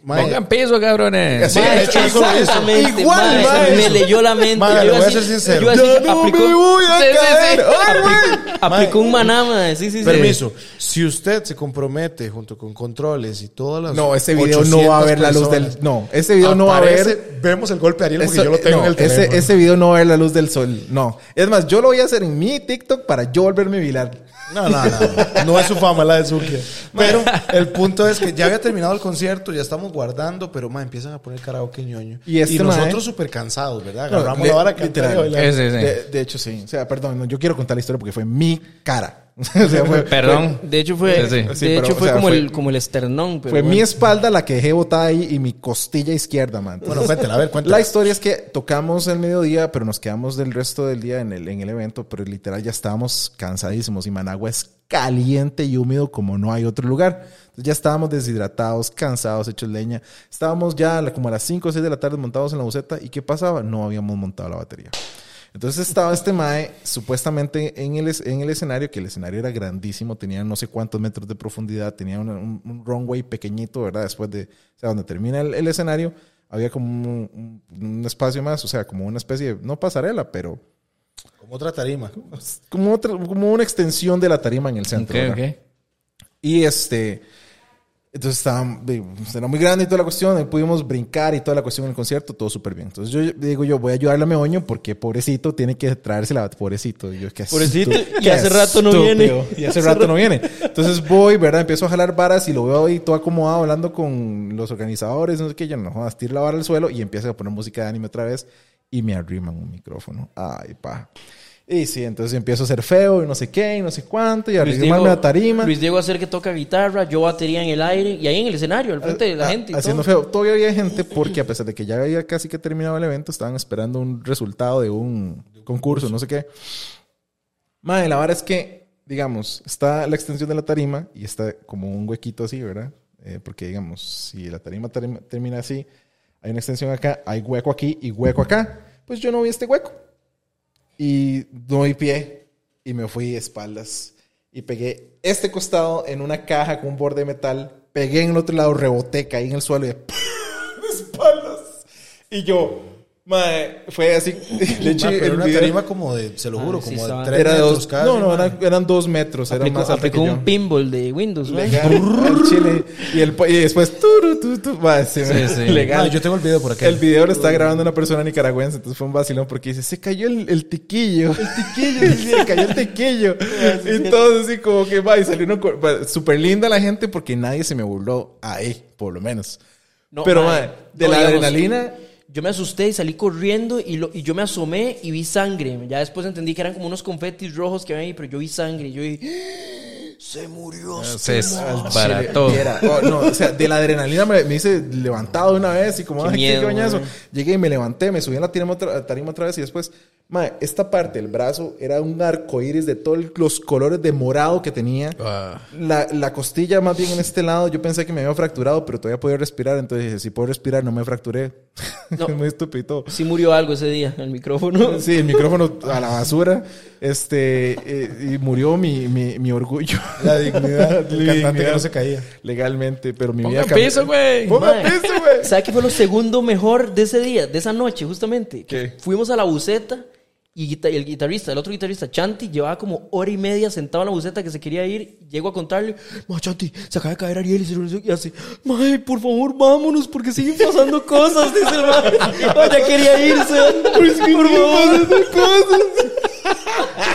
Mae, Pongan piso, cabrones. De hecho, eso- exactamente, igual, ma, ma, me leyó la mente. Ma, Yo le iba voy a ser sincero. yo iba así, Ya no aplicó, me voy a Sí, caer. sí. Ay, aplicó un maná, ma. Sí, sí, sí. Permiso, si usted se compromete junto con controles y todas las No, ese video no va a 800 ver la luz del. No, ese video no va a ver. Vemos el golpe de Ariel porque Eso- yo lo tengo no, en el teléfono. ese, ese video no va a ver la luz del sol. No. Es más, yo lo voy a hacer en mi TikTok para yo volverme viral. No, no, no. No es su fama la de Zukia. Pero el punto es que ya había terminado el concierto, ya estamos guardando, pero ma, empiezan a poner karaoke ñoño. Y este nosotros mae- súper cansados, ¿verdad? No, Agarramos le- la y literal. sí. De, de hecho, sí. O sea, perdón, no, yo quiero contar la historia porque fue mi cara. o sea, fue, Perdón. De hecho fue, Sí, sí. Sí, de pero, hecho o fue, sea, como, fue- el, como el esternón. Pero Fue mi espalda la que dejé botada ahí y mi costilla izquierda, man. Entonces, Bueno, cuéntela, a ver, cuéntela. la historia es que tocamos el mediodía, pero nos quedamos del resto del día en el, en el evento, pero literal ya estábamos cansadísimos y Managua es caliente y húmedo como no hay otro lugar. Entonces ya estábamos deshidratados, cansados, hechos leña. Estábamos ya como a las 5 o 6 de la tarde montados en la buseta y ¿qué pasaba? No habíamos montado la batería. Entonces estaba este mae supuestamente en el, en el escenario, que el escenario era grandísimo, tenía no sé cuántos metros de profundidad, tenía una- un, un runway pequeñito, ¿verdad? Después de, o sea, donde termina el, el escenario, había como un, un- un espacio más, o sea, como una especie de, no pasarela, pero Como otra tarima. como, otra, como una extensión de la tarima en el centro. ¿verdad? ok. Y este, entonces estaba, de- era muy grande y toda la cuestión, y pudimos brincar y toda la cuestión en el concierto, todo súper bien. Entonces yo digo, yo voy a ayudarle a Meoño porque pobrecito tiene que traerse la pobrecito. Y yo, qué Pobrecito, y hace rato no viene. Y hace rato no viene. Entonces voy, ¿verdad? Empiezo a jalar varas y lo veo ahí todo acomodado hablando con los organizadores, no sé qué, yo no jodas, tiro la vara al suelo y empieza a poner música de anime otra vez y me arriman un micrófono. Ay, pa. Y sí, entonces empiezo a ser feo y no sé qué y no sé cuánto y a Diego, la tarima. Luis Diego hacer que toca guitarra, yo batería en el aire y ahí en el escenario, al frente de la Ah, gente. y Haciendo todo. feo. Todavía había gente porque a pesar de que ya había casi que terminado el evento, estaban esperando un resultado de un concurso, no sé qué. Madre, la verdad es que, digamos, está la extensión de la tarima y está como un huequito así, ¿verdad? Eh, porque, digamos, si la tarima, tarima- termina así, hay una extensión acá, hay hueco aquí y hueco acá. Pues yo no vi este hueco. Y doy pie y me fui espaldas. Y pegué este costado en una caja con un borde de metal. Pegué en el otro lado, reboté, caí en el suelo y de espaldas. Y yo, madre, fue así. De hecho, pero el una video- tarima como de, se lo juro, Ah, sí, como de estaba- tres era de metros dos, no, no, ma. eran, dos metros, era Aplicó, más alto que aplicó yo. un pinball de Windows, ¿no? Legal, al chile. Y, el, y después, turu, tu, tu, ma, se me- Sí, sí. legal. Yo tengo el video por acá. El video lo está grabando una persona nicaragüense, entonces fue un vacilón porque dice, se cayó el, el tiquillo, el tiquillo, sí, se cayó el tiquillo. y todo así como que va y salió uno con- va, súper linda la gente porque nadie se me burló ahí, por lo menos. No, Pero, mae, de no, la digamos, adrenalina, Yo me asusté y salí corriendo y, lo- y yo me asomé y vi sangre. Ya después entendí que eran como unos confetis rojos que había ahí, pero yo vi sangre. y Yo vi Se murió. Al para chile, todo. viera. Oh, no, o sea, de la adrenalina me, me hice levantado de una vez y como, Qué ay, miedo, qué. Llegué y me levanté, me subí en la tarima otra, tarima otra vez y después, mae, esta parte del brazo era un arco iris de todos los colores de morado que tenía. Ah. La, la costilla más bien en este lado, yo pensé que me había fracturado, pero todavía podía respirar, entonces dije, si puedo respirar, no me fracturé. No. es muy estúpido. Sí murió algo ese día, el micrófono. Sí, el micrófono a la basura. Este, eh, y murió mi, mi, mi orgullo. La dignidad Mi cantante que no se caía. Legalmente, pero mi Ponga vida cambió. piso, güey. Ponga piso, güey. ¿Sabe qué fue lo segundo mejor de ese día, de esa noche, justamente? Que ¿Qué? Fuimos a la buceta y el guitarrista, el otro guitarrista, Chanti, llevaba como hora y media sentado en la buceta que se quería ir. Llego a contarle, ma, Chanti, se acaba de caer Ariel y se lo y así, mae, por favor, vámonos porque siguen pasando cosas, dice el mae. Ma, ya quería irse, por favor.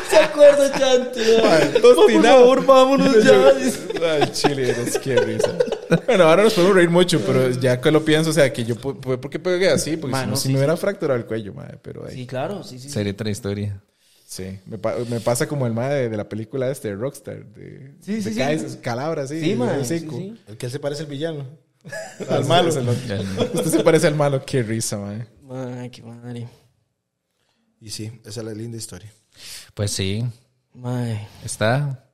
¿Se acuerda, Chanti? Ma, por favor, vámonos ya. Ay, chile, es que risa. Bueno, ahora nos podemos reír mucho, pero ya que lo pienso, o sea, que yo, ¿por qué pegué así? Porque Ma, si, no, no, si sí, me hubiera fracturado el cuello, madre, pero ahí. Sí, claro, sí, sí. sí. Sería otra historia. Sí, me, pa- me pasa como el madre de, de la película este, de Rockstar, de, Sí, sí, de sí. Calabra, sí. Sí, mae, sí. El que él se parece al villano. Al malo. Usted se parece al malo, qué risa, madre. Ay, qué madre. Y sí, esa es la linda historia. Pues sí, Mae. está.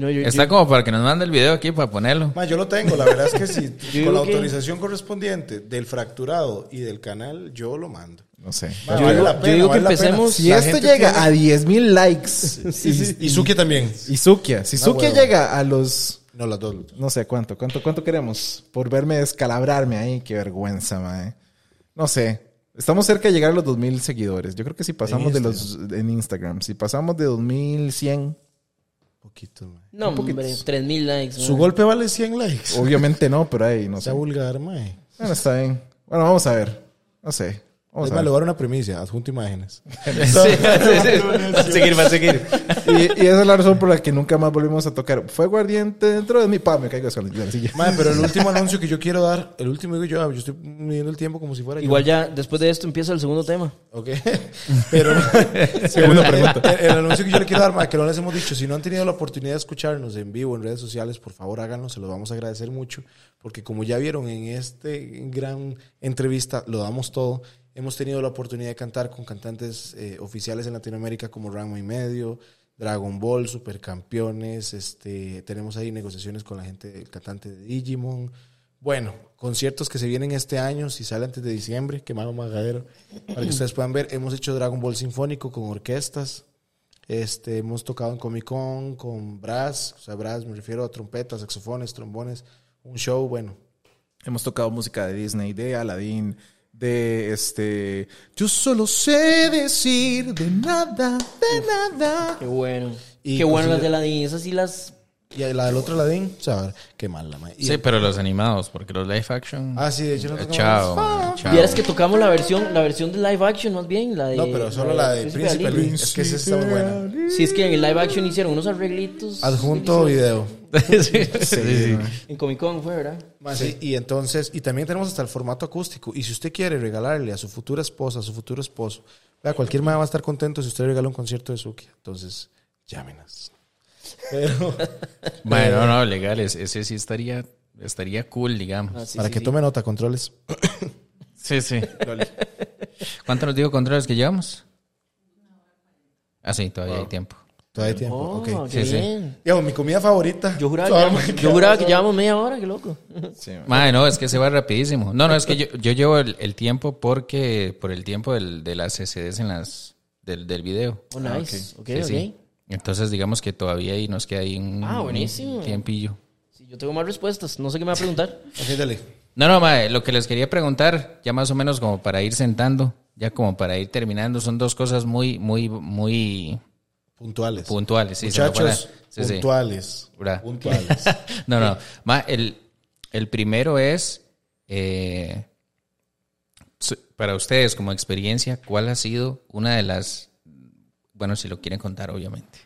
Yo- Está yo- como para que nos mande el video aquí para ponerlo. Ma, yo lo tengo, la verdad es que sí. Con la que- autorización correspondiente del fracturado y del canal, yo lo mando. No sé. Ma, Yo vale digo- la yo pena, digo que vale la pena. empecemos- Si La esto llega tiene- a 10 mil likes Y, y Suki también. y Sukia, si Sukia huevo. llega a los No, las dos. no sé cuánto, cuánto, cuánto queremos por verme descalabrarme ahí, qué vergüenza, mae. No sé. Estamos cerca de llegar a los 2000 seguidores. Yo creo que si pasamos de los en Instagram, si pasamos de 2100, Poquito, ma. No, hombre, 3000 likes. Su mae. golpe vale 100 likes. obviamente no, pero ahí no sé. Sea vulgar, mae. Bueno, está bien. Bueno, vamos a ver. No sé. Vamos Es a más, le ver. voy a dar una premisa. Adjunto imágenes. Sí, sí, sí. Va a seguir, va a seguir. Y, y esa es la razón por la que nunca más volvimos a tocar. Fuego ardiente dentro de mi pa, me caigo de la silla. Mae, pero el último anuncio que yo quiero dar, el último digo yo, yo estoy midiendo el tiempo como si fuera yo. Igual ya, después de esto empieza el segundo tema. Ok. Pero segunda pregunta. El, el anuncio que yo le quiero dar, ma, que no les hemos dicho, si no han tenido la oportunidad de escucharnos en vivo en redes sociales, por favor háganlo, se los vamos a agradecer mucho, porque como ya vieron en este gran entrevista, lo damos todo. Hemos tenido la oportunidad de cantar con cantantes eh, oficiales en Latinoamérica como Rango y Medio, Dragon Ball, Supercampeones, este, tenemos ahí negociaciones con la gente, el cantante de Digimon. Bueno, conciertos que se vienen este año, si sale antes de diciembre, que malo magadero, para que ustedes puedan ver. Hemos hecho Dragon Ball Sinfónico con orquestas. Este, hemos tocado en Comic Con con brass, o sea, brass me refiero a trompetas, saxofones, trombones, un show, bueno. Hemos tocado música de Disney, de Aladdin, de este. Yo solo sé decir de nada, de nada. Qué bueno. Y Qué bueno las de la niña. Esas sí las. Y la del otro Ladín, o sea, qué mal la mae. Y- Sí, pero los animados, porque los live action. Ah, sí, de hecho no tocamos- Chao. chao. Vieras que tocamos la versión, la versión de live action más bien. La de, No, pero solo la de Príncipe Ali. Ali. Es que esa está muy buena. Sí, es que en el live action hicieron unos arreglitos. Adjunto video. sí, sí, sí. En Comic Con fue, ¿verdad? Ma, sí, Y entonces, y también tenemos hasta el formato acústico. Y si usted quiere regalarle a su futura esposa, a su futuro esposo, vea, cualquier madre va a estar contento si usted le regala un concierto de Suki. Entonces, llámenos. Pero, Bueno, no, legal, ese ese sí estaría, estaría cool, digamos. Ah, sí, para sí, que sí. tome nota, controles. Sí, sí. ¿Cuánto nos digo controles que llevamos? Ah, sí, todavía hay tiempo. Todavía hay tiempo. Oh, ok. qué Sí, sí. bien. Mi comida favorita. Yo juraba, que, llevamos, yo juraba que llevamos media hora, qué loco. Madre, no, es que se va rapidísimo. No, no, es que yo, yo llevo el, el tiempo porque, por el tiempo del, de las CCDs en las, del, del video. Oh, nice. Ok, Sí, ok. sí. Entonces, digamos que todavía ahí nos queda ahí un, Ah, buenísimo. un tiempillo. Sí, yo tengo más respuestas. No sé qué me va a preguntar. Dale. No, no, mae, lo que les quería preguntar, ya más o menos como para ir sentando, ya como para ir terminando, son dos cosas muy, muy, muy Puntuales. puntuales. Sí, Muchachos, sí, puntuales. Puntuales. No, no. Ma, el, el primero es, eh, para ustedes como experiencia, ¿cuál ha sido una de las, bueno, si lo quieren contar, obviamente,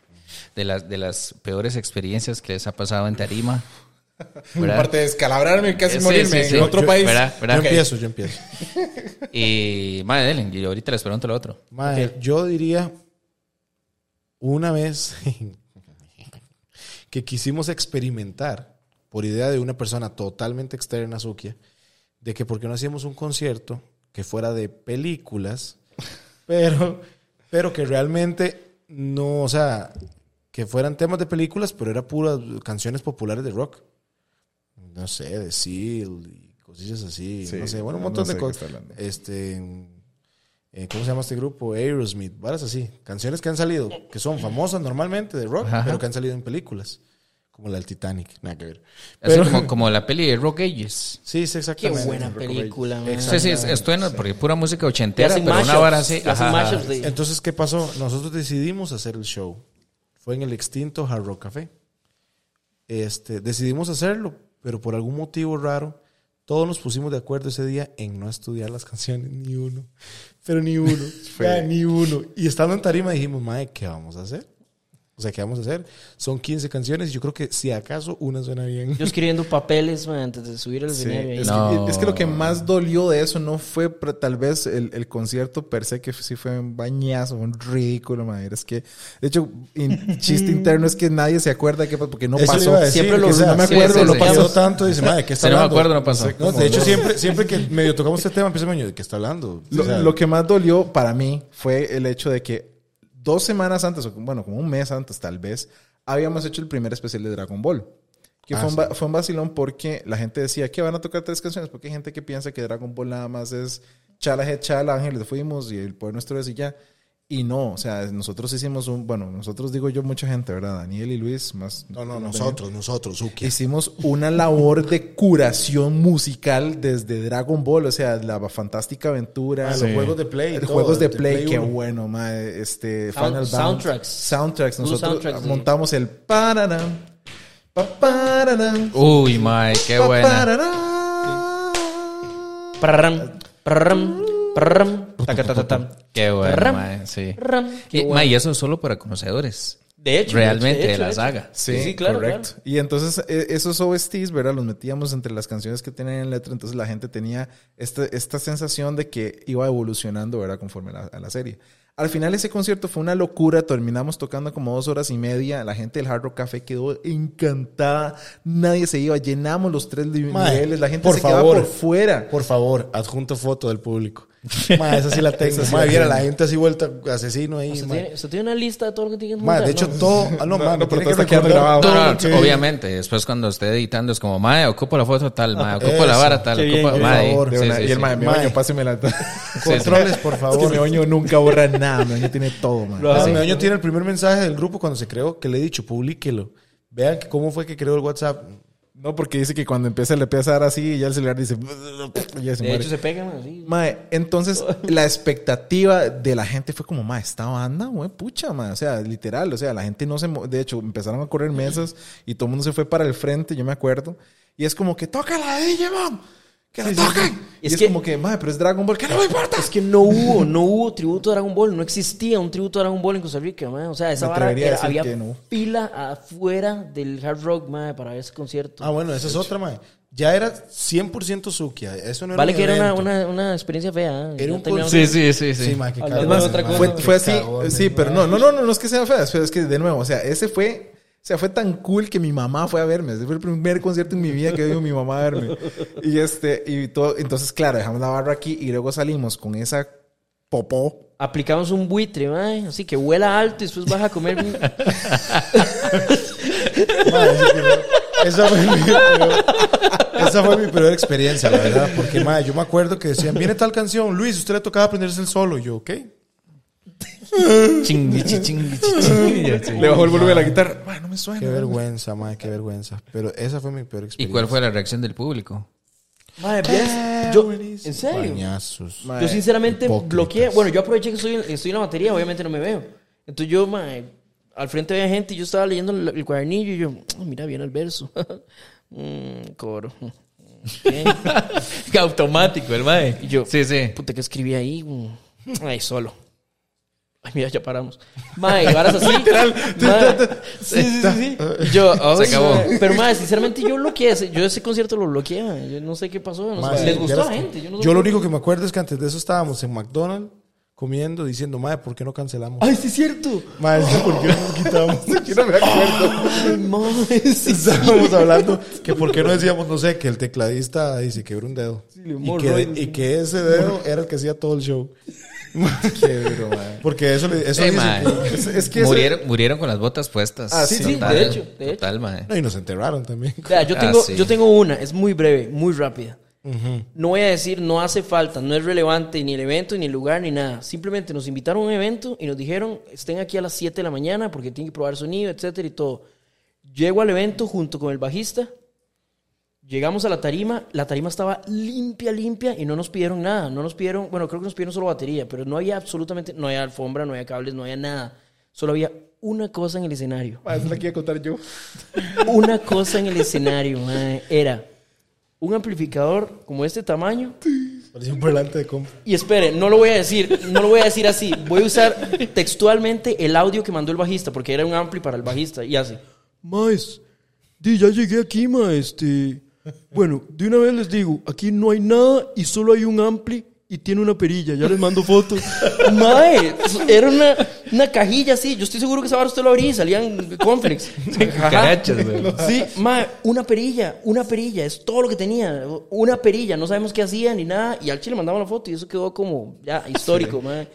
de las, de las peores experiencias que les ha pasado en Tarima? ¿verdad? Aparte de descalabrarme y casi Sí, morirme sí, sí. en otro Yo- país. ¿verdad? ¿verdad? Yo empiezo, yo empiezo. Y, madre, Ellen, y ahorita les pregunto lo otro. Mae, yo diría una vez que quisimos experimentar, por idea de una persona totalmente externa a Sukia, de que por qué no hacíamos un concierto que fuera de películas, pero, pero que realmente no, o sea, que fueran temas de películas, pero era puras canciones populares de rock. No sé, de Seal y cosillas así, Sí, no sé, bueno, un no montón sé de cosas. Este, eh, ¿cómo se llama este grupo? Aerosmith, varas así. Canciones que han salido, que son famosas normalmente de rock, Ajá. pero que han salido en películas. Como la del Titanic, nada que ver. Así Pero- como, como la peli de Rock Ages. Sí, sí, Qué exactamente. buena película, man. Sí, sí, es, es buena porque pura música ochentera, pero una vara así. ajá, de- Entonces, ¿qué pasó? Nosotros decidimos hacer el show. Fue en el extinto Hard Rock Café. Este, decidimos hacerlo, pero por algún motivo raro, todos nos pusimos de acuerdo ese día en no estudiar las canciones, ni uno. Pero ni uno, ya, ni uno. Y estando en tarima dijimos, mae, ¿qué vamos a hacer? O sea, ¿qué vamos a hacer? Son 15 canciones y yo creo que si acaso una suena bien. Yo escribiendo papeles, man, antes de subir al Sí, escenario. es, No. que, es que lo que más dolió de eso no fue tal vez el, el concierto per se, que sí fue un bañazo, un ridículo, madre. Es que, de hecho, in- chiste interno es que nadie se acuerda que porque no Eso pasó. a decir, Siempre lo o sea, no me sí, acuerdo, sí, lo sí. pasó. pasó tanto, dice, madre, ¿qué está Si no me acuerdo, no pasó. No, de hecho, siempre, siempre que medio tocamos este tema, empieza medio de qué está hablando. Lo, O sea, lo que más dolió para mí fue el hecho de que dos semanas antes, o bueno, como un mes antes tal vez, habíamos hecho el primer especial de Dragon Ball. Que Ah, fue, un sí. va- fue un vacilón porque la gente decía que van a tocar tres canciones, porque hay gente que piensa que Dragon Ball nada más es Chala, Chala, Ángeles fuimos y el poder nuestro es y ya. Y no, o sea, nosotros hicimos un, bueno, nosotros digo yo mucha gente, ¿verdad? Daniel y Luis, más. No, no, nosotros, nosotros, Suki. Hicimos una labor de curación musical desde Dragon Ball, o sea, la fantástica aventura, Ah, los juegos de Play los todo, juegos de de Play, Play qué bueno, mae, este Sound- Final Bound. soundtracks. Soundtracks, nosotros soundtracks montamos el pararam, pa pararam, Uy, mae, qué pa buena. pararam. Qué bueno, mae, sí. Qué Y, eso es solo para conocedores. De hecho, Realmente, de, hecho, la saga. Sí, Sí, claro, correcto. Y entonces esos OSTs, ¿verdad? Los metíamos entre las canciones que tenían en letra, entonces la gente tenía esta, esta sensación de que iba evolucionando, ¿verdad? Conforme a la, serie. Al final ese concierto fue una locura, terminamos tocando como dos horas y media, la gente del Hard Rock Café quedó encantada, nadie se iba, llenamos los tres niveles, la gente por se favor. quedaba por fuera. Por favor, adjunto foto del público. Ma, esa sí la tengo. Ma, viera la gente así vuelta asesino ahí. ¿Usted ma. tiene, usted tiene una lista de todo lo que tiene que Ma, de hecho, ¿no? todo. Ah, no, No, ma, no, pero está quedando grabado. No, no, obviamente. Después cuando esté editando es como, mae, ocupo la foto tal, mae, ocupo la vara tal, Qué bien, ocupo, por mae. favor, sí, sí, y el sí. mae, mi oño, páseme la... Controles, por Es que favor. mi oño nunca borra nada, mi oño tiene todo, man. Ah, Sí. Meoño tiene el primer mensaje del grupo cuando se creó, que le he dicho, publíquelo. Vean que cómo fue que creó el WhatsApp. No, porque dice que cuando empieza le empieza a dar así y ya el celular dice... y ya se De muere. hecho, se pegan así. Mae, entonces la expectativa de la gente fue como, mae, esta banda, güey, pucha, mae. O sea, literal, o sea, la gente no se... De hecho, empezaron a correr mesas y todo el mundo se fue para el frente, yo me acuerdo. Y es como que, toca la DJ, mam. Que la toquen. Y Es es, que- como que, mae, pero es Dragon Ball, que no me importa. Es que no hubo, no hubo tributo a Dragon Ball, no existía un tributo a Dragon Ball en Costa Rica, man. O sea, esa vara era- había que no. fila afuera del Hard Rock, man, para ese concierto. Ah, bueno, esa es otra, ma. Ya era 100% Sukia. Eso no era vale un que era una, evento. una, una experiencia fea. ¿eh? Era un terminamos- Sí, sí, sí, sí. Sí, ma, que de otra cosa. Fue, Qué fue así, cagón, sí, pero no, no, no, no, no es que sea feo, es que de nuevo, o sea, ese fue, sea, fue tan cool que mi mamá fue a verme, ese fue el primer concierto en mi vida que vino mi mamá a verme. Y este, y todo, entonces, claro, dejamos la barra aquí y luego salimos con esa popó. Aplicamos un buitre, man, así que vuela alto y después vas a comer. esa, fue mi, peor- esa fue mi peor experiencia, la verdad. Porque, ma, yo me acuerdo que decían, viene tal canción, Luis, usted le tocaba aprenderse el solo. Y yo, ¿ok? Chingui, chingui, chingui. Le bajó el volumen de la guitarra. Bueno, no me suena. Qué vergüenza, ma, qué vergüenza. Pero esa fue mi peor ¿Y experiencia. cuál fue la reacción del público? Madre, ¿ves? Yo, ¿En serio? Bañazos. Yo sinceramente hipócritas. bloqueé. Bueno, yo aproveché que estoy, en- estoy en la batería, obviamente no me veo. Entonces yo, mae, al frente había gente y yo estaba leyendo el, el cuadernillo y yo, "Ah, mira, viene el verso. Mm, coro. Automático, el mae. Y yo, Sí, sí. puta, que escribí ahí? Mm, Ay, solo. Ay, mira, ya paramos. Mae, varas así. Literal. Sí, sí, sí, sí. Yo, Se ay, acabó. Pero, mae, sinceramente yo bloqueé. ese- Yo ese concierto lo bloqueé, mae. Yo no sé qué pasó. no sé. Ma, Les gustó a la gente. Yo, no sé Yo lo único que me acuerdo es que antes de eso estábamos en McDonald's comiendo, diciendo, madre, ¿por qué no cancelamos? Ay, sí es cierto. Madre, ¿por qué no nos quitamos? Yo no me acuerdo. Mae, sí. Estábamos hablando que por qué no decíamos, no sé, que el tecladista y se quebró un dedo. le y, hemorroides. que, y que ese dedo era el que hacía todo el show. Qué duro, mae. Porque eso, le- eso Eh, dice Es, es que murieron, murieron con las botas puestas. Ah, sí, sí, Total, de hecho, de hecho. Total, mae. No, y nos enterraron también. Vea, yo Ah, tengo, sí. yo tengo una, es muy breve, muy rápida. No voy a decir, no hace falta, no es relevante ni el evento, ni el lugar, ni nada. Simplemente nos invitaron a un evento y nos dijeron, estén aquí a las 7 de la mañana porque tienen que probar sonido, etcétera y todo. Llego al evento junto con el bajista. Llegamos a la tarima, la tarima estaba limpia, limpia y no nos pidieron nada. No nos pidieron, bueno, creo que nos pidieron solo batería, pero no había absolutamente, no había alfombra, no había cables, no había nada. Solo había una cosa en el escenario Mae, esa la quería contar yo. una cosa en el escenario, era un amplificador como este tamaño. Parecía un parlante de compa. Y espere, no lo voy a decir, no lo voy a decir así. Voy a usar textualmente el audio que mandó el bajista, porque era un ampli para el bajista. Y. Maes, di, ya llegué aquí, ma, este. Bueno, de una vez les digo, aquí no hay nada y solo hay un ampli y tiene una perilla. Ya les mando fotos. Mae, era una, una cajilla así. Yo estoy seguro que esa vara usted lo abría y salían conferex. Carachas, güey. Sí, mae, una perilla, una perilla, es todo lo que tenía. Una perilla, no sabemos qué hacía ni nada. Y al chile mandaba la foto y eso quedó como ya histórico, mae.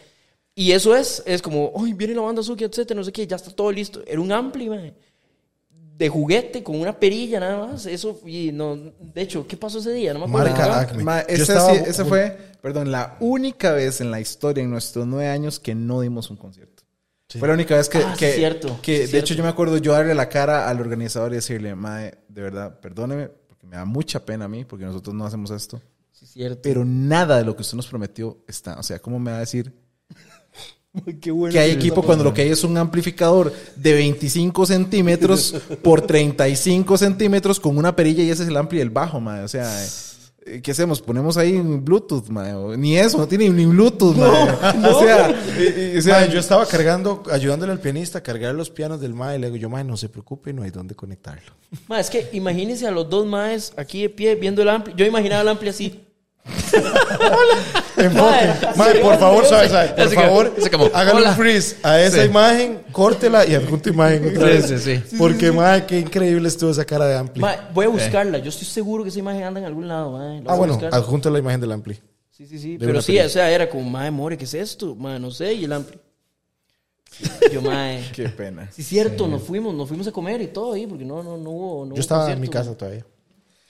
Y eso es, es como, ay, viene la banda Suki, etcétera, no sé qué, ya está todo listo. Era un ampli, mae. De juguete, con una perilla nada más. Eso, y no, de hecho, ¿qué pasó ese día? No me acuerdo. Marca Acme. Ma, esa, estaba- sí- esa fue, perdón, la única vez en la historia, en nuestros nueve años, que no dimos un concierto. Fue la única vez que, Ah, sí, que, cierto, que sí, de cierto. hecho yo me acuerdo yo darle la cara al organizador y decirle, Mae, de verdad, perdóneme, porque me da mucha pena a mí, porque nosotros no hacemos esto. Sí, cierto. Pero nada de lo que usted nos prometió está. O sea, ¿cómo me va a decir Qué bueno que hay que equipo cuando lo que hay es un amplificador de 25 centímetros por 35 centímetros con una perilla y ese es el ampli del bajo, mae? O sea, eh, ¿qué hacemos? Ponemos ahí un Bluetooth? O Ni eso, no tiene ni Bluetooth, mae. O sea, eh, eh, o sea, yo estaba cargando, ayudándole al pianista a cargar los pianos del mae. Y le digo, yo, mae, no se preocupe, no hay dónde conectarlo. Ma, es que imagínense a los dos maes aquí de pie viendo el ampli. Yo imaginaba el ampli así. Enfoque. Mae, por favor. Por favor, hola. un freeze a esa Sí. imagen, córtela y adjunta imagen otra Sí, vez. sí, sí. Porque, mae, qué increíble estuvo esa cara de Ampli. Voy a buscarla. Yo estoy seguro que esa imagen anda en algún lado, ma. La voy ah, bueno, adjunta la imagen del Ampli. Sí, sí, sí. de Pero sí, película. o sea, era como, mae, more, ¿qué es esto? Ma, no sé, y el ampli. Yo, mae. qué pena. Sí, cierto, nos fuimos, nos fuimos a comer y todo ahí, porque no, no, no hubo. no hubo Yo estaba en mi casa todavía.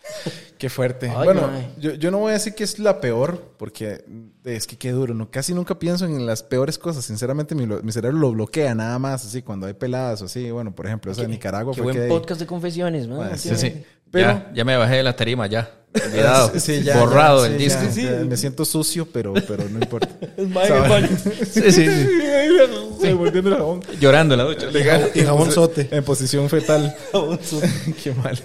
Qué fuerte. Ay, bueno, yo, yo no voy a decir que es la peor, porque es que qué duro. No, casi nunca pienso en las peores cosas. Sinceramente, mi, mi cerebro lo bloquea nada más, así, cuando hay peladas o así. Bueno, por ejemplo, esa de Nicaragua Qué fue buen que... podcast de confesiones. Bueno, Sí, sí. Pero- ya, ya me bajé de la tarima, ya. Olvidado. Sí, ya, Borrado ya, el sí, disco. ya, ya, Me siento sucio, pero, pero no importa. Es baño. Sí, sí, sí. Sí, volviendo el jabón. Llorando en la ducha. Y jabón sote. En posición fetal. Qué malo.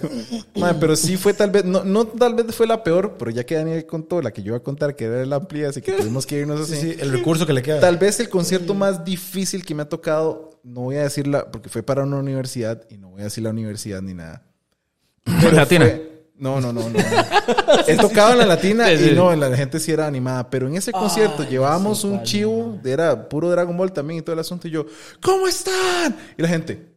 Madre, pero sí fue tal vez, no, no tal vez fue la peor, pero ya que Daniel contó la que yo iba a contar, que era la amplia, así que tuvimos que irnos así. Sí, sí, el recurso que le queda. Tal vez el concierto más difícil que me ha tocado, no voy a decirla, porque fue para una universidad y no voy a decir la universidad ni nada. Latina. fue- no, no, no, no. He tocado en la latina y no, la gente sí era animada. Pero en ese concierto Ay, llevábamos un chivo, era puro Dragon Ball también y todo el asunto. Y yo, ¿cómo están? Y la gente,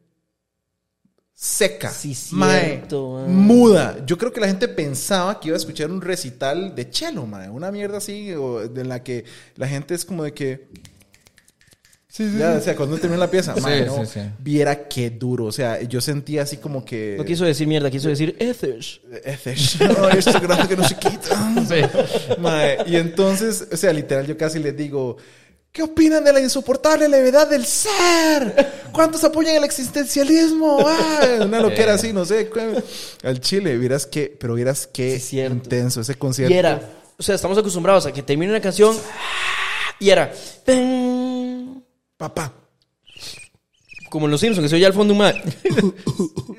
seca, Sí, cierto, mae. muda. Yo creo que la gente pensaba que iba a escuchar un recital de chelo, mae. Una mierda así, o en la que la gente es como de que. Ya, o sea, cuando terminó la pieza, mae, Sí, no, sí, sí. viera qué duro. O sea, yo sentía así como que. No quiso decir mierda, quiso decir ethers. Ethers. No, esto grande que no se quita. Sí. Mae, y entonces, o sea, literal, yo casi les digo, ¿qué opinan de la insoportable levedad del ser? ¿Cuántos apoyan el existencialismo? Ah, una loquera así, no sé. Al chile, vieras que, pero vieras qué Sí, intenso ese concierto. Y era, o sea, estamos acostumbrados a que termine una canción y era. Papá. Como en los Simpsons, que se oye al fondo un madre.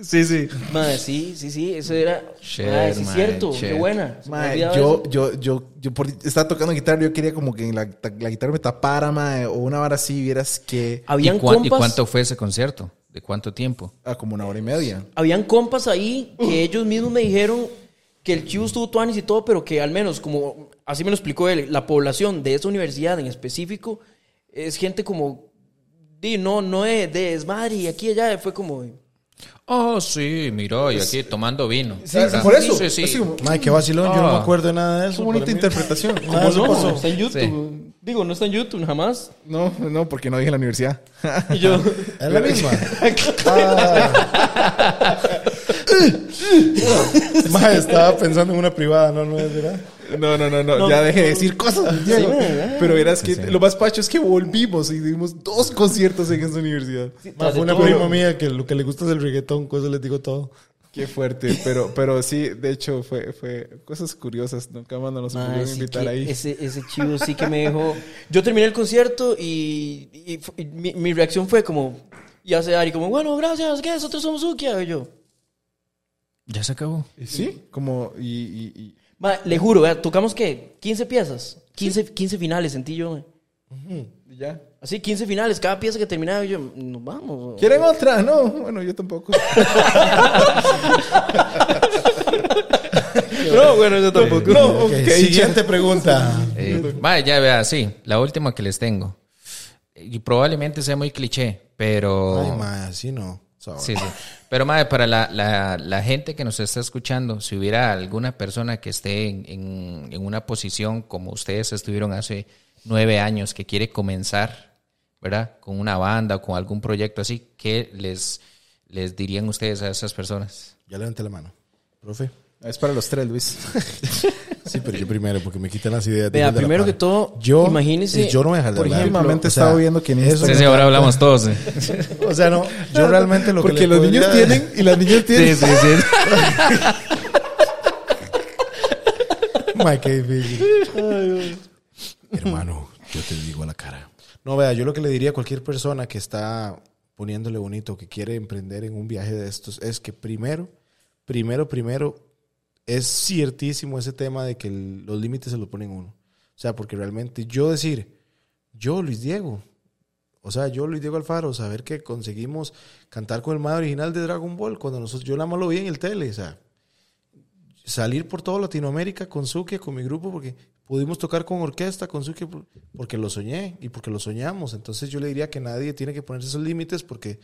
Sí, sí. Madre, sí, sí, sí, eso era. Shit, Madre, sí, es cierto, qué buena. Olvidaba yo, yo, yo, yo por, estaba tocando guitarra, yo quería como que la, la guitarra me tapara, mae, o una vara así, vieras que, Habían ¿Y, compas. ¿Y cuánto fue ese concierto? ¿De cuánto tiempo? ah, como una hora y media. Habían compas ahí que ellos mismos me dijeron que el chivo estuvo tuanis y todo, pero que al menos, como así me lo explicó él, la población de esa universidad en específico es gente como di, no, no es de desmadre y aquí y allá fue como... Oh, sí, mira, y aquí tomando vino. Sí, ¿verdad? por eso. Sí, sí. Mae, qué vacilón, yo no me Ah. acuerdo de nada de es eso. una bonita interpretación. Ah, No, pasó. está en YouTube. Digo, no está en YouTube jamás. No, no, porque no dije la universidad. Y yo... Es la misma. Ah. Mae, estaba pensando en una privada, no, no es verdad. No, no, no, no, ya dejé de decir cosas. Diego. ya. Pero verás que lo más pacho es que volvimos y dimos dos conciertos en esa universidad. Fue una todo. prima mía que lo que le gusta es el reggaetón, con eso les digo todo. Qué fuerte, pero, pero sí, de hecho, fue, fue cosas curiosas. Nunca más nos pudieron sí invitar ahí. Ese, ese chivo sí que me dejó. Yo terminé el concierto y, y y mi, mi reacción fue como. Y hace Ari, como, bueno, gracias, ¿qué? Nosotros somos Ukia. Y yo, Ya se acabó. Sí, como, y, y, y- "Ma, le juro, vea, tocamos qué? 15 piezas. 15, 15 finales, sentí yo. mae. y ya. Así, 15 finales. Cada pieza que terminaba, yo, nos vamos. ¿Quieren otra? No, bueno, yo tampoco. No, bueno, yo tampoco. No, Ok, ok, siguiente pregunta. Eh, vaya, ya vea, sí, la última que les tengo. Y probablemente sea muy cliché, pero... Ay, mae, así no. So- Sí, sí. Pero, madre, para la, la, la gente que nos está escuchando, si hubiera alguna persona que esté en, en, en una posición como ustedes estuvieron hace nueve años, que quiere comenzar, ¿verdad? Con una banda o con algún proyecto así, ¿qué les, les dirían ustedes a esas personas? Ya levanté la mano. Profe. Es para los tres, Luis. Sí, pero yo primero, porque me quitan las ideas. Vea, primero que todo, yo, imagínese, Yo no voy a dejar de por hablar. ejemplo, últimamente O he sea, estado viendo que en eso- Instagram- Sí, sí, ahora hablamos todos. ¿eh? O sea, no, yo realmente lo Porque que le los niños tienen y las niñas tienen. Sí, sí, sí. Mae, qué difícil. Hermano, yo te digo a la cara. No, vea, yo lo que le diría a cualquier persona que está poniéndole bonito, que quiere emprender en un viaje de estos, es que primero, primero, primero, es ciertísimo ese tema de que los límites se los ponen uno. O sea, porque realmente yo decir, yo, Luis Diego, o sea, yo, Luis Diego Alfaro, saber que conseguimos cantar con el más original de Dragon Ball cuando nosotros, yo nada más lo vi en el tele, o sea, salir por toda Latinoamérica con Suki, con mi grupo, porque pudimos tocar con orquesta, con Suki, por- porque lo soñé y porque lo soñamos. Entonces yo le diría que nadie tiene que ponerse esos límites porque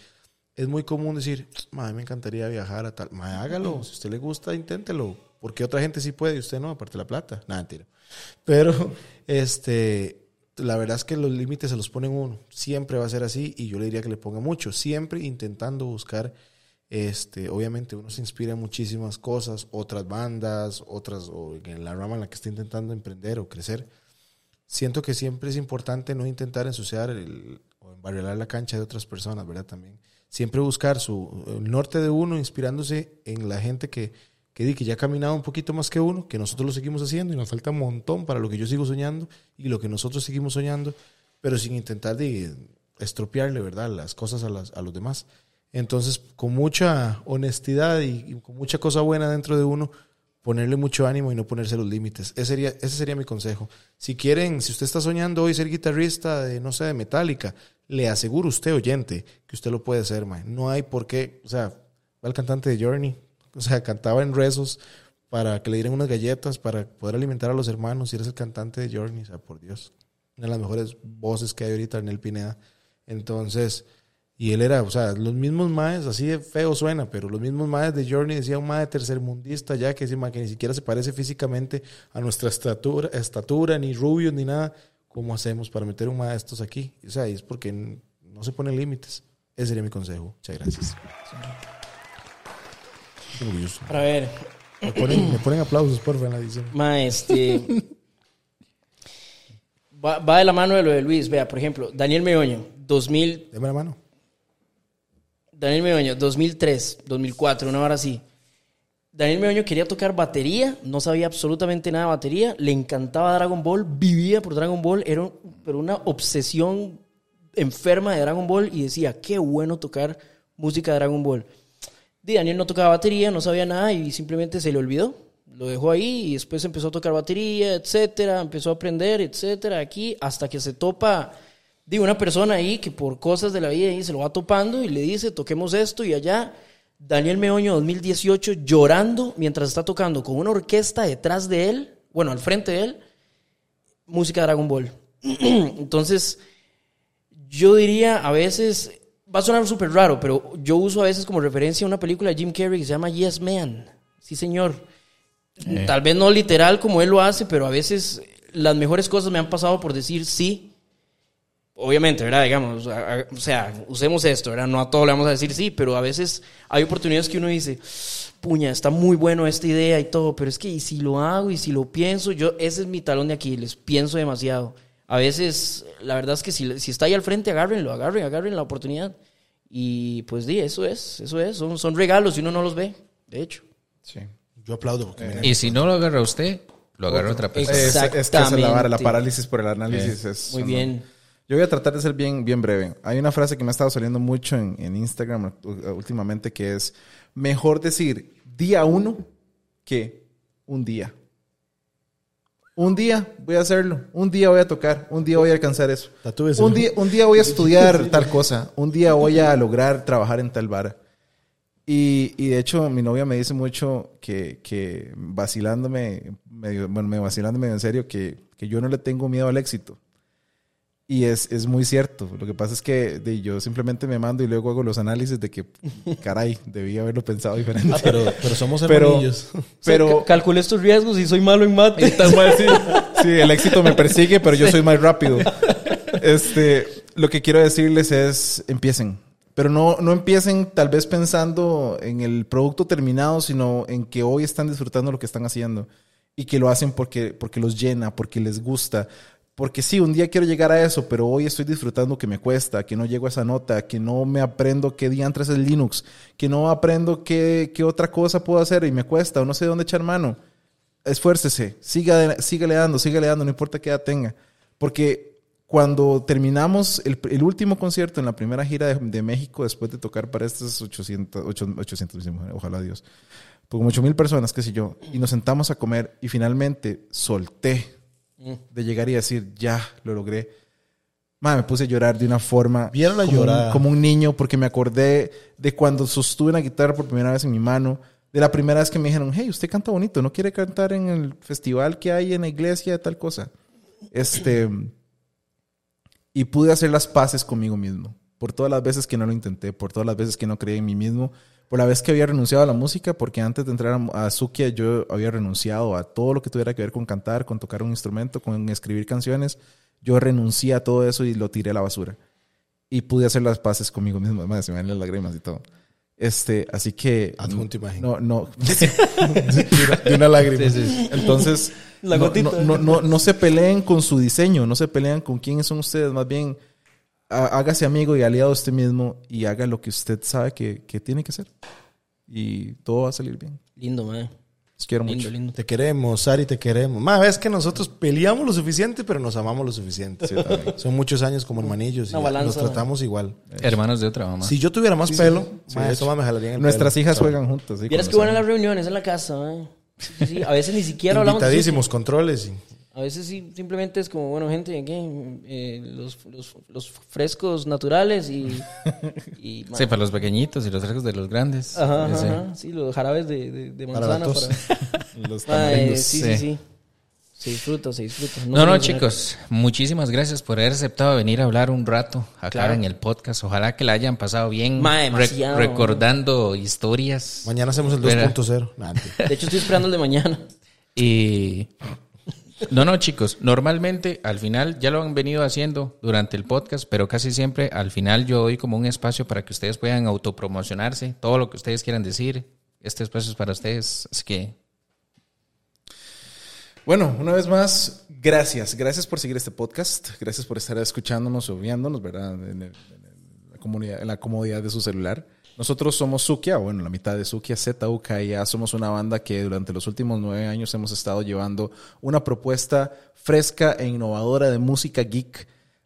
es muy común decir, madre, me encantaría viajar a tal. Madre, hágalo, si a usted le gusta, inténtelo. Porque otra gente sí puede y usted no, aparte la plata. Nada, mentira. Pero, este, la verdad es que los límites se los ponen uno. Siempre va a ser así y yo le diría que le ponga mucho. Siempre intentando buscar este, obviamente uno se inspira en muchísimas cosas, otras bandas, otras, o en la rama en la que está intentando emprender o crecer. Siento que siempre es importante no intentar ensuciar el, o embarrelar la cancha de otras personas, ¿verdad? También. Siempre buscar su, el norte de uno, inspirándose en la gente que, que, que ya ha caminado un poquito más que uno, que nosotros lo seguimos haciendo y nos falta un montón para lo que yo sigo soñando y lo que nosotros seguimos soñando, pero sin intentar de estropearle, ¿verdad? Las cosas a, las, a los demás. Entonces, con mucha honestidad y, con mucha cosa buena dentro de uno, ponerle mucho ánimo y no ponerse los límites. Ese sería, ese sería mi consejo. Si quieren, si usted está soñando hoy ser guitarrista de, no sé, de Metallica, le aseguro usted, oyente, que usted lo puede hacer, man. No hay por qué, o sea, va el cantante de Journey, o sea, cantaba en rezos para que le dieran unas galletas para poder alimentar a los hermanos y eres el cantante de Journey, o sea, por Dios. Una de las mejores voces que hay ahorita en el Pineda. Entonces, y él era, o sea, los mismos maes, así de feo suena, pero los mismos maes de Journey decía un mae tercermundista ya que, que ni siquiera se parece físicamente a nuestra estatura, estatura, ni rubio, ni nada. ¿Cómo hacemos para meter un mae de estos aquí? O sea, es porque no se ponen límites. Ese sería mi consejo. Muchas gracias. Para ver. Me ponen, me ponen aplausos, porfa, en la edición. Ma, este. va, va de la mano de lo de Luis. Vea, por ejemplo, Daniel Meoño, 2000. Deme la mano. Daniel Meoño, 2003, 2004, una hora así. Daniel Meoño quería tocar batería, no sabía absolutamente nada de batería, le encantaba Dragon Ball, vivía por Dragon Ball, era un- pero una obsesión enferma de Dragon Ball y decía, qué bueno tocar música de Dragon Ball. Daniel no tocaba batería, no sabía nada y simplemente se le olvidó. Lo dejó ahí y después empezó a tocar batería, etcétera, empezó a aprender, etcétera, aquí, hasta que se topa, digo, una persona ahí que por cosas de la vida ahí se lo va topando y le dice, toquemos esto y allá. Daniel Meoño 2018 llorando mientras está tocando con una orquesta detrás de él, bueno, al frente de él, música de Dragon Ball. Entonces, Yo diría a veces, va a sonar súper raro, pero yo uso a veces como referencia una película de Jim Carrey que se llama Yes Man. Sí, señor. Tal vez no literal como él lo hace, pero a veces las mejores cosas me han pasado por decir sí. Obviamente, ¿verdad? Digamos, a- a- o sea, usemos esto, ¿verdad? No a todo le vamos a decir sí, pero a veces hay oportunidades que uno dice, puña, está muy bueno esta idea y todo, pero es que y si lo hago y si lo pienso, yo, ese es mi talón de Aquiles, pienso demasiado. A veces, la verdad es que si, si está ahí al frente, agárrenlo, agarren, agarren la oportunidad. Y pues di, eso es, eso es, son, son regalos y uno no los ve, de hecho. Sí. Yo aplaudo porque mira, Y si no lo agarra usted, lo agarra otra persona. Es, es que esa es la vara, la parálisis por el análisis. es- Muy bien. Yo voy a tratar de ser bien, bien breve. Hay una frase que me ha estado saliendo mucho en, en Instagram últimamente que es mejor decir día uno que un día. Un día voy a hacerlo, un día voy a tocar, un día voy a alcanzar eso. Un día, un día voy a estudiar tal cosa, un día voy a lograr trabajar en tal vara. Y, y de hecho, mi novia me dice mucho que, que vacilándome, medio, bueno, me vacilándome en serio, que, que yo no le tengo miedo al éxito. Y es, es muy cierto. Lo que pasa es que de, yo simplemente me mando y luego hago los análisis de que, caray, debí haberlo pensado diferente. pero, pero somos Pero- hermanillos. Pero, Ca- calculé estos riesgos y soy malo en mate. sí, el éxito me persigue, pero yo soy más rápido. Este, lo que quiero decirles es, empiecen. Pero no, no empiecen tal vez pensando en el producto terminado, sino en que hoy están disfrutando lo que están haciendo y que lo hacen porque, porque los llena, porque les gusta. Porque sí, un día quiero llegar a eso, pero hoy estoy disfrutando que me cuesta, que no llego a esa nota, que no me aprendo qué diantres es Linux, que no aprendo qué, qué otra cosa puedo hacer y me cuesta o no sé dónde echar mano esfuércese, siga, sígale dando, sígale dando, no importa qué edad tenga. Porque cuando terminamos el, el último concierto en la primera gira de, de México, después de tocar para estas 800, ocho- 800 ojalá Dios, pues como 8 mil personas, qué sé yo, y nos sentamos a comer y finalmente solté de llegar y decir, ya, lo logré. Ma, me puse a llorar de una forma Vieron la como, un, llorada. como un niño porque me acordé de cuando sostuve una guitarra por primera vez en mi mano, de la primera vez que me dijeron, hey, usted canta bonito, ¿no quiere cantar en el festival que hay en la iglesia de tal cosa? Este, y pude hacer las paces conmigo mismo, por todas las veces que no lo intenté, por todas las veces que no creí en mí mismo, por la vez que había renunciado a la música, porque antes de entrar a, a Sukia yo había renunciado a todo lo que tuviera que ver con cantar, con tocar un instrumento, con escribir canciones. Yo renuncié a todo eso y lo tiré a la basura. Y pude hacer las paces conmigo mismo. Además, se me ven las lágrimas y todo. Este, así que. Adjunto imagen. No, no. de una lágrima. Entonces, La no, gotita. no, no, no, se peleen con su diseño, no se pelean con quiénes son ustedes. Más bien, hágase amigo y aliado a usted mismo y haga lo que usted sabe que, que tiene que hacer. Y todo va a salir bien. Lindo, mae. Los quiero Lindo, mucho. lindo. Te queremos, Sari, te queremos. Más ves que nosotros peleamos lo suficiente, pero nos amamos lo suficiente. Son muchos años como hermanillos y balanza, nos tratamos igual. Hermanos de otra mamá. Si yo tuviera más pelo, ma, eso me jalaría en el Nuestras pelo. hijas juegan juntas. ¿sí? Vieras que buenas las reuniones en la casa. Sí, sí, sí. A veces ni siquiera hablamos de Invitadísimos, controles. y- A veces sí, simplemente es como, bueno, gente, ¿qué? Eh, los, los, los frescos naturales y... y Sí, para los pequeñitos y los frescos de los grandes. Ajá, Sí. ajá, sí, los jarabes de, de, manzana. para- Los tamarindos. sí, sí. sí, sí. Se disfruta, se disfruta. No, no, chicos, muchísimas gracias por haber aceptado venir a hablar un rato acá Claro. en el podcast. Ojalá que la hayan pasado bien Ma, recordando historias. Mañana hacemos el Verá. 2.0. Nah, mentira. De hecho, estoy esperando el de mañana. Y no, no, chicos, normalmente al final ya lo han venido haciendo durante el podcast, pero casi siempre al final yo doy como un espacio para que ustedes puedan autopromocionarse, todo lo que ustedes quieran decir. Este espacio es para ustedes, así que Bueno, una vez más, gracias. Gracias por seguir este podcast. Gracias por estar escuchándonos o viéndonos, ¿verdad? En, el- en la, comunidad, en la comodidad de su celular. Nosotros somos Sukia, bueno, la mitad de Sukia, ZUKIA. Somos una banda que durante los últimos nueve años hemos estado llevando una propuesta fresca e innovadora de música geek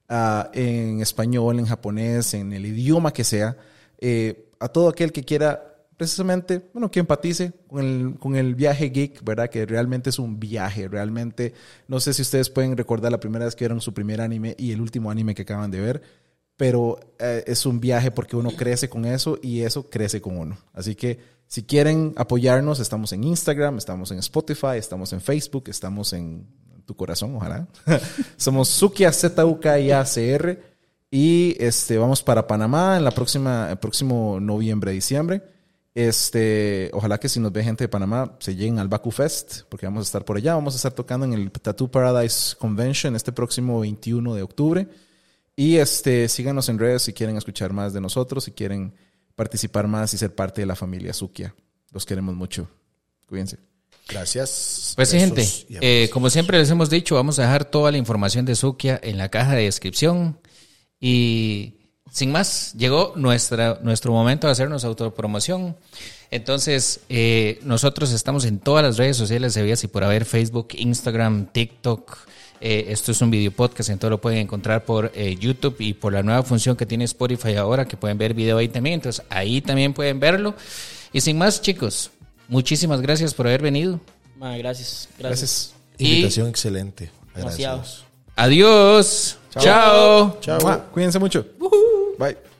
ah, en español, en japonés, en el idioma que sea, eh, a todo aquel que quiera precisamente, bueno, que empatice con el, con el viaje geek, ¿verdad? Que realmente es un viaje, realmente, no sé si ustedes pueden recordar la primera vez que vieron su primer anime y el último anime que acaban de ver, pero eh, es un viaje porque uno crece con eso y eso crece con uno. Así que si quieren apoyarnos, estamos en Instagram, estamos en Spotify, estamos en Facebook, estamos en tu corazón, ojalá. Somos Sukia Z-U-K-I-A-C-R Y este, vamos para Panamá en la próxima, el próximo noviembre, diciembre. Este, ojalá que si nos ve gente de Panamá se lleguen al Baku Fest, porque vamos a estar por allá. Vamos a estar tocando en el Tattoo Paradise Convention este próximo 21 de octubre. Y este, síganos en redes si quieren escuchar más de nosotros, si quieren participar más y ser parte de la familia Sukia. Los queremos mucho. Cuídense. Gracias. Pues sí, gente, eh, como siempre les hemos dicho, vamos a dejar toda la información de Sukia en la caja de descripción. Y sin más, llegó nuestra, nuestro momento de hacernos autopromoción. Entonces, eh, nosotros estamos en todas las redes sociales de Vías y por haber Facebook, Instagram, TikTok. Eh, esto es un video podcast, entonces lo pueden encontrar por eh, YouTube y por la nueva función que tiene Spotify ahora, que pueden ver video ahí también. Entonces, ahí también pueden verlo. Y sin más, chicos, muchísimas gracias por haber venido. Ma, gracias, gracias. Gracias. Invitación excelente. Agradecidos. Adiós. Chao. Chao. Cuídense mucho. Bye.